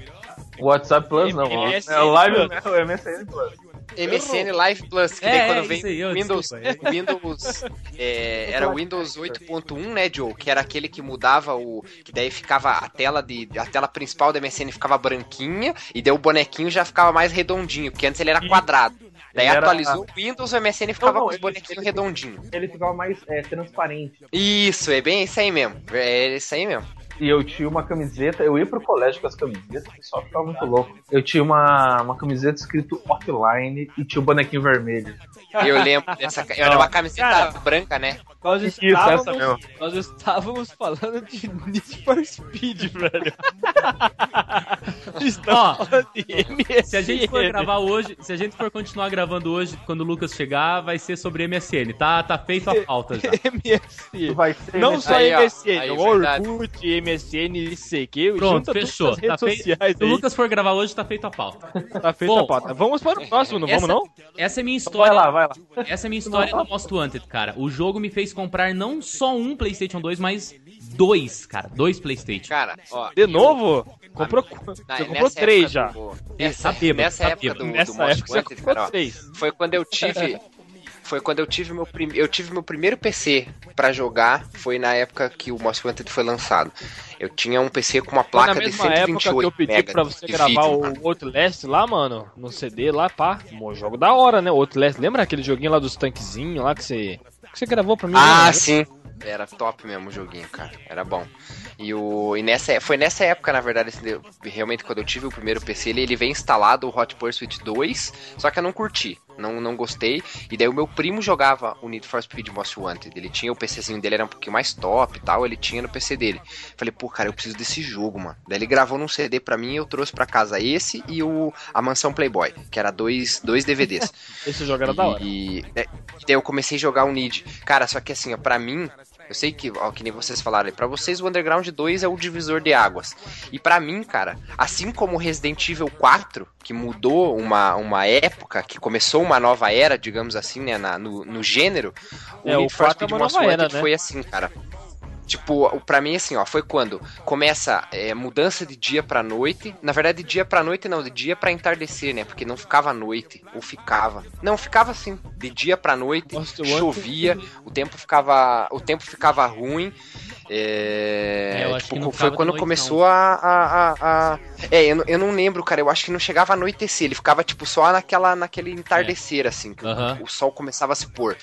O WhatsApp Plus não, ó. MSN É o Live é o MSN Plus. MSN Live Plus, que É, daí é, quando vem aí, eu- Windows, desculpa, Windows é, era o Windows 8.1, né, Joe? Que era aquele que mudava o, que daí ficava a tela de, a tela principal da MSN ficava branquinha e daí o bonequinho já ficava mais redondinho, porque antes ele era quadrado. Daí Ele atualizou o Windows, o MSN ficava Não, não, com os bonequinhos redondinhos. Ele ficava mais é, transparente. Isso, é bem isso aí mesmo. É isso aí mesmo. E eu tinha uma camiseta, eu ia pro colégio com as camisetas, o pessoal ficava muito louco. Eu tinha uma, uma camiseta escrito offline e tinha o bonequinho vermelho. Eu lembro dessa. ca- Era uma camiseta branca, né? Nós Isso, estávamos, essa mesmo. nós estávamos falando de Need for Speed, [laughs] velho. Ó. Se a gente for gravar hoje, se a gente for continuar gravando hoje, quando o Lucas chegar, vai ser sobre MSN. Tá, tá feito a [laughs] pauta já. MSN. Vai ser Não MSN. só Aí, ó, MSN, verdade. Orkut, MSN, ICQ, Pronto, fechou. Tá feito- Se o Lucas for gravar hoje, tá feito a pauta. tá feita Bom, a pauta. Vamos para o próximo, não essa- vamos não? Essa é minha Vai história. lá, vai lá. Essa é a minha história do Most Wanted, cara. O jogo me fez comprar não só um PlayStation 2, mas dois, cara. Dois PlayStation. Cara, ó. De novo? Comprou, Na- você comprou três já. do- É, nessa tá bêbado, nessa tá época do, do Nessa Most época Wanted, comprou cara, ó, três. foi quando eu [laughs] tive. Foi quando eu tive meu prim... eu tive meu primeiro PC pra jogar, foi na época que o Most Wanted foi lançado. Eu tinha um PC com uma placa de mesma época 128 que eu pedi pra você gravar vídeo, mano. o Outlast lá, mano, no CD lá, pá. Um jogo da hora, né? O Outlast. Lembra aquele joguinho lá dos tanquezinhos lá que você, que você gravou pra mim? Ah, né? sim. Era top mesmo o joguinho, cara. Era bom. E, o, e nessa, foi nessa época, na verdade, assim, realmente quando eu tive o primeiro PC, ele, ele vem instalado o Hot Pursuit 2, só que eu não curti, não, não gostei. E daí o meu primo jogava o Need for Speed Most Wanted. Ele tinha o PCzinho dele, era um pouquinho mais top e tal, ele tinha no PC dele. Falei, pô, cara, eu preciso desse jogo, mano. Daí ele gravou num CD pra mim e eu trouxe pra casa esse e o A Mansão Playboy, que era dois, dois DVDs. [laughs] Esse jogo era da hora. E, é, daí eu comecei a jogar o Need. Cara, só que assim, ó, pra mim, eu sei que, ó, que nem vocês falaram, pra vocês o Underground 2 é o divisor de águas. E pra mim, cara, assim como o Resident Evil 4, que mudou uma, uma época, que começou uma nova era, digamos assim, né, na- no, no gênero, o É, o Need for 4 é Speed Most Wanted era, né? foi assim, cara. Tipo, o- pra mim, assim, ó, foi quando começa é, mudança de dia pra noite. Na verdade, de dia pra noite não, de dia pra entardecer, né? Porque não ficava noite, ou ficava. Não, ficava assim, de dia pra noite, Wanted. chovia, o tempo ficava. O tempo ficava ruim. É, É, tipo, foi quando noite, começou a, a, a- É, eu, não- eu não lembro, cara. Eu acho que não chegava a anoitecer. Ele ficava, tipo, só naquela, naquele entardecer, assim, que o- Aham. o, sol começava a se pôr.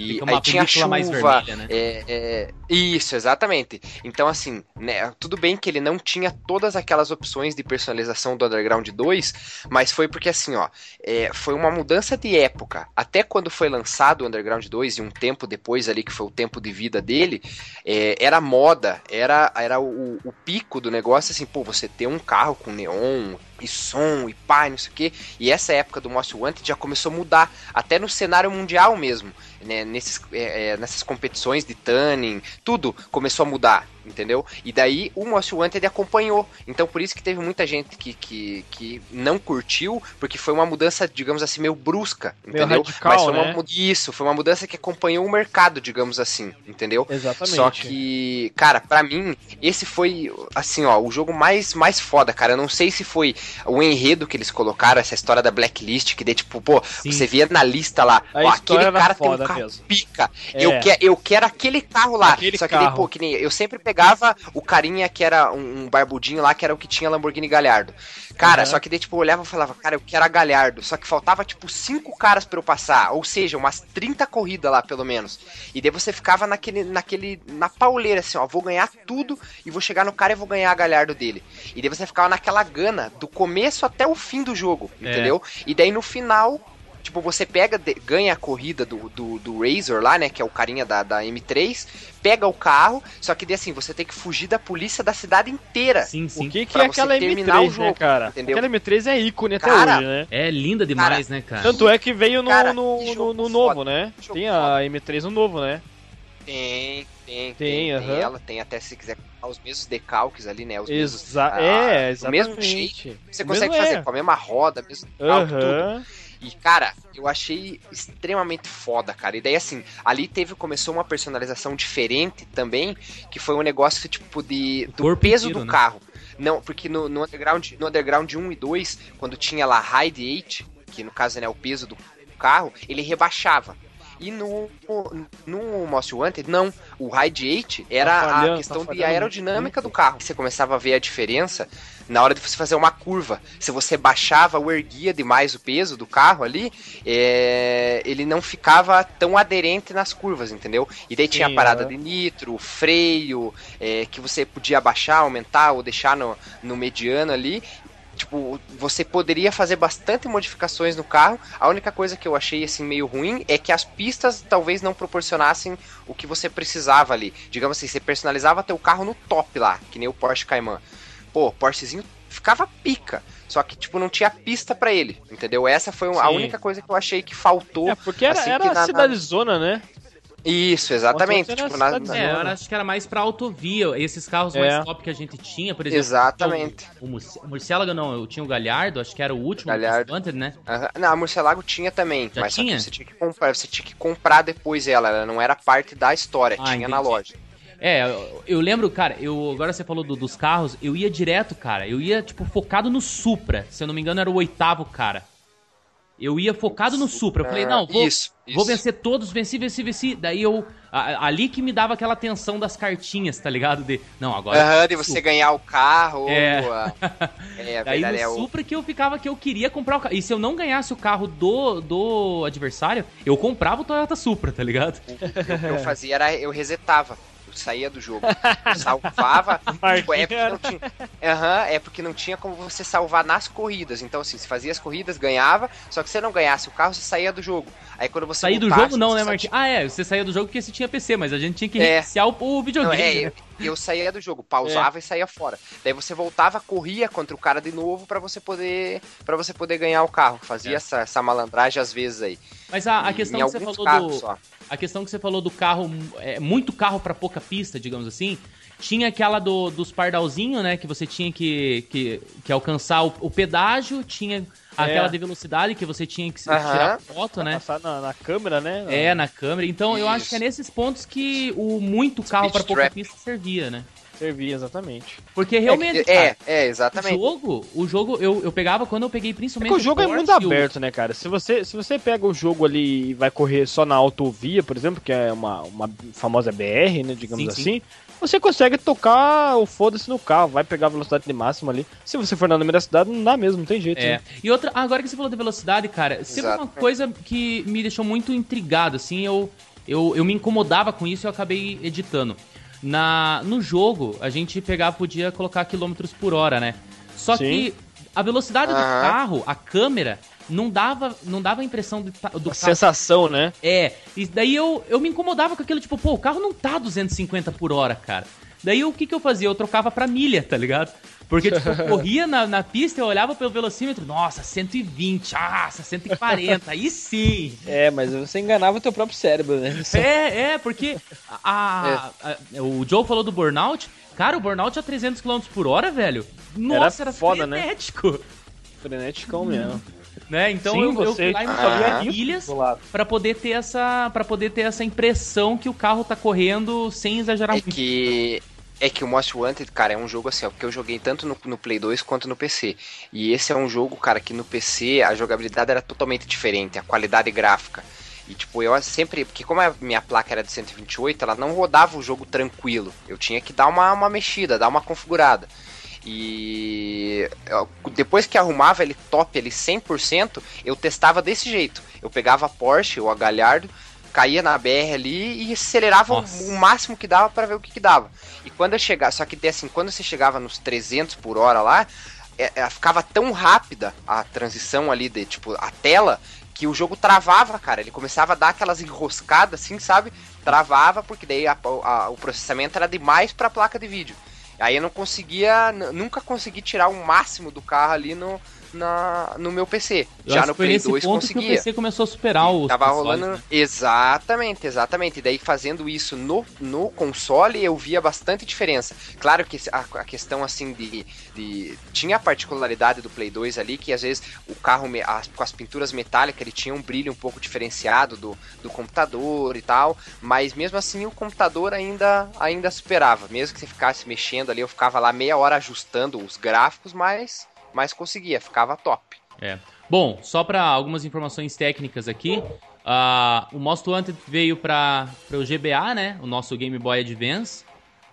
E Fica aí tinha chuva, mais vermelha, né? é, é, isso, exatamente. Então, assim, né, tudo bem que ele não tinha todas aquelas opções de personalização do Underground 2, mas foi porque, assim, ó, é, foi uma mudança de época. Até quando foi lançado o Underground 2, e um tempo depois ali, que foi o tempo de vida dele, é, era moda, era, era o, o pico do negócio, assim, pô, você ter um carro com neon e som e pá, e não sei o quê. E essa época do Most Wanted já começou a mudar, até no cenário mundial mesmo né, nesses, é, é, nessas competições de tanning, tudo começou a mudar, entendeu? E daí o Most Wanted acompanhou. Então por isso que teve muita gente que, que, que não curtiu, porque foi uma mudança, digamos assim, meio brusca, Meio entendeu? radical, Mas foi uma, né? isso, foi uma mudança que acompanhou o mercado, digamos assim, entendeu? Exatamente. Só que, cara, pra mim, esse foi, assim, ó, o jogo mais, mais foda, cara. Eu não sei se foi o enredo que eles colocaram, essa história da blacklist, que daí, tipo, pô, Sim. você via na lista lá, ó, aquele cara tem um carro mesmo. pica. É. Eu, que, eu quero aquele carro lá. Aquele Só que daí, carro. pô, que nem eu sempre pegava o carinha que era um, um barbudinho lá, que era o que tinha Lamborghini Galhardo. Cara, Uhum. só que daí, tipo, eu olhava e falava, cara, eu quero a Galhardo. Só que faltava, tipo, cinco caras pra eu passar. Ou seja, umas 30 corridas lá, pelo menos. E daí você ficava naquele, naquele, na pauleira, assim, ó, vou ganhar tudo e vou chegar no cara e vou ganhar a Galhardo dele. E daí você ficava naquela gana do começo até o fim do jogo, É. entendeu? E daí no final, tipo, você pega, ganha a corrida do, do, do Razor lá, né, que é o carinha da, da M3, pega o carro, só que daí assim, você tem que fugir da polícia da cidade inteira. Sim, sim. O que, que Pra é você aquela terminar o M3, né, jogo, cara? entendeu? Aquela M3 é ícone até Cara, hoje, né? É linda demais, né, cara? Tanto é que veio no, Cara, no, que no, no foda, novo, né? Tem a M3 no novo, né? Tem, tem, Tem, tem, aham. ela, tem até se quiser os mesmos decalques ali, né, os mesmos, Exa ah, é, do mesmo exatamente. Você O consegue fazer é. com a mesma roda, mesmo decalque, tudo. E, cara, eu achei extremamente foda, cara. E daí, assim, ali teve, começou uma personalização diferente também, que foi um negócio, tipo, de, do Corpo peso do né? carro. Não, porque no, no, underground, no Underground 1 e 2, quando tinha lá Ride 8, que no caso né, o peso do carro, ele rebaixava. E no, no Most Wanted, não. O Ride 8 era Tá a questão tá de aerodinâmica do carro. Você começava a ver a diferença na hora de você fazer uma curva. Se você baixava ou erguia demais o peso do carro ali, é, ele não ficava tão aderente nas curvas, entendeu? E daí tinha a Sim, parada aham. de nitro, freio, é, que você podia abaixar, aumentar ou deixar no, no mediano ali. Tipo, você poderia fazer bastante modificações no carro. A única coisa que eu achei assim meio ruim é que as pistas talvez não proporcionassem o que você precisava ali. Digamos assim, você personalizava teu carro no top lá, que nem o Porsche Cayman. Pô, o Porschezinho ficava pica. Só que, tipo, não tinha pista pra ele, entendeu? Essa foi a Sim. única coisa que eu achei que faltou. É, porque era, assim, era a na- na- cidade zona, né? Isso, exatamente. Tipo, era na- cidade É, eu acho que era mais pra autovia. Esses carros É. mais top que a gente tinha, por exemplo. Exatamente. O, o Murci- o Murciélago não, eu tinha o Galhardo, acho que era o último Galhardo. Wanted, né? Não, a Murcielago tinha também, Já mas só que tinha? você tinha que comprar, você tinha que comprar depois ela, ela não era parte da história, Ah, tinha na entendi. loja. É, eu, eu lembro, cara, eu agora você falou do- dos carros, eu ia direto, cara. Eu ia, tipo, focado no Supra. Se eu não me engano, era o oitavo cara. Eu ia focado no Supra. Eu falei, não, vou, isso, vou isso. vencer todos, venci, venci, venci. Daí eu. a- ali que me dava aquela tensão das cartinhas, tá ligado? De. Não, agora. Aham, de você ganhar o carro. É. ou a- [laughs] É, a Daí verdade é no o. Supra que eu ficava que eu queria comprar o carro. E se eu não ganhasse o carro do, do adversário, eu comprava o Toyota Supra, tá ligado? O que eu fazia era eu resetava. Saía do jogo. Eu salvava. [laughs] tipo, é, porque não tinha, Aham, é porque não tinha como você salvar nas corridas. Então, assim, você fazia as corridas, ganhava, só que se você não ganhasse o carro, você saía do jogo. Aí quando você Sair do jogo não, né, Marquinhos? Ah, é, você saía do jogo porque você tinha PC, mas a gente tinha que É. reiniciar o, o Não, videogame. é, né? Eu, eu saía do jogo, pausava e saía fora. Daí você voltava, corria contra o cara de novo pra você poder para você poder ganhar o carro. Fazia É. essa, essa malandragem às vezes aí. Mas a, a Em questão que você falou do. só. A questão que você falou do carro, é, muito carro pra pouca pista, digamos assim. Tinha aquela do, dos pardalzinhos, né? Que você tinha que, que, que alcançar o, o pedágio, tinha aquela de velocidade que você tinha que tirar foto, né? Passar na, na câmera, né? É, na câmera. Então eu acho Isso. que é nesses pontos que o muito carro pra pouca pista servia, né? Servia, exatamente. Porque realmente, É, cara, é, o exatamente. jogo, o jogo eu, eu pegava quando eu peguei É principalmente que o jogo é Porsche muito e o- aberto, né, cara? Se você, se você pega o jogo ali e vai correr só na autovia, por exemplo, que é uma, uma famosa BR, né, digamos Sim, sim. assim, você consegue tocar o foda-se no carro, vai pegar a velocidade de máxima ali. Se você for na número da cidade, não dá mesmo, não tem jeito. É. né? E outra, agora que você falou de velocidade, cara, sempre uma coisa que me deixou muito intrigado, assim, eu, eu, eu me incomodava com isso e eu acabei editando. Na, no jogo, a gente pegava, podia colocar quilômetros por hora, né? Só Sim. que a velocidade do carro, a câmera, não dava, não dava a impressão ta- do A sensação, né? é, e daí eu, eu me incomodava com aquilo, tipo, pô, o carro não tá 250 por hora, cara. Daí o que que eu fazia? Eu trocava pra milha, tá ligado? Porque, tipo, eu [laughs] corria na, na pista, eu olhava pelo velocímetro, nossa, 120, ah, 140, aí sim. É, mas você enganava o teu próprio cérebro, né? [laughs] É, é, porque a, a- a- o Joe falou do burnout, cara, o burnout a 300 km por hora, velho, nossa, era, foda, né? frenético, Freneticão mesmo. né? Então Sim, eu, eu fui lá e isso milhas. Pra poder ter essa para poder ter essa impressão que o carro tá correndo sem exagerar É muito. que é que o Most Wanted, cara, é um jogo assim, ó, porque eu joguei tanto no, no Play 2 quanto no PC. E esse é um jogo, cara, que no PC a jogabilidade era totalmente diferente, a qualidade gráfica. E tipo, eu sempre, porque como a minha placa era de 128, ela não rodava o jogo tranquilo. Eu tinha que dar uma, uma mexida, dar uma configurada. E depois que arrumava ele top, ele 100%, eu testava desse jeito. Eu pegava a Porsche ou a Galhardo, caía na BR ali e acelerava o, Nossa. o máximo que dava para ver o que, que dava. E quando eu chegava, só que assim, quando você chegava nos 300 por hora lá, é- é, ficava tão rápida a transição ali de tipo a tela que o jogo travava, cara. Ele começava a dar aquelas enroscadas assim, sabe? Travava porque daí a- a- o processamento era demais para a placa de vídeo. Aí eu não conseguia, nunca consegui tirar o máximo do carro ali no, na, no meu PC. Eu Já no Play nesse 2 ponto que o conseguia. PC começou a superar os Tava consoles, rolando. né? Exatamente, exatamente. E daí fazendo isso no, no console eu via bastante diferença. Claro que a, a questão assim de, de. Tinha a particularidade do Play 2 ali, que às vezes o carro me- as- com as pinturas metálicas ele tinha um brilho um pouco diferenciado do, do computador e tal. Mas mesmo assim o computador ainda, ainda superava. Mesmo que você ficasse mexendo ali, eu ficava lá meia hora ajustando os gráficos, mas, mas conseguia, ficava top. É. Bom, só para algumas informações técnicas aqui, ah, o Most Wanted veio para o GBA, né? O nosso Game Boy Advance.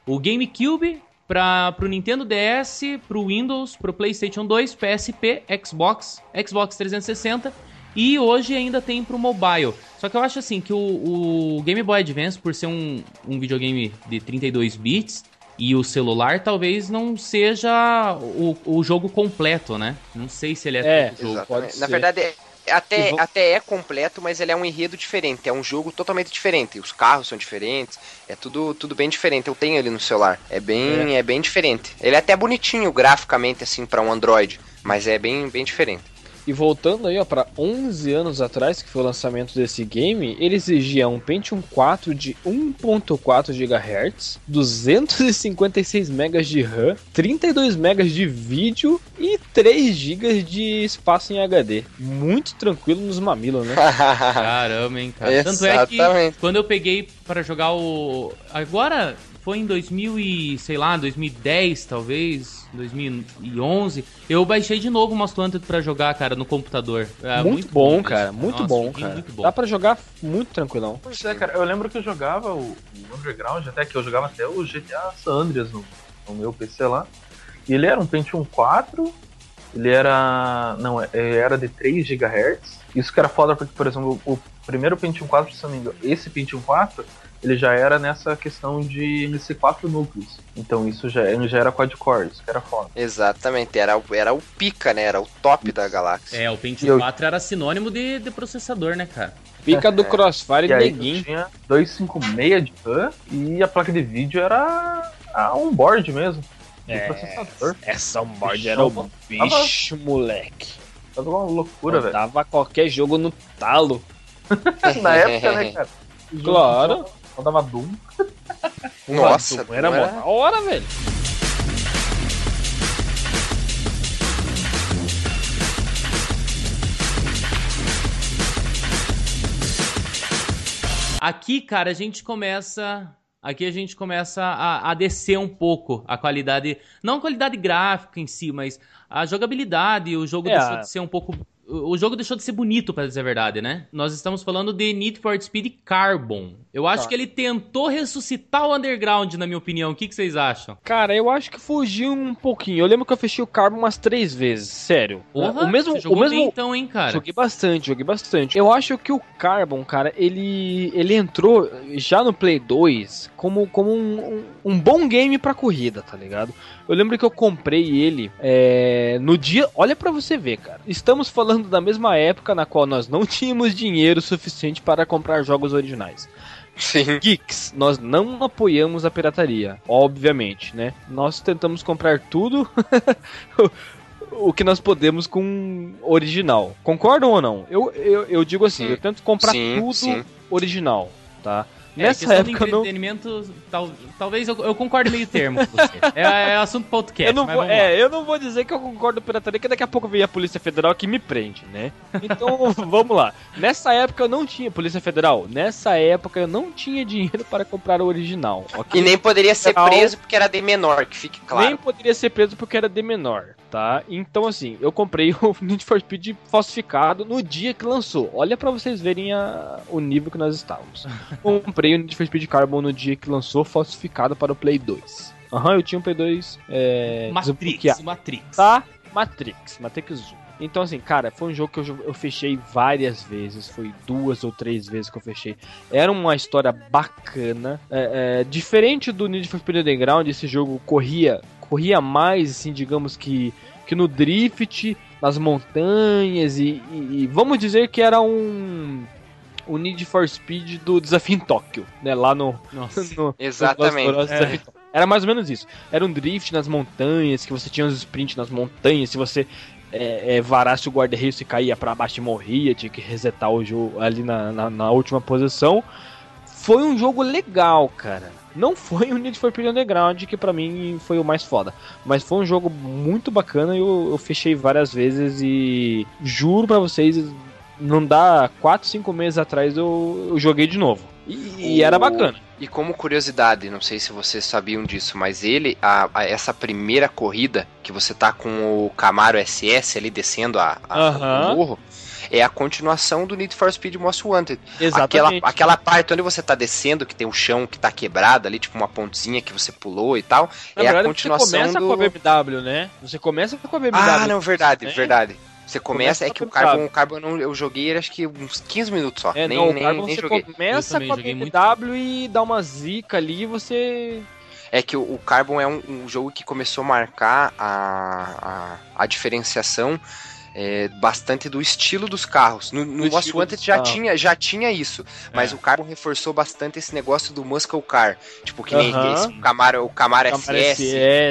O GameCube para o Nintendo DS, para o Windows, para o PlayStation 2, PSP, Xbox, Xbox 360 e hoje ainda tem para o mobile. Só que eu acho assim que o, o Game Boy Advance, por ser um, um videogame de 32 bits, e o celular talvez não seja o, o jogo completo, né? Não sei se ele é, É, todo jogo. Pode Na ser. verdade, é- até, E vo- até é completo, mas ele é um enredo diferente. É um jogo totalmente diferente. Os carros são diferentes. É tudo, tudo bem diferente. Eu tenho ele no celular. É bem, é. bem diferente. Ele é até bonitinho graficamente, assim, para um Android. Mas é bem, bem diferente. E voltando aí, ó, pra 11 anos atrás, que foi o lançamento desse game, ele exigia um Pentium 4 de 1.4 GHz, 256 MB de RAM, 32 MB de vídeo e 3 GB de espaço em HD. Muito tranquilo nos mamilos, né? [laughs] Caramba, hein, cara. Tanto é que Exatamente. quando eu peguei para jogar o. Agora foi em 2000 e. sei lá, 2010 talvez. 2011, eu baixei de novo o Most Wanted pra jogar, cara, no computador. É, muito, bom, mesmo. cara. Muito Nossa, bom, cara. Muito bom. Dá pra jogar muito tranquilão. Pois é, cara, eu lembro que eu jogava o, Underground, até que eu jogava até o GTA San Andreas no, no meu PC lá. E ele era um Pentium 4, ele era. Não, ele era de 3 GHz. Isso que era foda porque, por exemplo, o primeiro Pentium 4, se eu não me engano, esse Pentium 4, ele já era nessa questão de MC4 núcleos. Então isso já, ele já era quad-core, isso que era foda. Exatamente. Era, o- era o pica, né? Era o top da galáxia. É, o Pentium eu- 4 era sinônimo de, de processador, né, cara? Fica do Crossfire E e aí neguinho. tinha 256 de RAM e a placa de vídeo era a onboard mesmo. É, processador. Essa onboard era o bicho, moleque. Tava uma loucura, velho. Dava qualquer jogo no talo. [laughs] Na época, né, cara? [laughs] Claro. Só dava Doom. [laughs] Nossa, Doom era mó era- da hora, velho. Aqui, cara, a gente começa. Aqui a gente começa a, a descer um pouco a qualidade. Não a qualidade gráfica em si, mas a jogabilidade. O jogo É, deixou de ser um pouco. O jogo deixou de ser bonito, pra dizer a verdade, né? Nós estamos falando de Need for Speed Carbon. Eu acho Tá. que ele tentou ressuscitar o Underground, na minha opinião. O que, que vocês acham? Cara, eu acho que fugiu um pouquinho. Eu lembro que eu fechei o Carbon umas três vezes, sério. Porra, o mesmo, você jogou o mesmo, bem então, hein, cara? Joguei bastante, joguei bastante. Eu acho que o Carbon, cara, ele, ele entrou já no Play 2 como, como um, um, um bom game pra corrida, tá ligado? Eu lembro que eu comprei ele é, no dia. Olha pra você ver, cara. Estamos falando da mesma época na qual nós não [laughs] tínhamos dinheiro suficiente para comprar jogos originais. Sim. Geeks, nós não apoiamos a pirataria, obviamente, né? Nós tentamos comprar tudo [laughs] o que nós podemos com original. Concordam ou não? Eu, eu, eu digo assim, Sim. eu tento comprar Sim, tudo sim. original, tá? É, Nessa questão do época eu não, entretenimento, tal- talvez eu, eu concorde meio termo com você. [laughs] é, é assunto podcast, eu não mas vou, vamos lá. é, eu não vou dizer que eu concordo com pirataria, que daqui a pouco vem a Polícia Federal que me prende, né? Então, [laughs] vamos lá. Nessa época eu não tinha Polícia Federal. Nessa época eu não tinha dinheiro para comprar o original, ok? E nem poderia ser preso porque era de menor, que fique Nem claro. poderia ser preso porque era de menor, tá? Então, assim, eu comprei [laughs] o Need for Speed falsificado no dia que lançou. Olha pra vocês verem a- o nível que nós estávamos. [laughs] comprei o Need for Speed Carbon no dia que lançou, falsificado para o Play 2. Aham, eu tinha um Play 2 é, Matrix. Matrix. Tá? Matrix, Matrix 1. Então, assim, cara, foi um jogo que eu, eu fechei várias vezes. Foi duas ou três vezes que eu fechei. Era uma história bacana. É, é, diferente do Need for Speed Underground, esse jogo corria, corria mais, assim, digamos que, que no drift, nas montanhas. E, e- e vamos dizer que era um. O Need for Speed do Desafio em Tóquio, né? Lá no, Nossa. [laughs] no, Exatamente. Furiosos. Era mais ou menos isso. Era um drift nas montanhas, que você tinha uns sprints nas montanhas, se você é, é, varasse o guarda-reio se caía pra baixo e morria, tinha que resetar o jogo ali na, na, na última posição. Foi um jogo legal, cara. Não foi o Need for Speed Underground, que pra mim foi o mais foda. Mas foi um jogo muito bacana e eu, eu fechei várias vezes e juro pra vocês, não dá 4, 5 meses atrás eu, eu joguei de novo. E, e era bacana. E como curiosidade, não sei se vocês sabiam disso, mas ele, a, a- essa primeira corrida que você tá com o Camaro SS ali descendo a, a- o morro, é a continuação do Need for Speed Most Wanted. Aquela, Exatamente. aquela parte onde você tá descendo, que tem um chão que tá quebrado ali, tipo uma pontezinha que você pulou e tal, Na é a verdade, continuação você começa do... com a BMW, né? Você começa com a BMW. Ah, não, verdade, né? verdade. Você começa, Começa é que o a. Carbon, o Carbon eu não- eu joguei acho que uns 15 minutos só. É, nem não, o nem, Carbon nem você joguei. começa com a. BMW e dá uma zica ali e você... É que o, o Carbon é um, um jogo que começou a marcar a, a, a diferenciação é, bastante do estilo dos carros. No, no Most Wanted já tinha, já tinha isso, mas É. o Carbon reforçou bastante esse negócio do Muscle Car. Tipo, que nem esse, o Camaro, o Camaro, Camaro SS,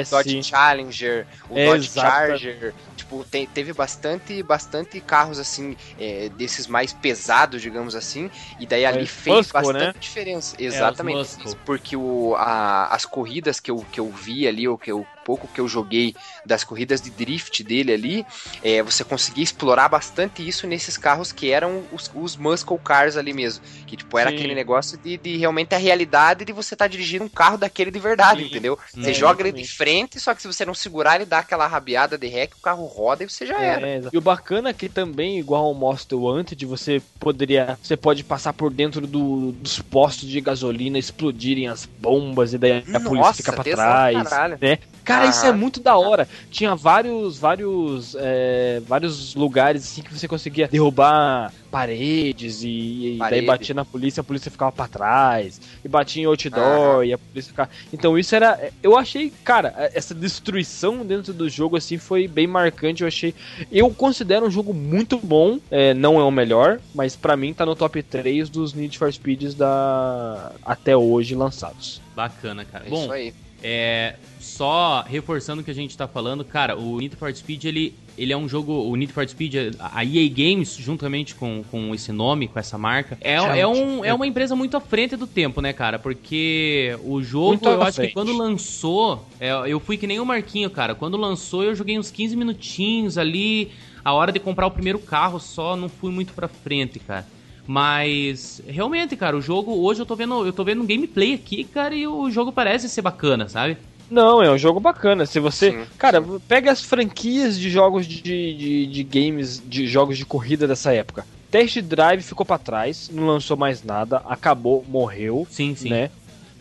SS. Dodge Challenger, o É, Dodge Charger. Tipo, te- teve bastante, bastante carros assim, é, desses mais pesados, digamos assim, e daí ali Mais fez muscle, bastante né? diferença. os Exatamente. porque o, a- as corridas que eu, que eu vi ali, ou que eu, pouco que eu joguei das corridas de drift dele ali, é, você conseguia explorar bastante isso nesses carros que eram os, os muscle cars ali mesmo. Que tipo, era Sim. aquele negócio de, de realmente a realidade de você estar dirigindo um carro daquele de verdade, Sim. entendeu? Você É, joga ele de frente, só que se você não segurar, ele dá aquela rabiada de que o carro roda e você já era. É, e o bacana é que também, igual ao Most Wanted, você poderia. Você pode passar por dentro do- dos postos de gasolina, explodirem as bombas e daí a polícia Nossa, fica pra trás. caralho. né? Cara, isso é muito da hora. Tinha vários, vários, é, vários lugares assim que você conseguia derrubar paredes e, e daí Parede. batia na polícia, a polícia ficava pra trás e batia em outdoor e a polícia ficava. Então isso era, eu achei, cara, essa destruição dentro do jogo assim foi bem marcante. Eu achei, eu considero um jogo muito bom. é, não é o melhor, mas pra mim tá no top 3 dos Need for Speeds da até hoje lançados. Bacana, cara. É Bom, isso aí. É, só reforçando o que a gente tá falando, cara, o Need for Speed, ele, ele é um jogo, o Need for Speed, a EA Games, juntamente com, com esse nome, com essa marca, é, é, um, é uma empresa muito à frente do tempo, né, cara? Porque o jogo, Muito eu acho que frente. quando lançou, é, eu fui que nem o Marquinho, cara, quando lançou eu joguei uns 15 minutinhos ali, a hora de comprar o primeiro carro só, não fui muito pra frente, cara. Mas realmente, cara, o jogo hoje eu tô vendo, eu tô vendo um gameplay aqui, cara, e o jogo parece ser bacana, sabe? Não, é um jogo bacana. Se você. Sim, cara, pega as franquias de jogos de, de, de games, de jogos de corrida dessa época. Test Drive ficou pra trás, não lançou mais nada, acabou, morreu, Sim, sim. né?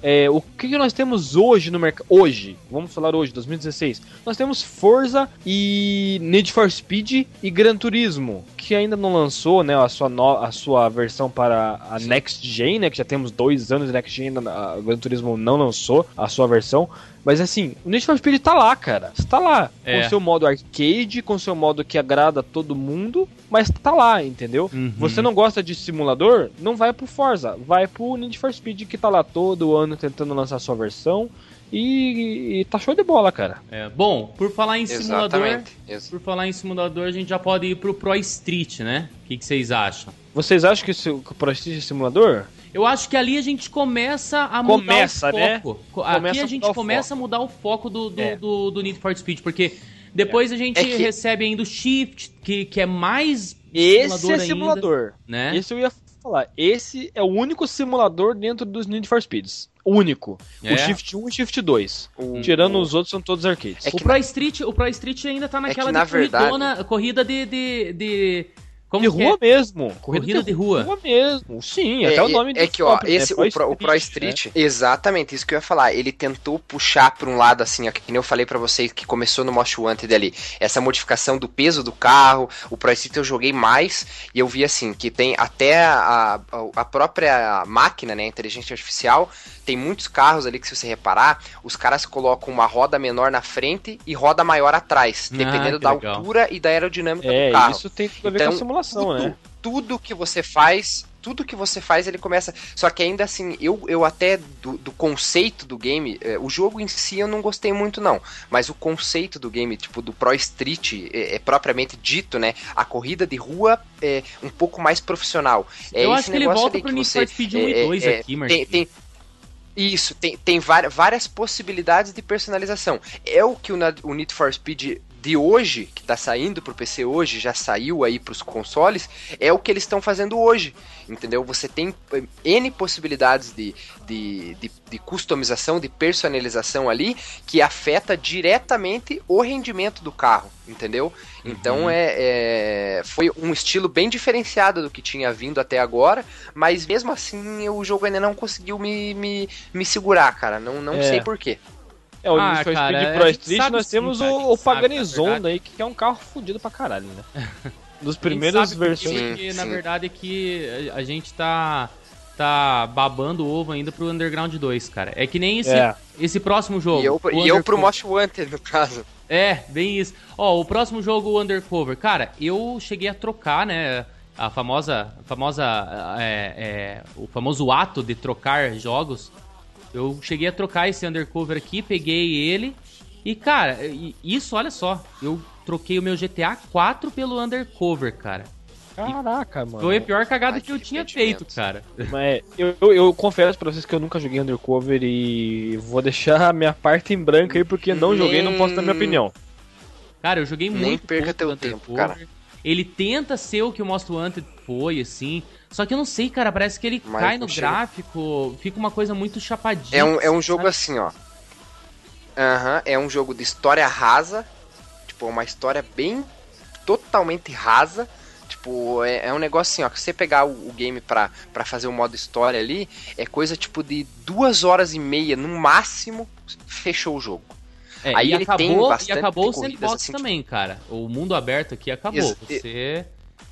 É, o que, que nós temos hoje no mercado? Hoje, vamos falar hoje, 2016. Nós temos Forza e Need for Speed e Gran Turismo, que ainda não lançou né, a, sua no- a sua versão para a Next Gen, né? Que já temos dois anos de Next Gen, a Gran Turismo não lançou a sua versão. Mas assim, o Need for Speed tá lá, cara. Está lá. É. Com seu modo arcade, com seu modo que agrada todo mundo, mas tá lá, entendeu? Uhum. Você não gosta de simulador? Não vai pro Forza, vai pro Need for Speed que tá lá todo ano tentando lançar sua versão. E, e tá show de bola, cara. É, bom, por falar em simulador, Exatamente. Ex- por falar em simulador, a gente já pode ir pro Pro Street, né? O que, que vocês acham? Vocês acham que que o Pro Street é simulador? Eu acho que ali a gente começa a Começa, mudar né? o foco. Co- Começa Aqui a a gente começa a mudar o foco do, do, É. do, do Need for Speed, porque depois a gente É que- recebe ainda o Shift, que, que é mais Esse é ainda, simulador. né? Esse eu ia falar. Esse é o único simulador dentro dos Need for Speeds. O único. É. O Shift 1 e o Shift 2. o- Tirando os outros, são todos arcades. É o Pro Street, o Pro Street ainda tá naquela na de verdade- corridona- corrida de, de, de- como de que rua é? mesmo. Corrida de rua. mesmo. Sim, É, até o nome é diz que, ó, próprio, né? esse, o, Pro, o Pro né? Street, exatamente, isso que eu ia falar. Ele tentou puxar pra um lado, assim, ó, que nem eu falei pra vocês, que começou no Most Wanted ali. Essa modificação do peso do carro. O Pro Street eu joguei mais e eu vi, assim, que tem até a, a, a própria máquina, né, a inteligência artificial, tem muitos carros ali que, se você reparar, os caras colocam uma roda menor na frente e roda maior atrás, Ah, dependendo que da legal. altura e da aerodinâmica É, do carro. isso tem tudo a ver Então, com a simulação, tudo, né? tudo que você faz, tudo que você faz ele começa. Só que ainda assim, eu, eu até do, do conceito do game, é, o jogo em si eu não gostei muito, não. Mas o conceito do game, tipo, do Pro Street, é, é propriamente dito, né? A corrida de rua é um pouco mais profissional. É eu esse acho que ele negócio volta pro que Need você- for Speed 1 é, e 2 é, aqui, Marquinhos. tem, tem, isso, tem, tem várias, possibilidades de personalização. É o que o, o Need for Speed de hoje, que tá saindo pro PC hoje, já saiu aí pros consoles, é o que eles estão fazendo hoje. Entendeu? Você tem eh, N possibilidades de, de, de, de customização, de personalização ali, que afeta diretamente o rendimento do carro. Entendeu? Então é, é- foi um estilo bem diferenciado do que tinha vindo até agora, mas mesmo assim o jogo ainda não conseguiu me, me, me segurar, cara. Não, não É. sei porquê. É, o Ah, Need for cara, Speed Pro Street nós sim, temos cara, o, o Paganizonda verdade. aí, que é um carro fudido pra caralho, né? Dos primeiros versões. Sim, porque, na verdade é que a a gente tá tá babando o ovo ainda pro Underground 2, cara. É que nem esse, É. esse próximo jogo. E eu, o e eu pro. Most Wanted, no caso. É, bem isso. Ó, o próximo jogo, o Undercover. Cara, eu cheguei a trocar, né? A famosa. A famosa. é, é, o famoso ato de trocar jogos. Eu cheguei a trocar esse Undercover aqui, peguei ele. E, cara, isso, olha só. Eu troquei o meu GTA 4 pelo Undercover, cara. Caraca, mano. Foi a pior cagada Ai, que eu tinha feito, cara. Mas eu, eu, eu confesso pra vocês que eu nunca joguei Undercover e vou deixar a minha parte em branco aí, porque não joguei e não posso dar minha opinião. Cara, eu joguei Nem muito perca pouco teu Undercover. tempo, cara. Ele tenta ser o que o Most Wanted foi, assim. Só que eu não sei, cara, parece que ele Mas cai no chega. gráfico, fica uma coisa muito chapadinha. É um, é um jogo sabe? assim, ó. Aham, é um jogo de história rasa. Tipo, uma história bem totalmente rasa. Tipo, é, é um negócio assim, ó. Que você pegar o, o game pra, pra fazer o modo história ali, é coisa tipo de duas horas e meia no máximo, fechou o jogo. É, Aí e ele tem acabou, e bastante acabou o sandbox assim, também, cara. O mundo aberto aqui acabou. Ex- Você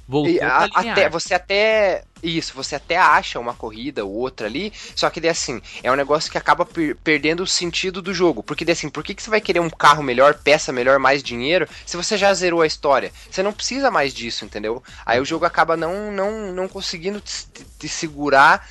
voltou a- até, você até. Isso, você até acha uma corrida ou outra ali, só que daí assim, é um negócio que acaba per- perdendo o sentido do jogo. Porque daí assim, por que, que você vai querer um carro melhor, peça melhor, mais dinheiro, se você já zerou a história? Você não precisa mais disso, entendeu? Aí o jogo acaba não, não, não conseguindo te- te segurar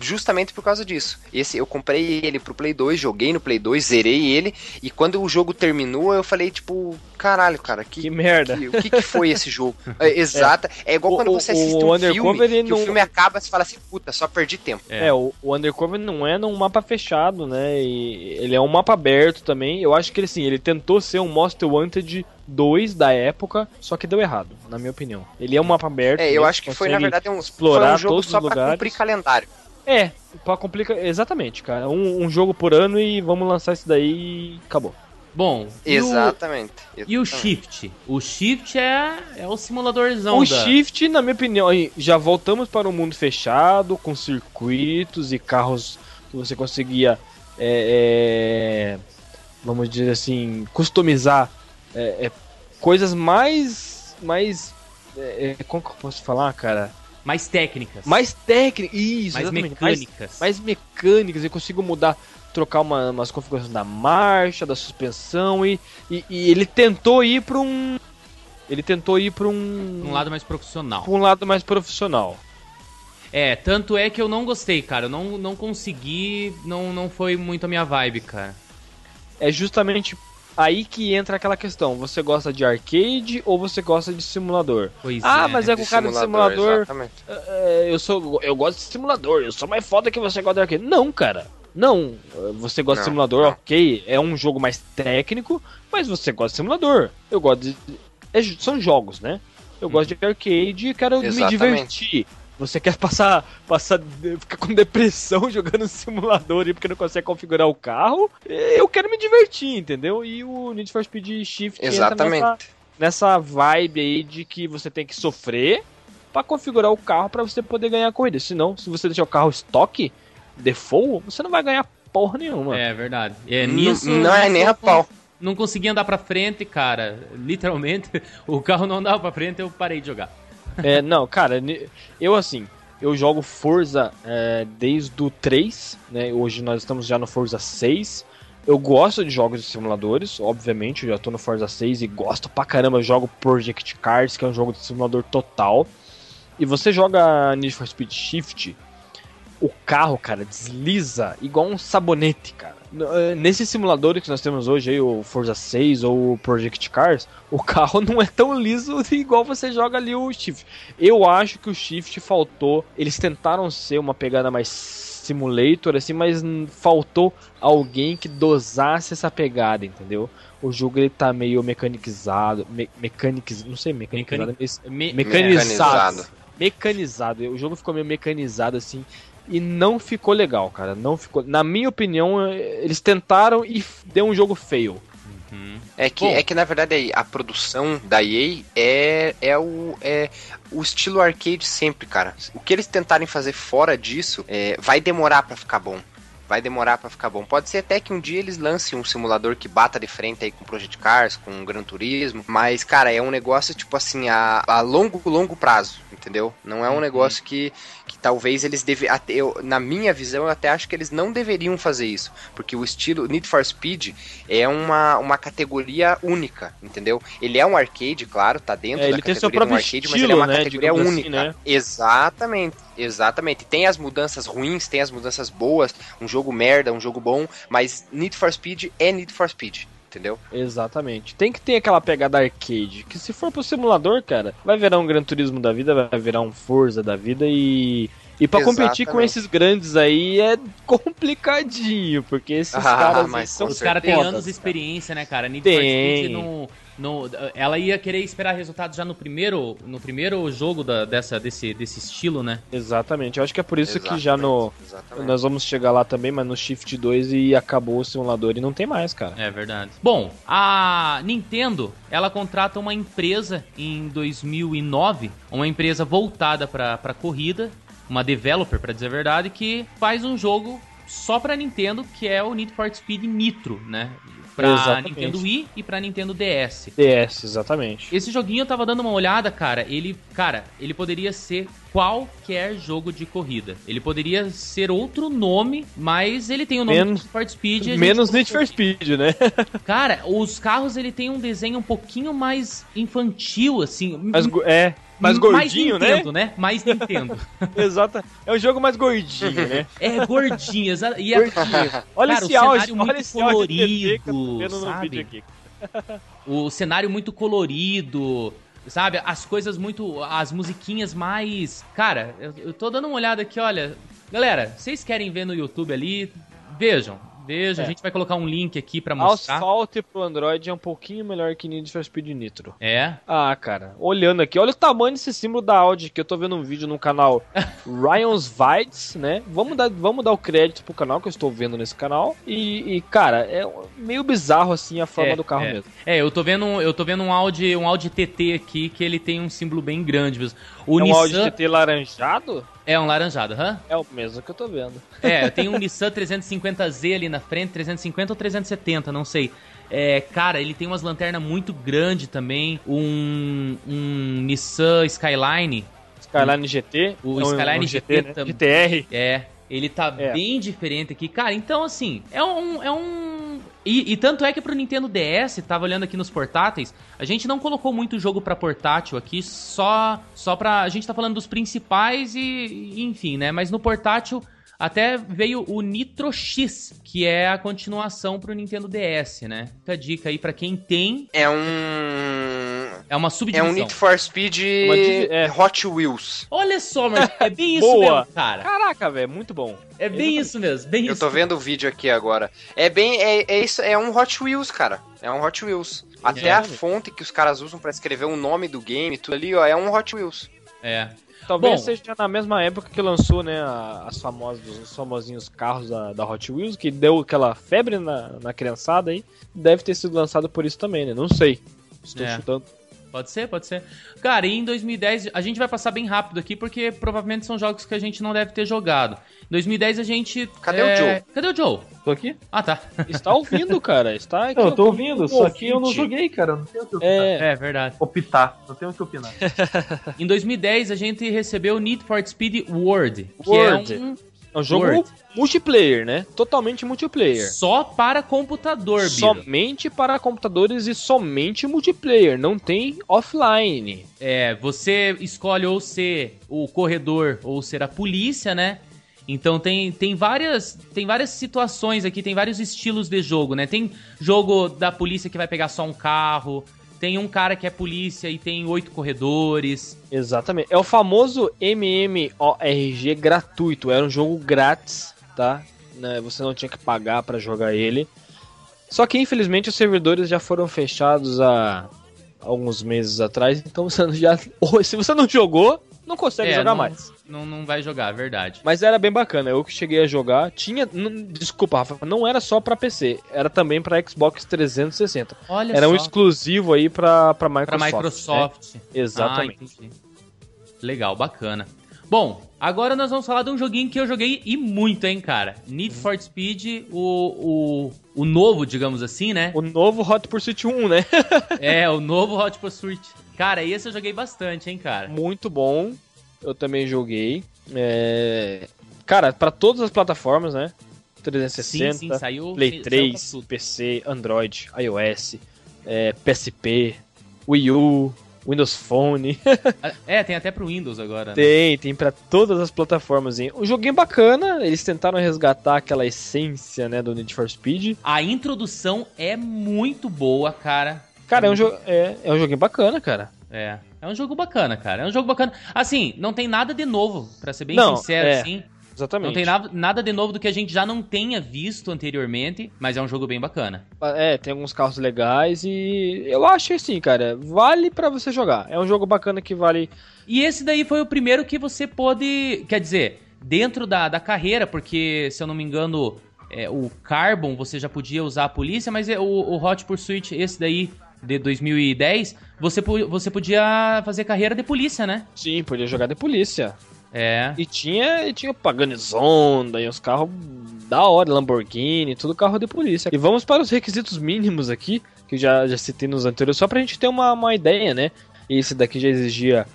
justamente por causa disso. Esse eu comprei ele pro Play 2, joguei no Play 2, zerei ele, e quando o jogo terminou, eu falei, tipo, caralho, cara, que, Que merda. que- o que, que foi esse jogo? [laughs] É, exata. É, igual O- quando o- você assiste o um Undercover, filme, não- o filme acaba e você fala assim, puta, só perdi tempo. É. É, o, o Undercover não é num mapa fechado, né? E ele é um mapa aberto também. Eu acho que ele, assim, ele tentou ser um Most Wanted 2 da época, só que deu errado, na minha opinião. Ele é um mapa aberto. É, eu acho que foi, na verdade, um, explorar foi um jogo todos só os pra lugares. cumprir calendário. É, pra complicar. Exatamente, cara. Um, um jogo por ano e vamos lançar isso daí e acabou. Bom, e o- Exatamente. E o exatamente. Shift? O Shift é, é o simuladorzão o da... Shift, na minha opinião, já voltamos para um mundo fechado, com circuitos e carros que você conseguia, é, é, vamos dizer assim, customizar é, é, coisas mais. mais é, é, como que eu posso falar, cara? Mais técnicas. Mais técnicas. Isso, mais exatamente. Mais, mecânicas. mais mecânicas. Eu consigo mudar, trocar uma, umas configurações da marcha, da suspensão e, e, e ele tentou ir para um. Ele tentou ir para um. Um lado mais profissional. pra um lado mais profissional. É, tanto é que eu não gostei, cara. Eu não, não consegui, não, não foi muito a minha vibe, cara. É justamente aí que entra aquela questão. Você gosta de arcade ou você gosta de simulador? Pois Ah, é. mas é com o cara de simulador. Exatamente. É, eu sou eu gosto de simulador, eu sou mais foda que você gosta de arcade. Não, cara. Não, você gosta de Não, simulador, não. ok, é um jogo mais técnico, mas você gosta de simulador. Eu gosto de. é são jogos, né? Eu gosto de arcade e quero me Exatamente. divertir. Você quer passar, passar, ficar com depressão [laughs] jogando simulador aí porque não consegue configurar o carro? Eu quero me divertir, entendeu? E o Need for Speed Shift entra nessa, Exatamente. nessa vibe aí de que você tem que sofrer pra configurar o carro pra você poder ganhar a corrida. Senão, se você deixar o carro estoque, default, você não vai ganhar porra nenhuma. É verdade. É, nisso, não é nem a pau. Não consegui andar pra frente, cara. Literalmente, [laughs] o carro não andava pra frente, eu parei de jogar. É, não, cara, eu assim, eu jogo Forza é, desde o 3, né? Hoje nós estamos já no Forza 6. Eu gosto de jogos de simuladores, obviamente, eu já tô no Forza 6 e gosto pra caramba. Eu jogo Project Cars, que é um jogo de simulador total. e você joga Need for Speed Shift, o carro, cara, desliza igual um sabonete, cara. Eh, Nesse simulador que nós temos hoje, aí, o Forza 6 ou o Project Cars, o carro [laughs] não é tão liso [laughs] igual você joga ali o Shift. Eu acho que o Shift faltou. Eles tentaram ser uma pegada mais simulator, assim, mas faltou alguém que dosasse essa pegada, entendeu? O jogo ele tá meio mecanizado, me, mecaniz, não sei, mecanizado, Me- mecanizado. Mecanizado. Mecanizado. O jogo ficou meio mecanizado assim e não ficou legal, cara. Não ficou. Na minha opinião, eles tentaram e deu um jogo feio. Uhum. É que, Bom. é que na verdade a produção da EA é, é, o, é o estilo arcade sempre, cara. O que eles tentarem fazer fora disso é, vai demorar pra ficar bom. Vai demorar pra ficar bom. Pode ser até que um dia eles lancem um simulador que bata de frente aí com Project Cars, com Gran Turismo. Mas, cara, é um negócio, tipo assim, a, a longo, longo prazo, entendeu? Não é um negócio que, que talvez eles devem. Na minha visão, eu até acho que eles não deveriam fazer isso. Porque o estilo Need for Speed é uma, uma categoria única, entendeu? Ele é um arcade, claro, tá dentro É, da categoria de um próprio arcade, mas ele é estilo, uma né, categoria digamos assim, única. né? Exatamente, exatamente. Tem as mudanças ruins, tem as mudanças boas, um jogo merda, um jogo bom, mas Need for Speed é Need for Speed, entendeu? Exatamente. Tem que ter aquela pegada arcade. Que se for pro simulador, cara, vai virar um Gran Turismo da vida, vai virar um Forza da vida e. E pra competir com esses grandes aí é [laughs] complicadinho, porque esses Ah, caras mas são Os caras têm anos de experiência, né, cara? Need for Tem. Speed no, no, ela ia querer esperar resultados já no primeiro, no primeiro jogo da, dessa, desse, desse estilo, né? Exatamente. Eu acho que é por isso que já no. Exatamente. Nós vamos chegar lá também, mas no Shift 2 e acabou o simulador e não tem mais, cara. É verdade. Bom, a Nintendo, ela contrata uma empresa em 2009, uma empresa voltada pra pra corrida, uma developer, pra dizer a verdade, que faz um jogo só pra Nintendo, que é o Need for Speed Nitro, né? Pra Exatamente. Nintendo Wii e pra Nintendo DS. DS, exatamente. Esse joguinho eu tava dando uma olhada, cara. Ele, cara, ele poderia ser qualquer jogo de corrida. Ele poderia ser outro nome, mas ele tem o nome Menos- Need for Speed. Menos Need for. Speed, né? [laughs] Cara, os carros ele tem um desenho um pouquinho mais infantil, assim. Mas, é, mais gordinho, mais Nintendo, né? Mais Nintendo. [laughs] Exato. É um jogo mais gordinho, né? [laughs] É gordinho, exa- e é, Olha Cara, esse o áudio, cenário muito áudio tô colorido, no sabe? [laughs] o cenário muito colorido, sabe? As coisas muito. As musiquinhas mais. Cara, eu, eu tô dando uma olhada aqui, olha. Galera, vocês querem ver no YouTube ali? Vejam, vejam. É. A gente vai colocar um link aqui pra mostrar. Asphalt pro Android é um pouquinho melhor que Need for Speed Nitro. É. Ah, cara, olhando aqui, olha o tamanho desse símbolo da Audi que eu tô vendo um vídeo no canal [laughs] Ryan's Vides, né? Vamos dar, vamos dar o crédito pro canal que eu estou vendo nesse canal. E, e, cara, é meio bizarro assim a forma É, do carro é. mesmo. É, eu tô vendo, eu tô vendo um Audi, um Audi TT aqui que ele tem um símbolo bem grande mesmo. O é um Audi Nissan TT laranjado? é um laranjado, hã? É o mesmo que eu tô vendo. É, tem um Nissan 350Z ali na frente, 350 ou 370, não sei. É, cara, ele tem umas lanternas muito grandes também. Um, um Nissan Skyline. Skyline GT. O é um- Skyline um GT né? GTR. É, ele tá É. bem diferente aqui. Cara, então assim, é um. É um... E, e tanto é que pro Nintendo DS, tava olhando aqui nos portáteis, a gente não colocou muito jogo pra portátil aqui, só só pra. A gente tá falando dos principais e, e enfim, né? Mas no portátil até veio o Nitro X, que é a continuação pro Nintendo DS, né? Fica a dica aí pra quem tem, É um. é uma É subdivisão. um Need for Speed divi- é. Hot Wheels. Olha só, mas é bem [laughs] isso Boa. mesmo, cara. Caraca, velho, muito bom. É bem isso mesmo, bem Eu isso. tô vendo o vídeo aqui agora. É bem. É, é isso, é um Hot Wheels, cara. É um Hot Wheels. Até a fonte que os caras usam pra escrever o nome do game, tudo ali, ó, é um Hot Wheels. É. Talvez Bom. seja na mesma época que lançou, né, as famosas, os famosinhos carros da, da Hot Wheels, que deu aquela febre na, na criançada aí. Deve ter sido lançado por isso também, né? Não sei. Estou É. chutando. Pode ser, pode ser. Cara, e em 2010, a gente vai passar bem rápido aqui, porque provavelmente são jogos que a gente não deve ter jogado. Em 2010 a gente. Cadê o Joe? Cadê o Joe? Tô aqui? Ah, tá. Está ouvindo, cara. Está [laughs] aqui. Não, eu tô ouvindo, só que eu não joguei, cara. Não tenho o que opinar. É, É verdade. Optar, não tenho o que opinar. [laughs] Em 2010 a gente recebeu o Need for Speed World, que World. é um. É um jogo Word. multiplayer, né? Totalmente multiplayer. Só para computador, Biro. Somente para computadores e somente multiplayer, não tem offline. É, você escolhe ou ser o corredor ou ser a polícia, né? Então tem, tem várias tem várias situações aqui, tem vários estilos de jogo, né? Tem jogo da polícia que vai pegar só um carro, tem um cara que é polícia e tem oito corredores. Exatamente. É o famoso MMORG gratuito. Era um jogo grátis, tá? Né, Você não tinha que pagar pra jogar ele. Só que infelizmente os servidores já foram fechados há alguns meses atrás. Então [laughs] você já. [laughs] se você não jogou, não consegue É, jogar não- mais. Não, não vai jogar, é verdade. Mas era bem bacana. Eu que cheguei a jogar. Tinha. não- desculpa, Rafa. Não era só pra PC. Era também pra Xbox 360. Olha Era só, um exclusivo aí pra, pra Microsoft. pra né? Microsoft. Exatamente. Ah. Legal, bacana. Bom, agora nós vamos falar de um joguinho que eu joguei e muito, hein, cara. Need Uhum. for Speed, o, o, o novo, digamos assim, né? O novo Hot Pursuit 1, né? É, o novo Hot Pursuit. Cara, esse eu joguei bastante, hein, cara. Muito bom. Eu também joguei. É... Cara, pra todas as plataformas, né? 360, sim, sim, saiu. Play saiu 3, pra tudo. PC, Android, iOS, é, PSP, Wii U, Windows Phone. [laughs] É, tem até pro Windows agora. né? tem, tem pra todas as plataformas. hein? Um joguinho bacana, eles tentaram resgatar aquela essência, né, do Need for Speed. A introdução é muito boa, cara. Cara, é um, jo é, é um joguinho bacana, cara. É. É um jogo bacana, cara. É um jogo bacana. Assim, não tem nada de novo, pra ser bem Não, sincero, é. assim. Exatamente. Não tem nada, nada de novo do que a gente já não tenha visto anteriormente, mas é um jogo bem bacana. É, tem alguns carros legais e eu acho assim, cara, vale pra você jogar. É um jogo bacana que vale. E esse daí foi o primeiro que você pôde. Quer dizer, dentro da, da carreira, porque, se eu não me engano, é, o Carbon você já podia usar a polícia, mas é, o, o Hot Pursuit, esse daí, de 2010, você, você podia fazer carreira de polícia, né? Sim, podia jogar de polícia. É. E tinha, e tinha Paganizonda e uns carros da hora, Lamborghini, tudo carro de polícia. E vamos para os requisitos mínimos aqui, que já, já citei nos anteriores, só pra gente ter uma, uma ideia, né? Esse daqui já exigia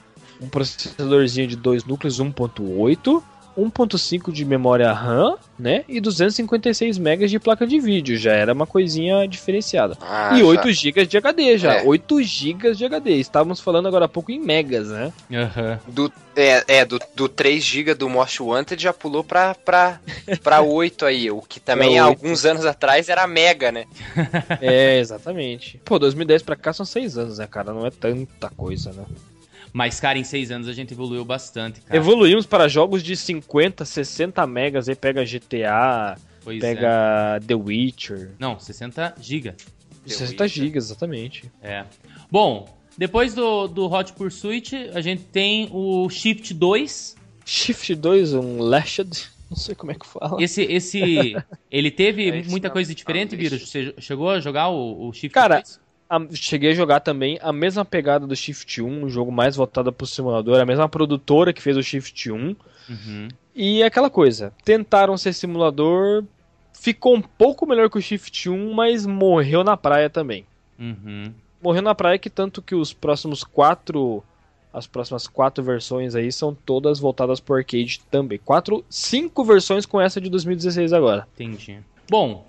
um processadorzinho de dois núcleos 1.8, 1.5 de memória RAM, né? E 256 MB de placa de vídeo, já era uma coisinha diferenciada. Ah, e já. 8 GB de HD já, É. 8 GB de HD. Estávamos falando agora há pouco em megas, né? Aham. Do, é, é, do, do 3 GB do Most Wanted já pulou pra, pra, pra [laughs] 8 aí, o que também há 8. alguns anos atrás era mega, né? É, exatamente. Pô, 2010 pra cá são 6 anos, né, cara? Não é tanta coisa, né? Mas, cara, em seis anos a gente evoluiu bastante, cara. Evoluímos para jogos de 50, 60 megas, aí pega GTA, Pois é. pega The Witcher. Não, 60 GB. 60 gigas, exatamente. É. Bom, depois do, do Hot Pursuit, a gente tem o Shift 2. Shift 2, um Lashed, [laughs] não sei como é que fala. Esse, esse [laughs] ele teve É, esse muita não. coisa diferente, Vírus? Você chegou a jogar o, o Shift Cara, 2? A- cheguei a jogar também a mesma pegada do Shift 1, um jogo mais voltado pro simulador, a mesma produtora que fez o Shift 1. Uhum. E aquela coisa, tentaram ser simulador, ficou um pouco melhor que o Shift 1, mas morreu na praia também. Uhum. Morreu na praia que tanto que os próximos quatro. As próximas quatro versões aí são todas voltadas pro arcade também. Quatro, cinco versões com essa de 2016 agora. Entendi. Bom,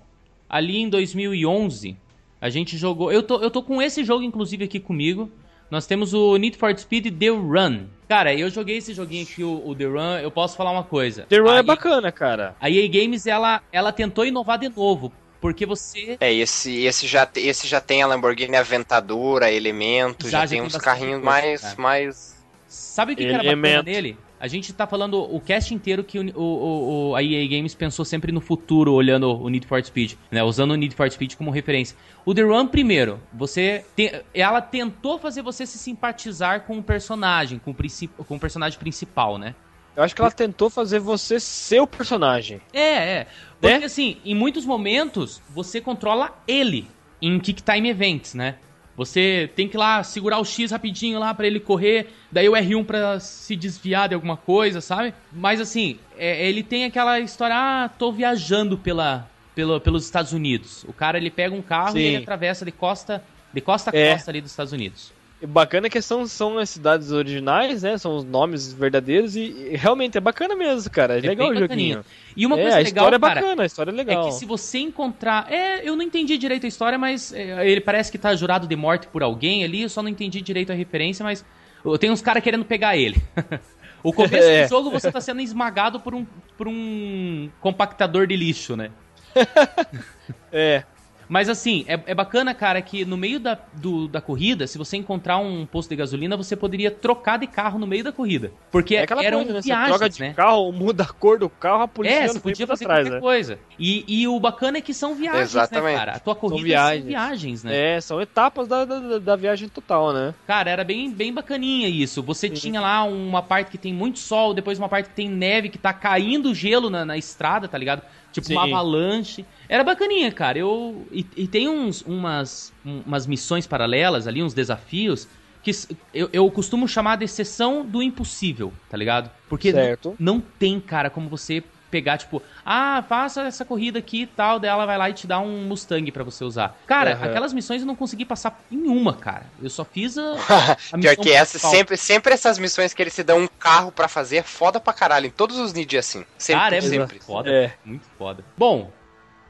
ali em 2011, a gente jogou. Eu tô, eu tô com esse jogo, inclusive, aqui comigo. Nós temos o Need for Speed The Run. Cara, eu joguei esse joguinho aqui, o, o The Run. Eu posso falar uma coisa. The Run a é bacana, cara. A EA Games, ela, ela tentou inovar de novo. Porque você. É, esse, esse, já, esse já tem a Lamborghini Aventadora, Elemento, Já, já, tem tem uns carrinhos coisa, mais, cara. mais. Sabe o que, que era bacana Elemento. nele? A gente tá falando o cast inteiro que o, o, o- a EA Games pensou sempre no futuro, olhando o Need for Speed, né? Usando o Need for Speed como referência. O The Run, primeiro, você. te- ela tentou fazer você se simpatizar com o personagem, com o, princi- com o personagem principal, né? Eu acho que ela tentou fazer você ser o personagem. É, é. Porque Né? assim, em muitos momentos, você controla ele em Kick Time Events, né? Você tem que ir lá segurar o X rapidinho lá pra ele correr, daí o R1 pra se desviar de alguma coisa, sabe? Mas assim, é- ele tem aquela história, ah, tô viajando pela, pela, pelos Estados Unidos. O cara ele pega um carro e Sim. ele atravessa de costa, de costa a É. costa ali dos Estados Unidos. Bacana que são, são as cidades originais, né? São os nomes verdadeiros e, e realmente é bacana mesmo, cara. É, legal bem o joguinho. E uma é, coisa a legal, história cara, é bacana, a história é é legal. que se você encontrar. É, eu não entendi direito a história, mas é, ele parece que tá jurado de morte por alguém ali, eu só não entendi direito a referência, mas. eu- Tem uns caras querendo pegar ele. [laughs] o começo É. do jogo você tá sendo esmagado por um, por um compactador de lixo, né? [laughs] É, Mas assim, é, é bacana, cara, que no meio da, do- da corrida, se você encontrar um posto de gasolina, você poderia trocar de carro no meio da corrida. Porque é eram coisa, né? Você viagens, troca de né? carro, [laughs] muda a cor do carro, a polícia É, já você não podia fazer trás, qualquer né? coisa. E, e o bacana é que são viagens, Exatamente. né, cara? A tua corrida são viagens. viagens, né? É, são etapas da, da, da viagem total, né? Cara, era bem, bem bacaninha isso. Você tinha lá uma parte que tem muito sol, depois uma parte que tem neve, que tá caindo gelo na, na estrada, tá ligado? Tipo uma Sim. avalanche. Era bacaninha, cara. Eu, e, e tem uns, umas, um- umas missões paralelas ali, uns desafios, que eu, eu costumo chamar de exceção do impossível, tá ligado? Porque não, Certo. não tem, cara, como você pegar, tipo, ah, faça essa corrida aqui e tal, daí ela vai lá e te dá um Mustang pra você usar. Cara, Aham. aquelas missões eu não consegui passar em uma, cara. Eu só fiz a, [laughs] a Pior missão que essa, sempre, sempre essas missões que eles se dão um carro pra fazer é foda pra caralho. Em todos os Nid assim. Sempre, Cara, é sempre. muito foda. É. Muito foda. Bom,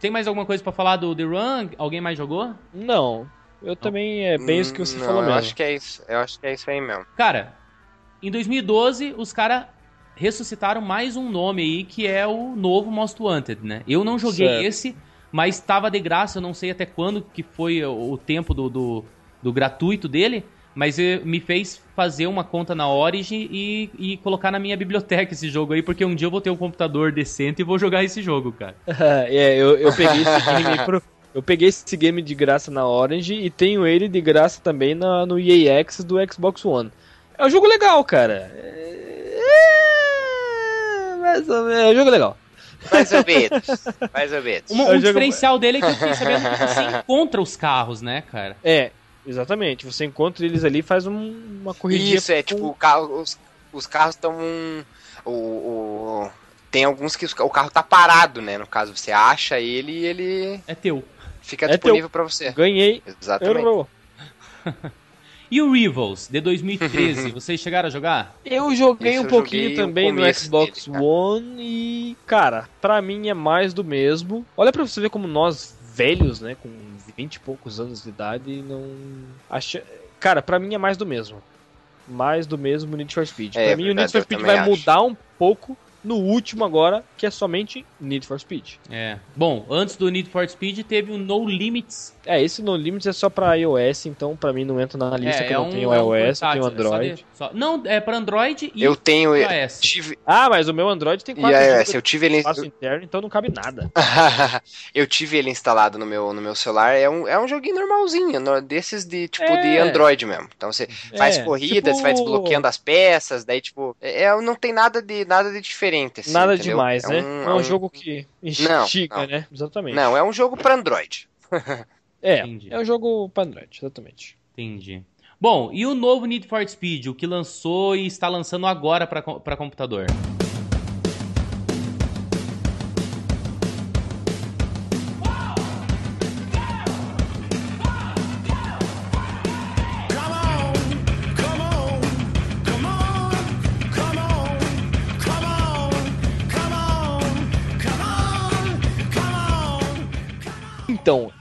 tem mais alguma coisa pra falar do The Run? Alguém mais jogou? Não, eu também é bem isso que você Hum, Não, falou eu mesmo. acho que é isso. Eu acho que é isso aí mesmo. Cara, em 2012, os caras ressuscitaram mais um nome aí, que é o novo Most Wanted, né? Eu não joguei Certo. esse, mas tava de graça, eu não sei até quando que foi o tempo do, do, do gratuito dele, mas me fez fazer uma conta na Origin e, e colocar na minha [laughs] biblioteca esse jogo aí, porque um dia eu vou ter um computador decente e vou jogar esse jogo, cara. [laughs] é, eu, eu peguei esse [laughs] game pro- Eu peguei esse game de graça na Orange e tenho ele de graça também na, no EA Access do Xbox One. É um jogo legal, cara. É, menos, é um jogo legal. Mais ou menos. Mais ou menos. Um, É um um jogo- diferencial dele é que eu fiquei sabendo que você [laughs] encontra os carros, né, cara? É, exatamente. Você encontra eles ali e faz um- uma corridinha. Isso, é com- tipo, o carro, os, os carros estão. o, o- tem alguns que os- o carro tá parado, né? No caso, você acha ele e ele É teu. fica É disponível pra você. Ganhei. Exatamente. Errou. [laughs] E o Rivals, de 2013, [laughs] vocês chegaram a jogar? Eu joguei Esse um eu pouquinho joguei também no Xbox dele. One e, cara, pra mim é mais do mesmo. Olha pra você ver como nós, velhos, né, com 20 e poucos anos de idade, não. Acha... Cara, pra mim é mais do mesmo. Mais do mesmo Need for Speed. É, pra mim o Need verdade, for Speed vai acho. mudar um pouco no último agora, que é somente Need for Speed. É. Bom, antes do Need for Speed teve o No Limits. É, esse No Limits é só pra iOS, então pra mim não entra na lista é, que é eu um, não tenho é um iOS, eu tenho portátil, é só Android. de- só- Não, é pra Android e Eu tenho. iOS. Tive, Ah, mas o meu Android tem e quatro iOS, eu tive ele. interno, então não cabe nada. [laughs] eu tive ele instalado no meu, no meu celular. É um, é um joguinho normalzinho, no- desses de tipo É. de Android mesmo. Então você faz É, corrida, tipo- você vai desbloqueando as peças, daí tipo, é, é- não tem nada de nada de diferente assim, Nada entendeu? demais, é né? Um, é um jogo que Não, instiga, não. né? Exatamente. Não, é um jogo para Android. [laughs] É, Entendi. é um jogo pra Android, exatamente. Entendi. Bom, e o novo Need for Speed, o que lançou e está lançando agora pra computador?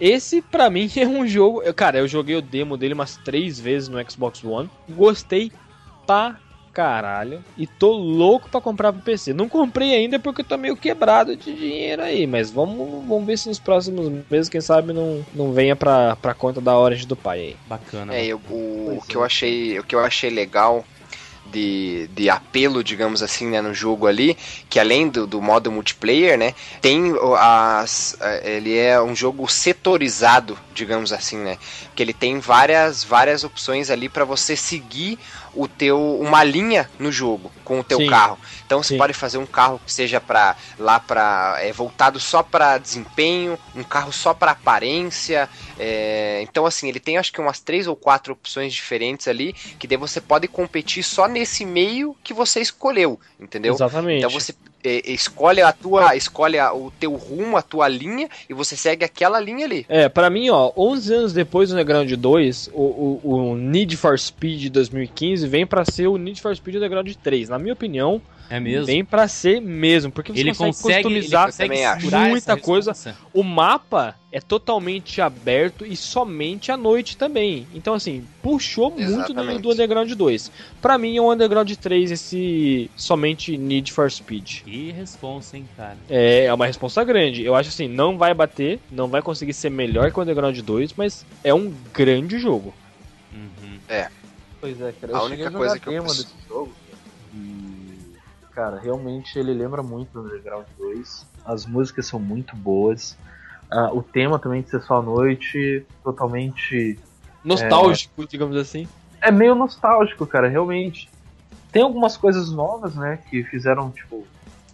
Esse pra mim [laughs] é um jogo. eu- Cara, eu joguei o demo dele umas três vezes no Xbox One. Gostei pra caralho. E tô louco pra comprar pro PC. Não comprei ainda porque eu tô meio quebrado de dinheiro aí. Mas vamos, vamos ver se nos próximos meses, quem sabe, não, não venha pra, pra conta da Orange do pai aí. Bacana. É, eu- o, o que é. eu achei, o que eu achei legal de, de apelo, digamos assim, né, no jogo ali, que além do, do modo multiplayer, né, tem as, eh, ele é um jogo setorizado, digamos assim, né, que ele tem várias várias opções ali para você seguir o teu uma linha no jogo com o teu Sim. carro. Então você Sim. pode fazer um carro que seja para lá para é, voltado só para desempenho, um carro só para aparência. é, então assim ele tem acho que umas três ou quatro opções diferentes ali que daí você pode competir só nesse meio que você escolheu, entendeu? Exatamente. Então você é, escolhe a tua, escolhe a- o teu rumo, a tua linha e você segue aquela linha ali. É, pra mim, ó, 11 anos depois do Underground 2, o, o, o Need for Speed 2015 vem pra ser o Need for Speed Underground 3. Na minha opinião, É mesmo? vem pra ser mesmo, porque você ele consegue, consegue, ele customizar consegue acho. segurar muita coisa. responsa. O mapa é totalmente aberto e somente à noite também. Então, assim, puxou muito do, Underground 2. Pra mim, é o Underground 3 esse somente Need for Speed. Que responsa, hein, cara. É, é uma resposta grande. Eu acho assim, não vai bater, não vai conseguir ser melhor que o Underground 2, mas é um grande jogo. Uhum. Pois é, cara. A Eu única a coisa jogar que eu demo preciso- desse jogo. Cara, realmente ele lembra muito do Underground 2. As músicas são muito boas. Ah, o tema também de ser só à noite, totalmente. Nostálgico, digamos assim. É meio nostálgico, cara, realmente. Tem algumas coisas novas, né, que fizeram, tipo,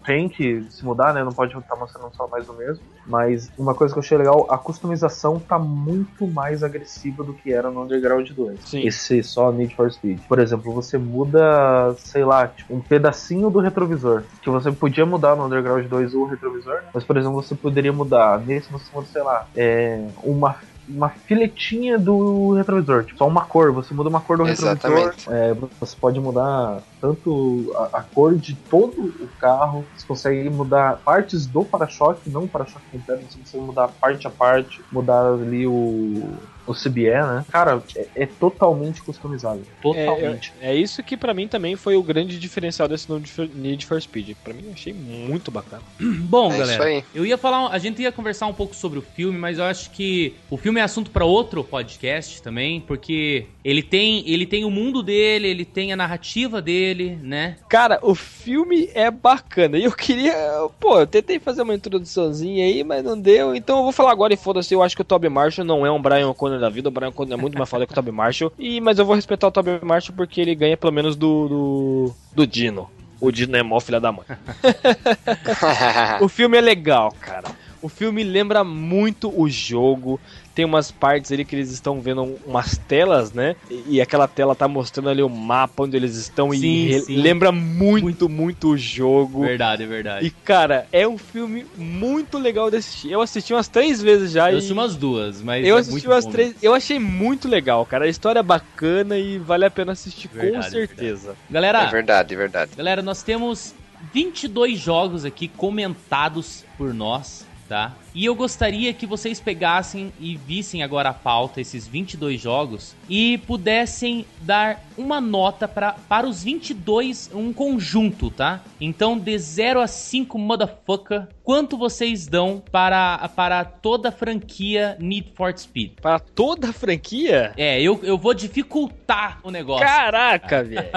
tem que se mudar, né? Não pode estar mostrando só mais o mesmo. Mas uma coisa que eu achei legal, a customização tá muito mais agressiva do que era no Underground 2. Sim. Esse só Need for Speed. Por exemplo, você muda, sei lá, tipo, um pedacinho do retrovisor. Que você podia mudar no Underground 2 o retrovisor, mas por exemplo, você poderia mudar. Nesse você muda, sei lá, é, uma uma filetinha do retrovisor, tipo, só uma cor, você muda uma cor do retrovisor, é, você pode mudar tanto a, a cor de todo o carro, você consegue mudar partes do para-choque, não o para-choque completo, você consegue mudar parte a parte, mudar ali o, o CBE, né? Cara, é, é totalmente customizável. Totalmente. É isso que pra mim também foi o grande diferencial desse Need for- Need for Speed. Pra mim eu achei muito bacana. [clears throat] Bom, É isso galera, aí. eu ia falar, a gente ia conversar um pouco sobre o filme, mas eu acho que o filme é assunto pra outro podcast também, porque ele tem, ele tem o mundo dele, ele tem a narrativa dele, né? Cara, o filme é bacana. E eu queria. Pô, eu tentei fazer uma introduçãozinha aí, mas não deu. Então eu vou falar agora e foda-se. Eu acho que o Toby Marshall não é um Brian O'Connor da vida. O Brian O'Connor é muito mais foda que o Toby Marshall. E, mas eu vou respeitar o Toby Marshall porque ele ganha pelo menos do. do, do Dino. O Dino é mó filha da mãe. [laughs] [laughs] O filme é legal, cara. O filme lembra muito o jogo. Tem umas partes ali que eles estão vendo umas telas, né? E e aquela tela tá mostrando ali o mapa onde eles estão Sim, e sim. lembra muito, muito o jogo. Verdade, verdade. E cara, é um filme muito legal de assistir. Eu assisti umas três vezes já eu e assisti umas duas, mas eu é assisti muito umas bom três. Eu achei muito legal, cara. A história é bacana e vale a pena assistir com Verdade, certeza. Galera, É verdade, é verdade. Galera, nós temos 22 jogos aqui comentados por nós, tá? E eu gostaria que vocês pegassem e vissem agora a pauta, esses 22 jogos, e pudessem dar uma nota pra, para os 22, um conjunto, tá? Então, de 0 a 5, motherfucker, quanto vocês dão para, para toda a franquia Need for Speed? Para toda a franquia? É, eu, eu vou dificultar o negócio. Caraca, [laughs] velho.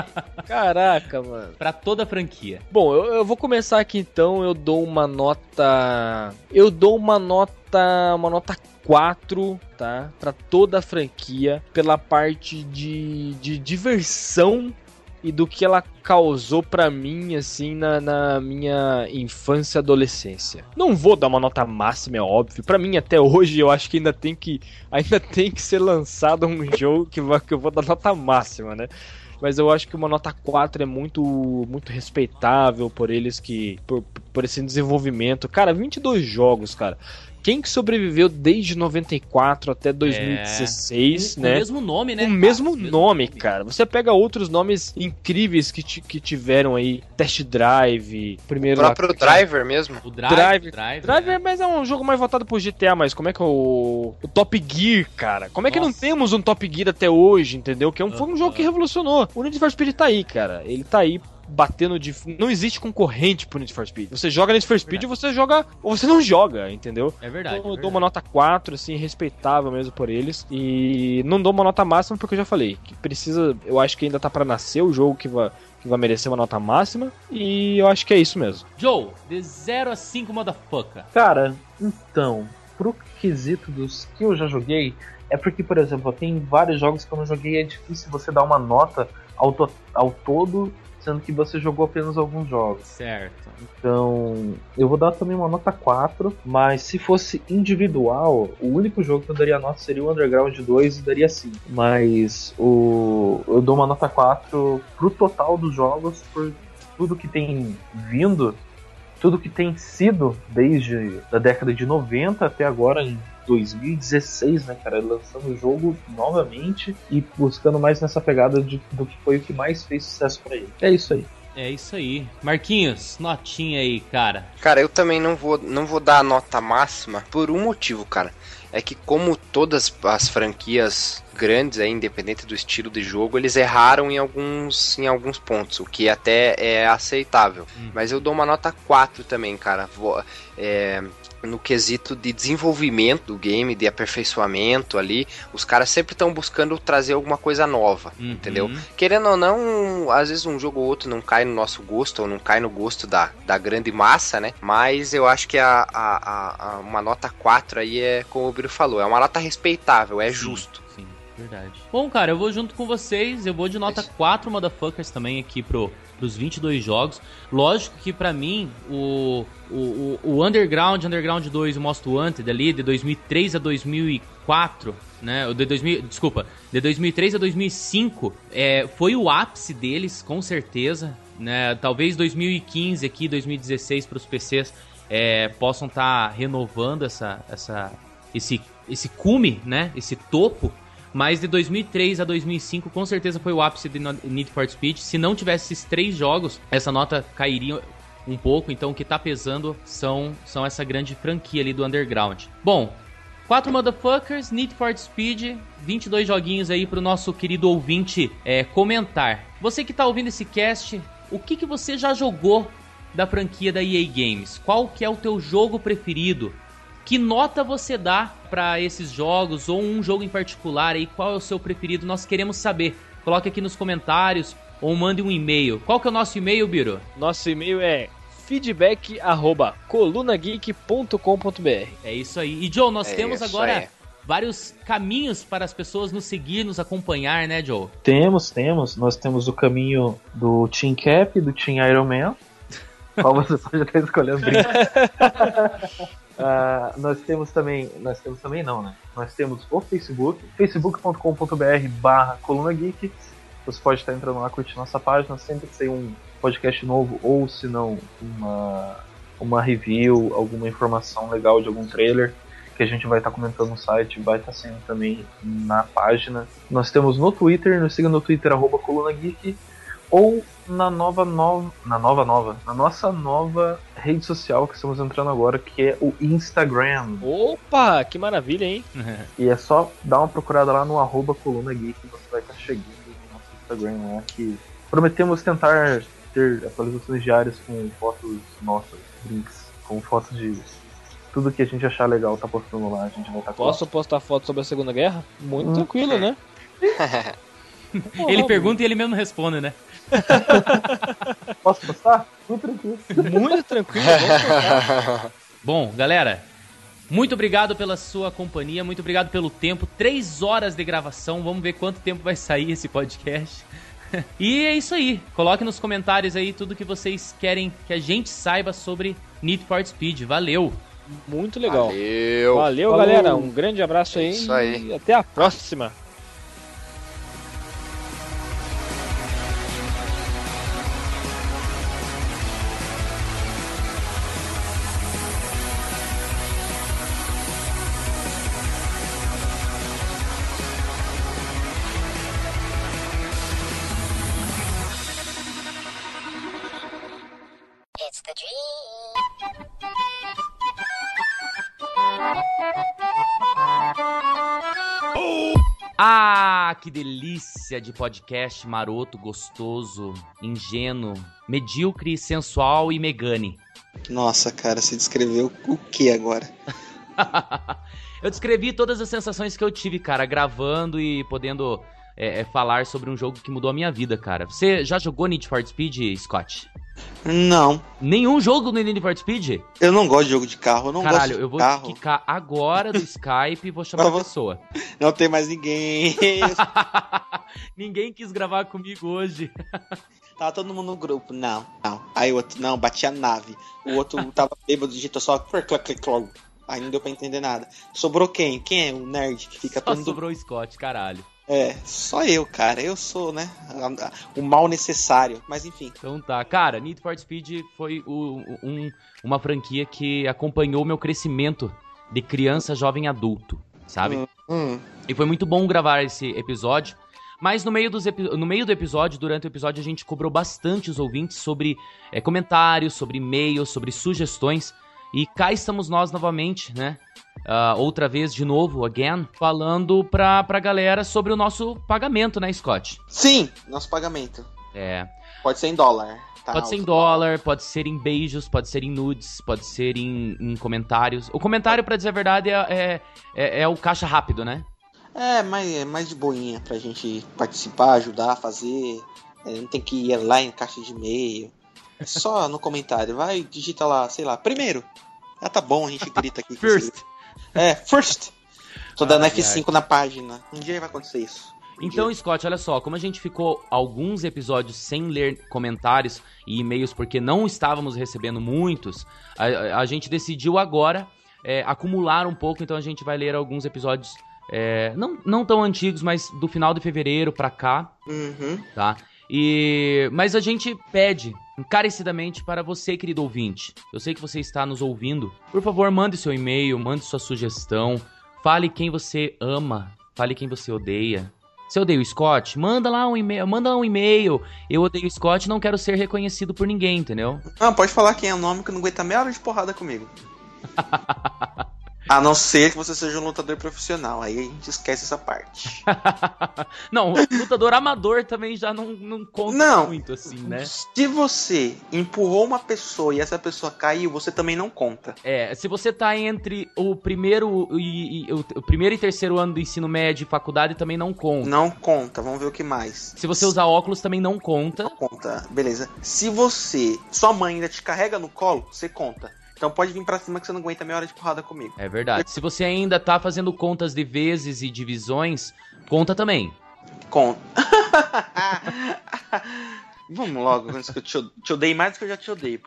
Caraca, mano. Pra toda a franquia. Bom, eu, eu vou começar aqui então. Eu dou uma nota. Eu dou uma nota. Uma nota 4, tá? Pra toda a franquia. Pela parte de, de diversão e do que ela causou pra mim, assim, na, na minha infância e adolescência. Não vou dar uma nota máxima, é óbvio. Pra mim, até hoje, eu acho que ainda tem que, ainda tem que ser lançado um jogo que, vai, que eu vou dar nota máxima, né? Mas eu acho que uma nota 4 é muito, muito respeitável por eles que. Por, por esse desenvolvimento. Cara, 22 jogos, cara. Quem que sobreviveu desde 94 até 2016, Com né? o mesmo nome, né? o cara? mesmo nome, cara. Você pega outros nomes incríveis que, que tiveram aí. Test Drive, O primeiro. próprio lá- Driver mesmo. O Drive. Drive. Drive, Driver, né? mas é um jogo mais voltado pro GTA, mas como é que é o. O Top Gear, cara? Como é que não temos um Top Gear até hoje, entendeu? Que é um, foi um jogo que revolucionou. O Need for Speed tá aí, cara. Ele tá aí batendo de. Não existe concorrente pro Need for Speed. Você joga Need for Speed ou você joga. Ou você não joga, entendeu? É verdade. Então, é eu dou verdade. uma nota 4, assim, respeitável mesmo por eles. E não dou uma nota máxima porque eu já falei. Que precisa. Eu acho que ainda tá pra nascer o jogo que vai, que vai merecer uma nota máxima. E eu acho que é isso mesmo. Joe, de 0 a 5, motherfucker. Cara, então, pro quesito dos que eu já joguei, é porque, por exemplo, tem vários jogos que eu não joguei e é difícil você dar uma nota ao, to- ao todo, sendo que você jogou apenas alguns jogos. Certo. Então, eu vou dar também uma nota 4, mas se fosse individual, o único jogo que eu daria nota seria o Underground 2 e daria 5. Mas o eu dou uma nota 4 pro total dos jogos, por tudo que tem vindo, tudo que tem sido desde a década de 90 até agora em 2016, né, cara, lançando o jogo novamente e buscando mais nessa pegada de, do que foi o que mais fez sucesso pra ele. É isso aí. É isso aí. Marquinhos, notinha aí, cara. Cara, eu também não vou, não vou dar a nota máxima por um motivo, cara. É que como todas as franquias grandes, aí, independente do estilo de jogo, eles erraram em alguns, em alguns pontos, o que até é aceitável. Mas eu dou uma nota 4 também, cara. Vou- é, no quesito de desenvolvimento do game, de aperfeiçoamento ali, os caras sempre estão buscando trazer alguma coisa nova, Uhum. entendeu? Querendo ou não, às vezes um jogo ou outro não cai no nosso gosto, ou não cai no gosto da, da grande massa, né? Mas eu acho que a, a, a- uma nota 4 aí é, como o Biro falou, é uma nota respeitável, é justo. Sim, verdade. Bom, cara, eu vou junto com vocês. Eu vou de nota 4 motherfuckers também aqui pro, pros 22 jogos. Lógico que pra mim, o, o, o- Underground, Underground 2 e o Most Wanted ali, de 2003 a 2004, né? De 2000, desculpa, de 2003 a 2005, é, foi o ápice deles, com certeza. Né? Talvez 2015 aqui, 2016 pros PCs é, possam estar renovando essa, essa, esse, esse cume, né? Esse topo. Mas de 2003 a 2005, com certeza foi o ápice de Need for Speed. Se não tivesse esses três jogos, essa nota cairia um pouco. Então o que tá pesando são, são essa grande franquia ali do Underground. Bom, quatro motherfuckers, Need for Speed, 22 joguinhos aí pro nosso querido ouvinte é, comentar. Você que tá ouvindo esse cast, o que, que você já jogou da franquia da EA Games? Qual que é o teu jogo preferido? Que nota você dá pra esses jogos ou um jogo em particular aí? Qual é o seu preferido? Nós queremos saber. Coloque aqui nos comentários ou mande um e-mail. Qual que é o nosso e-mail, Biro? Nosso e-mail é feedback arroba colunageek.com.br. É isso aí. E Joe, nós É temos agora aí. vários caminhos para as pessoas nos seguir, nos acompanhar, né, Joe? Temos, temos. Nós temos o caminho do Team Cap, do Team Iron Man. [laughs] Qual você pode até escolher os brindes. [laughs] Ah, nós temos também. Nós temos também não, né? Nós temos o Facebook, facebook.com.br barra coluna geek. Você pode estar entrando lá curtindo nossa página, sempre que sair um podcast novo, ou se não, uma, uma review, alguma informação legal de algum trailer que a gente vai estar comentando no site, vai estar sendo também na página. Nós temos no Twitter, nos siga no Twitter, arroba Coluna Geek, ou na nova, nova, na nova, nova, na nossa nova rede social que estamos entrando agora, que é o Instagram. Opa, que maravilha, hein? [laughs] E é só dar uma procurada lá no arroba Coluna Geek, você vai estar chegando no nosso Instagram lá, que prometemos tentar ter atualizações diárias com fotos nossas, links, com fotos de tudo que a gente achar legal tá postando lá, a gente vai estar Posso postar foto sobre a Segunda Guerra? Muito Hum. tranquilo, né? [laughs] Ele pergunta e ele mesmo responde, né? [laughs] Posso postar? Muito tranquilo. Muito tranquilo. Bom, galera, muito obrigado pela sua companhia, muito obrigado pelo tempo. Três horas de gravação, vamos ver quanto tempo vai sair esse podcast. [laughs] E é isso aí. Coloque nos comentários aí tudo que vocês querem que a gente saiba sobre Need for Speed. Valeu! Muito legal. Valeu. Valeu, Falou. galera. Um grande abraço aí. Isso aí. E até a próxima. Que delícia de podcast maroto, gostoso, ingênuo, medíocre, sensual e megane. Nossa, cara, você descreveu o que agora? [laughs] eu descrevi todas as sensações que eu tive, cara, gravando e podendo é, é, falar sobre um jogo que mudou a minha vida, cara. Você já jogou Need for Speed, Scott? Não, Nenhum jogo no Need for Speed? eu não gosto de jogo de carro, eu não Caralho, gosto de eu vou carro. te quicar agora do [laughs] Skype e vou chamar a pessoa. Não tem mais ninguém. [laughs] Ninguém quis gravar comigo hoje. [laughs] Tava todo mundo no grupo. Não, não. Aí o outro, não, batia a nave. O outro tava bêbado, digitou só. clac, clac, clac, clac. Aí não deu pra entender nada. Sobrou quem? Quem é o nerd que fica Só todo. sobrou o Scott, caralho. É, só eu, cara. Eu sou, né? O mal necessário. Mas enfim. Então tá. Cara, Need for Speed foi o- um- uma franquia que acompanhou o meu crescimento de criança, jovem adulto, sabe? Hum, hum. E foi muito bom gravar esse episódio. Mas no meio, dos no meio do episódio, durante o episódio, a gente cobrou bastante os ouvintes sobre eh, comentários, sobre e-mails, sobre sugestões. E cá estamos nós novamente, né? Ah, outra vez, de novo, again, falando pra, pra galera sobre o nosso pagamento, né, Scott? Sim, nosso pagamento. É. Pode ser em dólar. tá? Pode ser em dólar, pode ser em beijos, pode ser em nudes, pode ser em, em comentários. O comentário, pra dizer a verdade, é, é, é- é o caixa rápido, né? É, mais, é mais de boinha pra gente participar, ajudar, fazer. É, não tem que ir lá em caixa de e-mail. É só no comentário. Vai, digita lá, sei lá, primeiro. Ah, tá bom, a gente grita aqui. [laughs] First. É, first. Tô dando Ai, F5 na página. Um dia vai acontecer isso. Um Então, dia. Scott, olha só, como a gente ficou alguns episódios sem ler comentários e e-mails porque não estávamos recebendo muitos, a, a- a gente decidiu agora é, acumular um pouco, então a gente vai ler alguns episódios é, não, não tão antigos, mas do final de fevereiro pra cá, Uhum. tá? E mas a gente pede encarecidamente para você, querido ouvinte. Eu sei que você está nos ouvindo. Por favor, mande seu e-mail, mande sua sugestão, fale quem você ama, fale quem você odeia. Você odeia o Scott? Manda lá um e-mail, manda um e-mail. Eu odeio o Scott, não quero ser reconhecido por ninguém, entendeu? Não, pode falar quem é o nome que não aguenta meia hora de porrada comigo. [laughs] A não ser que você seja um lutador profissional. Aí a gente esquece essa parte. [laughs] não, lutador amador também já não, não conta Não. muito assim, né? Se você empurrou uma pessoa e essa pessoa caiu, você também não conta. É, se você tá entre o primeiro e, e- o, o primeiro e terceiro ano do ensino médio e faculdade também não conta. Não conta. Vamos ver o que mais. Se você usar óculos também não conta. Conta, beleza. Se você, sua mãe ainda te carrega no colo, você conta. Então pode vir pra cima que você não aguenta meia hora de porrada comigo. É verdade. Se você ainda tá fazendo contas de vezes e divisões, conta também. Conta. [laughs] Vamos logo, antes que eu te, te odeie mais do que eu já te odeio.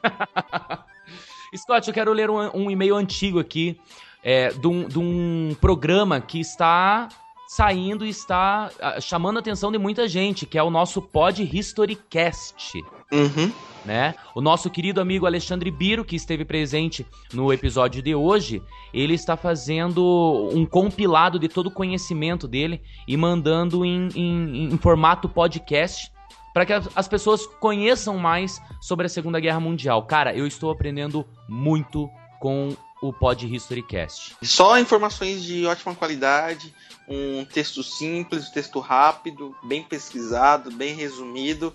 [laughs] Scott, eu quero ler um, um e-mail antigo aqui é, de, um, de um programa que está saindo e está ah, chamando a atenção de muita gente, que é o nosso Pod History Cast. Uhum. né? O nosso querido amigo Alexandre Biro, que esteve presente no episódio de hoje, ele está fazendo um compilado de todo o conhecimento dele e mandando em, em- em formato podcast para que as as pessoas conheçam mais sobre a Segunda Guerra Mundial. Cara, eu estou aprendendo muito com o Pod History Cast. Só informações de ótima qualidade, um texto simples, um texto rápido, bem pesquisado, bem resumido.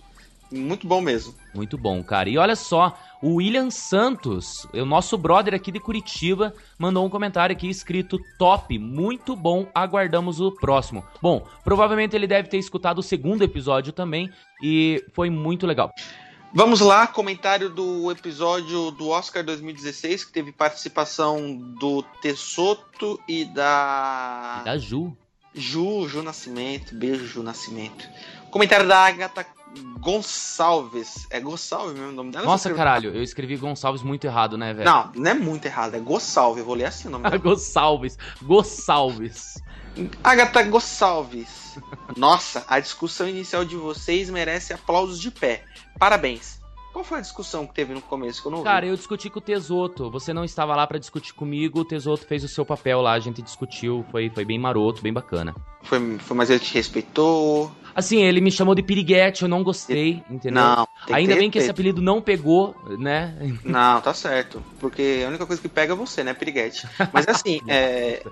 Muito bom mesmo. Muito bom, cara. E olha só, o William Santos, o nosso brother aqui de Curitiba, mandou um comentário aqui escrito top, muito bom, aguardamos o próximo. Bom, provavelmente ele deve ter escutado o segundo episódio também e foi muito legal. Vamos lá, comentário do episódio do Oscar 2016, que teve participação do Tessoto e da. E da Ju. Ju, Ju Nascimento, beijo Ju Nascimento. Comentário da Agatha Gonçalves. É Gonçalves mesmo o nome dela? Nossa, Eu escrevi- caralho, eu escrevi Gonçalves muito errado, né, velho? Não, não é muito errado, é Gonçalves. Eu vou ler assim o nome [laughs] dela. Gonçalves, Gonçalves. Agatha Gonçalves. Nossa, a discussão inicial de vocês merece aplausos de pé. Parabéns. Qual foi a discussão que teve no começo que eu não Cara, vi? eu discuti com o Tesoto. Você não estava lá pra discutir comigo, o Tesoto fez o seu papel lá, a gente discutiu, foi, foi bem maroto, bem bacana. Foi, foi, mas ele te respeitou. Assim, ele me chamou de piriguete, eu não gostei, entendeu? Não, Ainda bem que esse apelido não pegou, né? Não, tá certo. Porque a única coisa que pega é você, né, Piriguete? Mas assim, [laughs] é,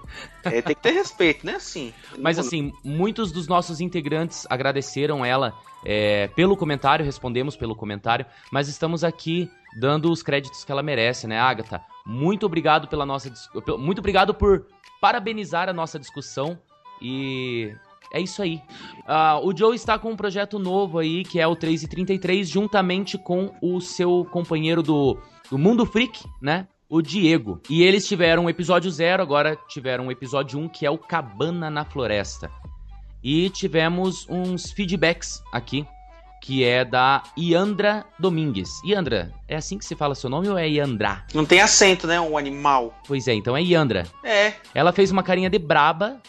é, tem que ter respeito, né? Assim. Mas assim, muitos dos nossos integrantes agradeceram ela é, pelo comentário, respondemos pelo comentário, mas estamos aqui dando os créditos que ela merece, né, Agatha? Muito obrigado pela nossa. Muito obrigado por parabenizar a nossa discussão e. É isso aí. Ah, o Joe está com um projeto novo aí, que é o 3 e 33, juntamente com o seu companheiro do, do Mundo Freak, né? O Diego. E eles tiveram um episódio zero, agora tiveram um episódio 1, que é o Cabana na Floresta. E tivemos uns feedbacks aqui, que é da Iandra Domingues. Iandra, é assim que se fala seu nome ou é Iandra? Não tem acento, né? Um animal. Pois é, então é Iandra. É. Ela fez uma carinha de braba,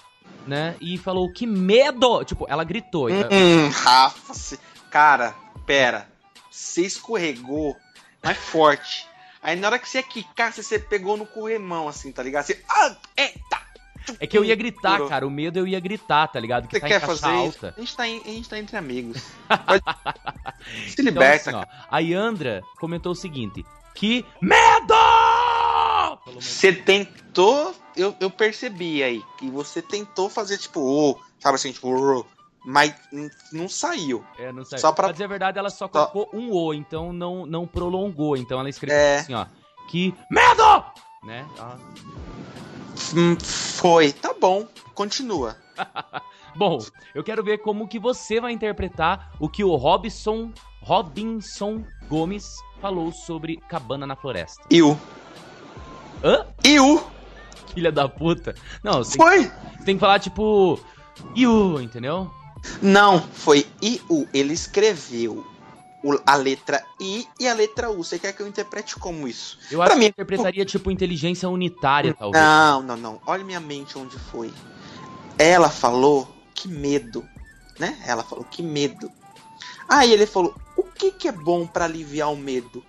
né? E falou que medo! Tipo, ela gritou. Hum, Rafa, se- cara, pera. Você escorregou mais forte. Aí na hora que você ia quicar, você, você pegou no corremão, assim, tá ligado? Você. Ah, eita! É que eu ia gritar, cara. O medo eu ia gritar, tá ligado? Que Você tá quer fazer alta. A gente, tá em- a gente tá entre amigos. [laughs] Se Então, liberta, assim, ó, a Yandra comentou o seguinte: que medo! Você tentou. Eu, eu percebi aí que você tentou fazer tipo, ô, sabe assim, tipo, ô, mas não saiu. É, não sei. Só pra- Pra dizer a verdade, ela só Só- colocou um O, então não, não prolongou. Então ela escreveu É. assim, ó. Que medo! Né? Hum, Foi, tá bom, continua. [laughs] Bom, eu quero ver como que você vai interpretar o que o Robson, Robinson Gomes falou sobre Cabana na Floresta. Iu. Hã? Iu! Filha da puta. Não, você Foi! você tem que falar tipo. Iu, entendeu? Não, foi IU. Ele escreveu a letra I e a letra U. Você quer que eu interprete como isso? Eu acho Pra que mim- eu interpretaria tipo inteligência unitária, talvez. Não, não, não. Olha minha mente onde foi. Ela falou que medo, né? Ela falou que medo. Aí ele falou: o que, que é bom pra aliviar o medo?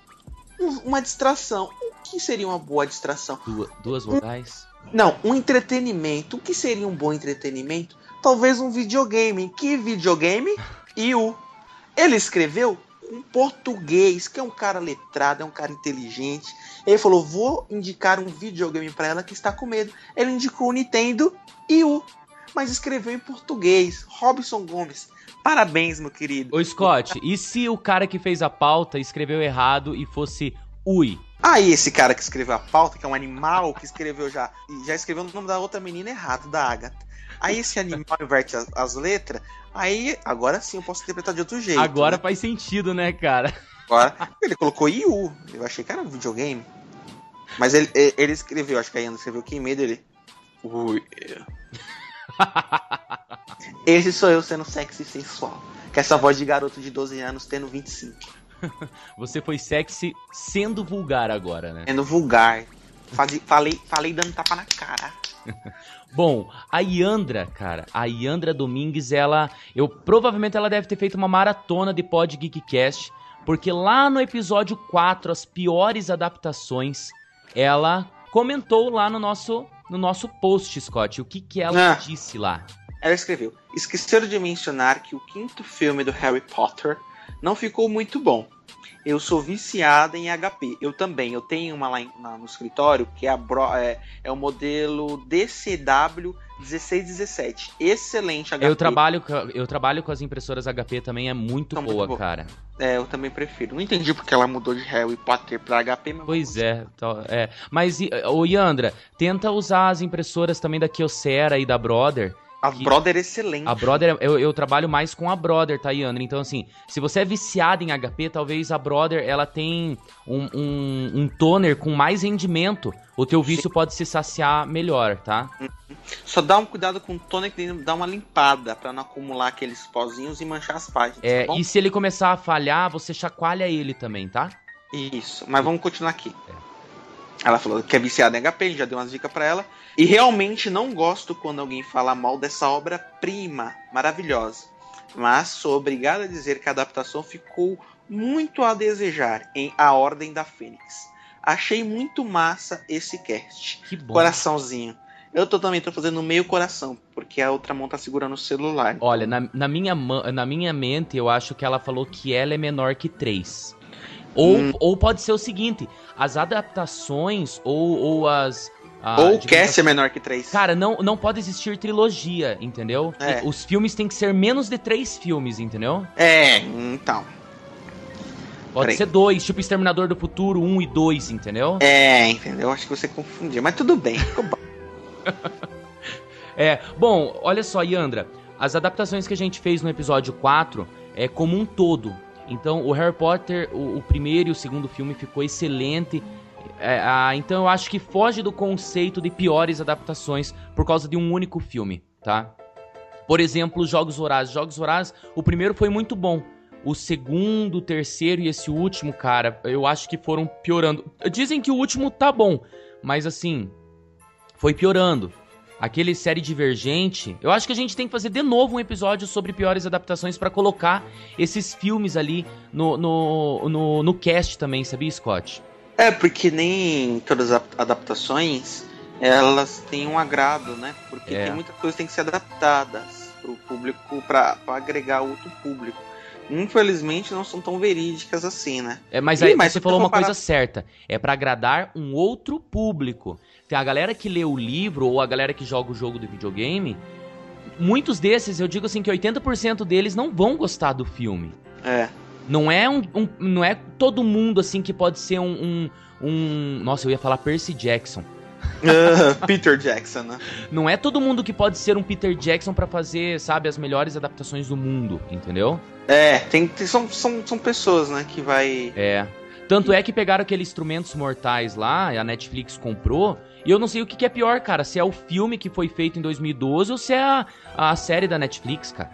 Um- Uma distração. O que seria uma boa distração? Duas, duas vogais. Não, um entretenimento. O que seria um bom entretenimento? Talvez um videogame. Que videogame? E o. Ele escreveu um português, que é um cara letrado, é um cara inteligente. Ele falou: vou indicar um videogame pra ela que está com medo. Ele indicou o Nintendo e o. Mas escreveu em português. Robson Gomes. Parabéns, meu querido. Ô Scott, e se o cara que fez a pauta escreveu errado e fosse Ui? Aí esse cara que escreveu a pauta, que é um animal que escreveu já, e já escreveu o nome da outra menina errado, da Agatha. Aí esse animal [laughs] inverte as, as letras, aí agora sim eu posso interpretar de outro jeito. Agora né? faz sentido, né, cara? Agora, ele colocou IU. Eu achei que era um videogame. Mas ele, ele ele escreveu, acho que a Ana escreveu que medo ele. Ui. Esse sou eu sendo sexy e sensual. Com essa voz de garoto de 12 anos tendo 25. [laughs] Você foi sexy sendo vulgar agora, né? Sendo vulgar. Falei, falei dando tapa na cara. [laughs] Bom, a Yandra, cara, a Yandra Domingues, ela. Eu provavelmente ela deve ter feito uma maratona de Pod Geekcast, porque lá no episódio 4, as piores adaptações, ela comentou lá no nosso, no nosso post, Scott. O que, que ela Ah. disse lá? Ela escreveu: Esqueceram de mencionar que o quinto filme do Harry Potter não ficou muito bom. Eu sou viciada em HP. Eu também. Eu tenho uma lá em- na- no escritório que é, a Bro- é, é o modelo DCW 1617. Excelente HP. Eu trabalho, com- eu trabalho com as impressoras HP também, é muito Tá muito boa, boa. cara. É, eu também prefiro. Não entendi porque ela mudou de Harry Potter pra HP, mas Pois é, tá- é. Mas, ô Yandra, tenta usar as impressoras também da Kyocera e da Brother. A que- Brother é excelente. A Brother, eu, eu trabalho mais com a Brother, tá, Yandra? Então, assim, se você é viciado em HP, talvez a Brother, ela tem um, um, um toner com mais rendimento. O teu vício pode se saciar melhor, tá? Só dá um cuidado com o toner que dá uma limpada pra não acumular aqueles pozinhos e manchar as páginas. É, tá e se ele começar a falhar, você chacoalha ele também, tá? Isso, mas vamos continuar aqui. Ela falou que é viciada em HP, já deu umas dicas pra ela. E realmente não gosto quando alguém fala mal dessa obra-prima, maravilhosa. Mas sou obrigado a dizer que a adaptação ficou muito a desejar em A Ordem da Fênix. Achei muito massa esse cast. Que bom. Coraçãozinho. Eu tô, também tô fazendo meio coração, porque a outra mão tá segurando o celular. Olha, na, na, minha, na minha mente, eu acho que ela falou que ela é menor que 3. Ou, Hum. ou pode ser o seguinte: as adaptações ou, ou as. a- Ou o cast é menor que 3. Cara, não, não pode existir trilogia, entendeu? É. Os filmes têm que ser menos de três filmes, entendeu? É, então. Pode Peraí. ser dois, tipo Exterminador do Futuro 1 e 2, entendeu? É, entendeu? Acho que você confundiu, mas tudo bem. [laughs] [laughs] É, bom, olha só, Yandra, as adaptações que a gente fez no episódio 4 é como um todo. Então, o Harry Potter, o, o primeiro e o segundo filme ficou excelente. É, ah, então, eu acho que foge do conceito de piores adaptações por causa de um único filme, tá? Por exemplo, Jogos Vorazes. Jogos Vorazes, o primeiro foi muito bom. O segundo, o terceiro e esse último, cara, eu acho que foram piorando. Dizem que o último tá bom, mas assim, foi piorando. Aquele série Divergente, eu acho que a gente tem que fazer de novo um episódio sobre piores adaptações pra colocar esses filmes ali no, no, no, no cast também, sabia, Scott? É, porque nem todas as adaptações elas têm um agrado, né? Porque É. tem muitas coisas que têm que ser adaptadas pro público, pra, pra agregar outro público. Infelizmente não são tão verídicas assim, né? É, mas Ih, aí mas você falou uma comparar- coisa certa. É pra agradar um outro público. Tem a galera que lê o livro ou a galera que joga o jogo do videogame. Muitos desses, eu digo assim, que 80% deles não vão gostar do filme. É. Não é um, um- não é todo mundo assim que pode ser um, um, um- nossa, eu ia falar Percy Jackson. [laughs] [laughs] Peter Jackson, né? Não é todo mundo que pode ser um Peter Jackson pra fazer, sabe, as melhores adaptações do mundo, entendeu? É, tem, tem- são, são, são pessoas, né, que vai. É. Tanto é que pegaram aqueles instrumentos mortais lá, a Netflix comprou, e eu não sei o que, que é pior, cara, se é o filme que foi feito em 2012 ou se é a, a série da Netflix, cara.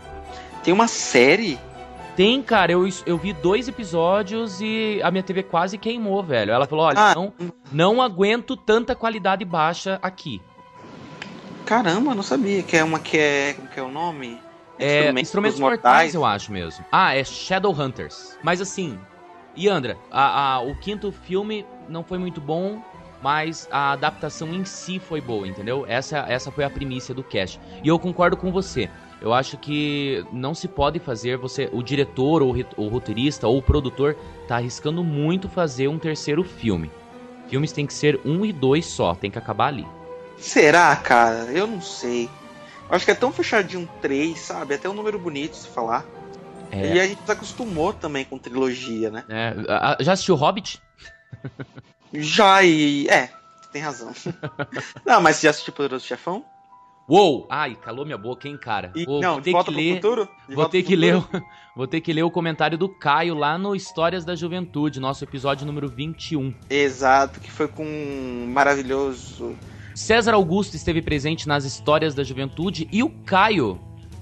Tem uma série. Tem, cara, eu, eu vi dois episódios e a minha TV quase queimou, velho. Ela falou, olha, Ah. não, não aguento tanta qualidade baixa aqui. Caramba, eu não sabia que é uma que é. Como que é o nome? É, instrumentos, mortais, eu acho mesmo. Ah, é Shadowhunters. Mas assim, Yandra, a, a- o quinto filme não foi muito bom, mas a adaptação em si foi boa, entendeu? Essa, essa foi a primícia do cast. E eu concordo com você. Eu acho que não se pode fazer você, o diretor ou o roteirista ou o produtor tá arriscando muito fazer um terceiro filme. Filmes tem que ser um e dois só, tem que acabar ali. Será, cara? Eu não sei. Acho que é tão fechadinho três, sabe? Até um número bonito se falar. É, E a gente se acostumou também com trilogia, né? é, já assistiu Hobbit? Já e. É, tem razão. [laughs] não, mas você já assistiu Poderoso Chefão? Uou! Ai, calou minha boca, hein, cara. E, Vou, não, vou ter volta que ler. Vou ter que ler, [laughs] vou ter que ler o comentário do Caio lá no Histórias da Juventude, nosso episódio número 21. Exato, que foi com um maravilhoso. César Augusto esteve presente nas Histórias da Juventude e o Caio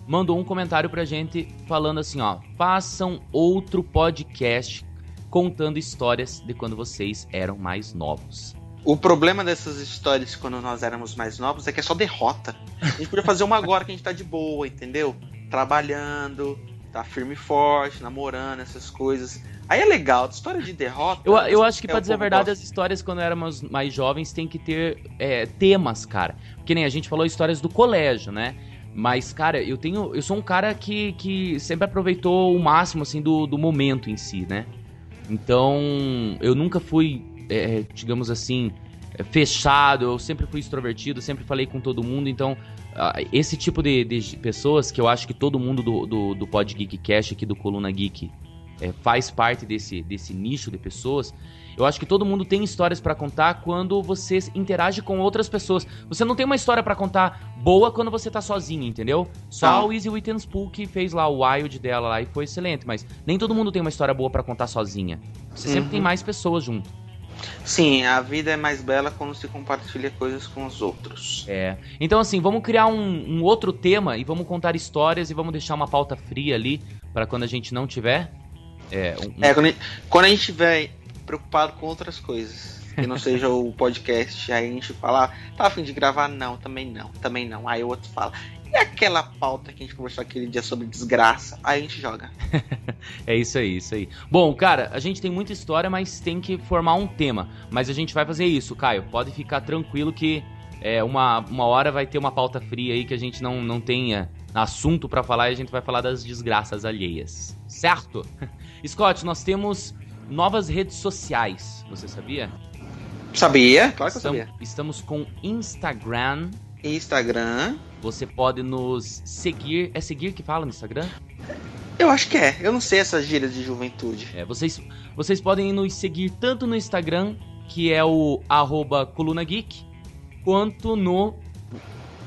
mandou um comentário pra gente falando assim, ó: "Façam outro podcast contando histórias de quando vocês eram mais novos". O problema dessas histórias quando nós éramos mais novos é que é só derrota. A gente podia fazer uma agora que a gente tá de boa, entendeu? Trabalhando, tá firme e forte, namorando, essas coisas. Aí é legal, história de derrota. Eu, eu acho que, é, pra dizer a verdade, gosta. as histórias quando éramos mais jovens tem que ter é, temas, cara. Porque nem a gente falou histórias do colégio, né? Mas, cara, eu tenho. Eu sou um cara que, que sempre aproveitou o máximo, assim, do, do momento em si, né? Então, eu nunca fui, é, digamos assim, é, fechado, eu sempre fui extrovertido, sempre falei com todo mundo, então. esse tipo de, de pessoas que eu acho que todo mundo do, do, do Pod Geek Cash aqui do Coluna Geek é, faz parte desse, desse nicho de pessoas. Eu acho que todo mundo tem histórias pra contar quando você interage com outras pessoas. Você não tem uma história pra contar boa quando você tá sozinho, entendeu? Só Não. o Easy Wittenspool que fez lá o Wild dela lá e foi excelente, mas nem todo mundo tem uma história boa pra contar sozinha. Você sempre Uhum. tem mais pessoas junto. Sim, a vida é mais bela quando se compartilha coisas com os outros. É. Então, assim, vamos criar um, um outro tema e vamos contar histórias e vamos deixar uma pauta fria ali pra quando a gente não tiver. É, um- É, quando a, gente- quando a gente estiver preocupado com outras coisas, que não seja o podcast, aí a gente fala, ah, tá a fim de gravar? Não, também não, também não. Aí o outro fala, e aquela pauta que a gente conversou aquele dia sobre desgraça? Aí a gente joga. [laughs] É isso aí, isso aí. Bom, cara, a gente tem muita história, mas tem que formar um tema. Mas a gente vai fazer isso, Caio. Pode ficar tranquilo que é, uma, uma hora vai ter uma pauta fria aí que a gente não, não tenha assunto pra falar e a gente vai falar das desgraças alheias. Certo? [laughs] Scott, nós temos novas redes sociais. Você sabia? Sabia? Claro que eu sabia. estamos com Instagram. Instagram. Você pode nos seguir. É seguir que fala no Instagram? Eu acho que é. Eu não sei essas gírias de juventude. É, vocês, vocês podem nos seguir tanto no Instagram, que é o arroba Coluna Geek, quanto no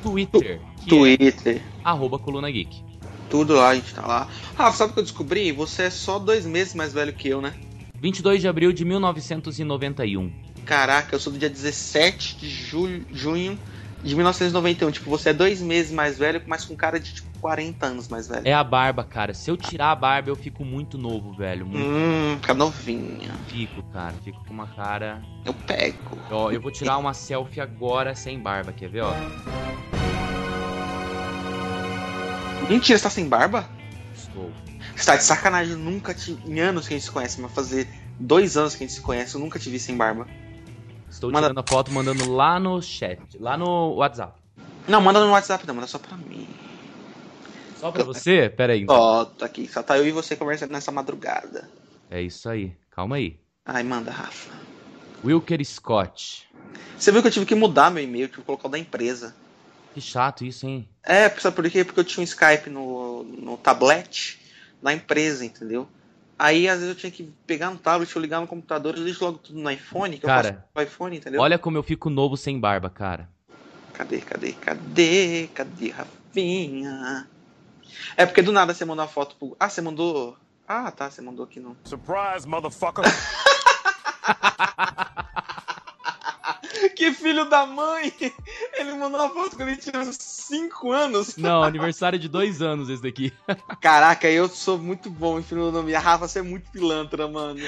Twitter, é Twitter. arroba Coluna Geek. Tudo lá, a gente tá lá. Rafa, sabe o que eu descobri? Você é só dois meses mais velho que eu, né? 22 de abril de 1991. Caraca, eu sou do dia 17 de julho, junho de 1991. Tipo, você é dois meses mais velho, mas com cara de tipo 40 anos mais velho. É a barba, cara. Se eu tirar a barba, eu fico muito novo, velho. Muito Hum, fica novinha. fico, cara. Fico com uma cara. Eu pego. Ó, eu vou tirar uma selfie agora sem barba, quer ver, ó? Mentira, você tá sem barba? Estou. Você tá de sacanagem, eu nunca te. Em anos que a gente se conhece, mas fazer dois anos que a gente se conhece, eu nunca te vi sem barba. Estou Manda- tirando a foto, mandando lá no chat, lá no WhatsApp. Não, manda no WhatsApp, não, manda só pra mim. Só pra você? Pera aí. Ó, tá aqui, só tá eu e você conversando nessa madrugada. É isso aí. Calma aí. Ai, manda, Rafa. Wilker Scott. Você viu que eu tive que mudar meu e-mail, tive que colocar o da empresa. Que chato isso, hein? É, sabe por quê? Porque eu tinha um Skype no, no tablet da empresa, entendeu? Aí às vezes eu tinha que pegar no tablet, eu ligar no computador, eu deixo logo tudo no iPhone, que Cara, eu faço no iPhone, entendeu? Olha como eu fico novo sem barba, cara. Cadê, cadê, cadê? Cadê, Rafinha? É porque do nada você mandou uma foto pro. Ah, você mandou. Ah, tá, você mandou aqui no. Surprise, motherfucker. [laughs] Que filho da mãe! [laughs] Ele mandou uma foto quando ele tinha uns 5 anos. Não, [laughs] aniversário de dois anos esse daqui. [laughs] Caraca, eu sou muito bom em filosofia. A Rafa, você é muito pilantra, mano.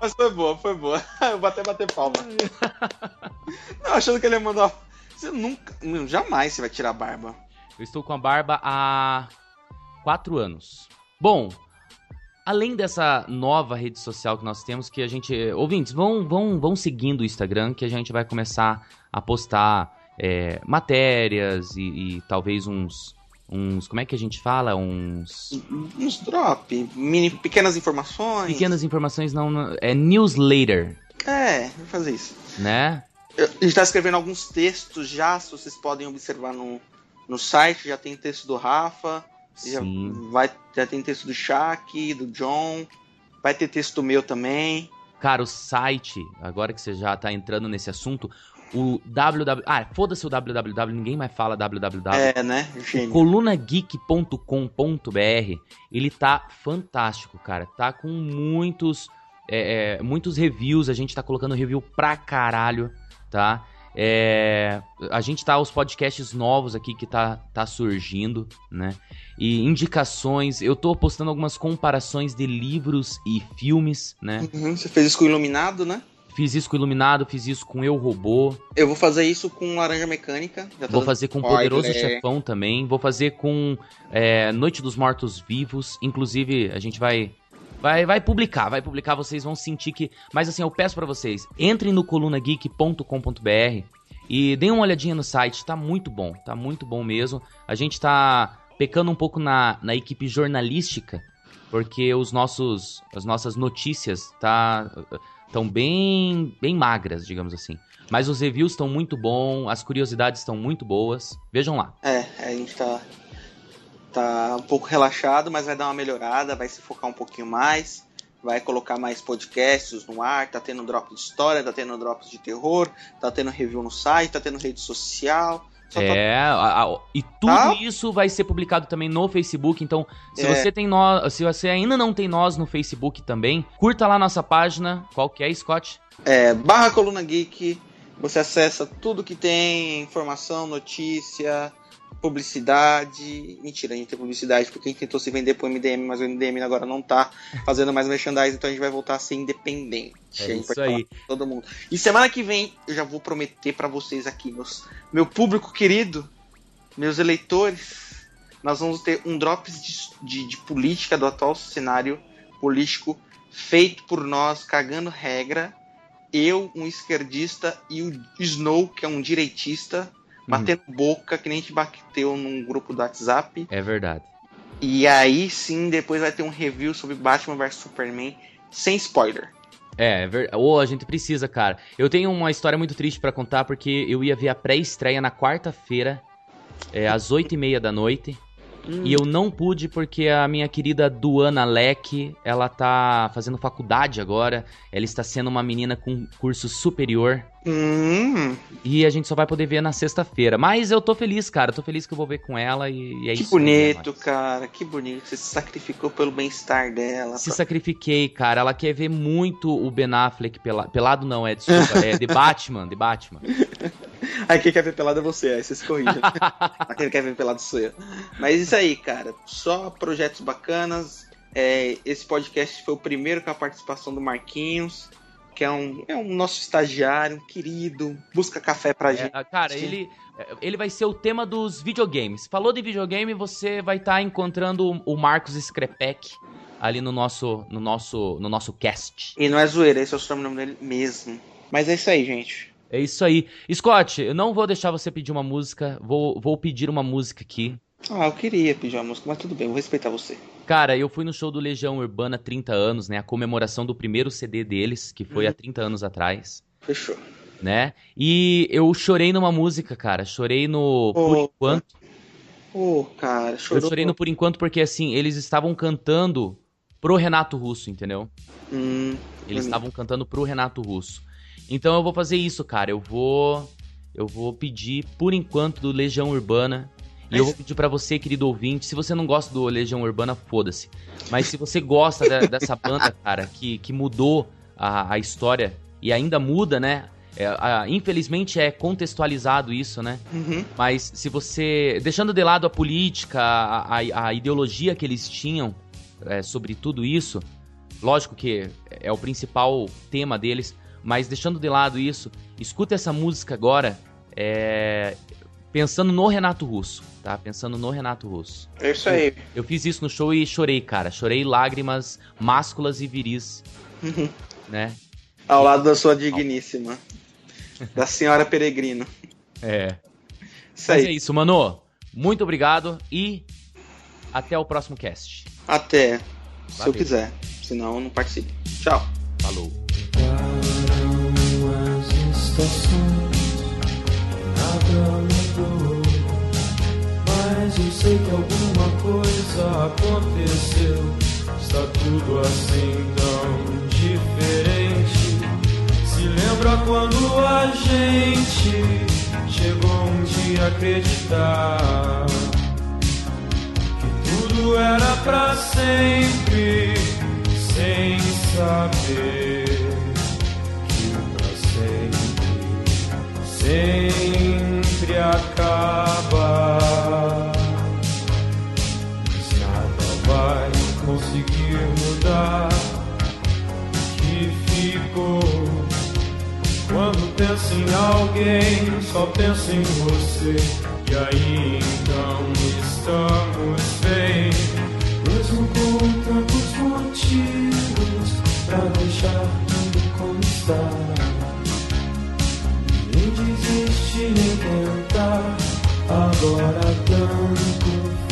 Mas foi boa, foi boa. Eu vou até bater palma. Não, achando que ele ia mandar. Você nunca. não, Jamais você vai tirar a barba. Eu estou com a barba há quatro anos. Bom, além dessa nova rede social que nós temos, que a gente. Ouvintes, vão, vão, vão seguindo o Instagram, que a gente vai começar a postar é, matérias e, e talvez uns. Uns. Como é que a gente fala? Uns. Uns drop, mini, pequenas informações. Pequenas informações, não. não- É newsletter, É, vou fazer isso. né? Eu- A gente tá escrevendo alguns textos já, se vocês podem observar no, no site, já tem texto do Rafa, já, vai, já tem texto do Shaq, do John, vai ter texto meu também. Cara, o site, agora que você já tá entrando nesse assunto, o www. Ah, foda-se o www, ninguém mais fala www. É, né, colunageek.com.br, ele tá fantástico, cara. Tá com muitos, é, é, muitos reviews, a gente tá colocando review pra caralho, tá? É, a gente tá os podcasts novos aqui que tá, tá surgindo, né? E indicações, eu tô postando algumas comparações de livros e filmes, né? Uhum, você fez isso com o Iluminado, né? Fiz isso com Iluminado, fiz isso com Eu Robô, Eu vou fazer isso com Laranja Mecânica. Vou fazer com spoiler. Poderoso Chefão também. Vou fazer com é, Noite dos Mortos Vivos. Inclusive, a gente vai. Vai, vai publicar, vai publicar, vocês vão sentir que. Mas assim, eu peço pra vocês, entrem no colunageek.com.br e deem uma olhadinha no site, tá muito bom, tá muito bom mesmo. A gente tá pecando um pouco na, na equipe jornalística, porque os nossos, as nossas notícias tá estão bem, bem magras, digamos assim. Mas os reviews estão muito bons, as curiosidades estão muito boas. Vejam lá. É, a gente tá, tá um pouco relaxado, mas vai dar uma melhorada, vai se focar um pouquinho mais, vai colocar mais podcasts no ar, tá tendo drop de história, tá tendo drops de terror, tá tendo review no site, tá tendo rede social. Tá- É, a- a- e tudo Tá. isso vai ser publicado também no Facebook. Então, se É. você tem nós, se você ainda não tem nós no Facebook também, curta lá nossa página. Qual que é, Scott? É, barra Coluna Geek, você acessa tudo que tem, informação, notícia, publicidade. Mentira, a gente tem publicidade porque a gente tentou se vender pro MDM, mas o MDM agora não tá fazendo mais merchandising, então a gente vai voltar a ser independente. É isso aí. todo mundo. E semana que vem eu já vou prometer pra vocês aqui, meus, meu público querido, meus eleitores, nós vamos ter um drops de, de, de política do atual cenário político feito por nós, cagando regra. Eu, um esquerdista, e o Snow, que é um direitista, batendo boca, que nem a gente bateu num grupo do WhatsApp. É verdade. E aí sim, depois vai ter um review sobre Batman vs Superman, sem spoiler. É, é ver... Ô, a gente precisa, cara. Eu tenho uma história muito triste pra contar, porque eu ia ver a pré-estreia na quarta-feira, é, às oito e meia da noite. E eu não pude porque a minha querida Duana Leck, ela tá fazendo faculdade agora. Ela está sendo uma menina com curso superior. Hum, E a gente só vai poder ver na sexta-feira. Mas eu tô feliz, cara. Tô feliz que eu vou ver com ela e, e é que isso. aí, bonito, rapaz. cara, que bonito. Você se sacrificou pelo bem-estar dela. Se pra- sacrifiquei, cara. Ela quer ver muito o Ben Affleck pela... pelado, não, é desculpa, é de Batman, de Batman. [laughs] [laughs] Aí quem quer ver pelado é você, aí você se corrige. [laughs] Aí quem quer ver pelado sou eu. Mas isso aí, cara. Só projetos bacanas. É, esse podcast foi o primeiro com a participação do Marquinhos, que é um, é um nosso estagiário, um querido. Busca café pra gente. É, cara, ele, ele vai ser o tema dos videogames. Falou de videogame, você vai estar encontrando o- Marcos Skrepek ali no nosso, no nosso, no nosso cast. E não é zoeira, esse é o sobrenome dele mesmo. Mas é isso aí, gente. É isso aí. Scott, eu não vou deixar você pedir uma música, vou, vou pedir uma música aqui. Ah, eu queria pedir uma música, mas tudo bem, vou respeitar você. Cara, eu fui no show do Legião Urbana 30 anos, né? A comemoração do primeiro CD deles, que foi há 30 anos atrás, Fechou. né? E eu chorei numa música, cara. Chorei no Por Opa. Enquanto. Ô, cara, Eu chorou. chorei no Por Enquanto porque, assim, eles estavam cantando pro Renato Russo, entendeu? Hum, Eles Hum. estavam cantando pro Renato Russo. Então eu vou fazer isso, cara. Eu vou. Eu vou pedir, por enquanto, do Legião Urbana. E eu vou pedir pra você, querido ouvinte, se você não gosta do Legião Urbana, foda-se. Mas se você gosta de- [laughs] dessa banda, cara, que, que mudou a, a história e ainda muda, né? É, a- infelizmente é contextualizado isso, né? uhum. Mas se você. Deixando de lado a política, a, a- a ideologia que eles tinham é, sobre tudo isso, lógico que é o principal tema deles, mas deixando de lado isso, escuta essa música agora, é, pensando no Renato Russo, tá? Pensando no Renato Russo. É isso aí. Eu fiz isso no show e chorei, cara. Chorei lágrimas másculas e viris, [laughs] né? Ao lado da sua digníssima. Da senhora Peregrino. É. Isso Mas é isso, mano. Muito obrigado e até o próximo cast. Até. Se eu Valeu. quiser. Senão eu não participo. Tchau. Falou. Nada mudou. Mas eu sei que alguma coisa aconteceu. Está tudo assim tão diferente. Se lembra quando a gente chegou um dia a acreditar que tudo era pra sempre, sem saber que o pra sempre, sempre acaba. Nada vai conseguir mudar o que ficou. Quando penso em alguém, só penso em você. E aí então estamos bem, mesmo com tantos motivos pra deixar tudo como está. Nem tentar, agora tanto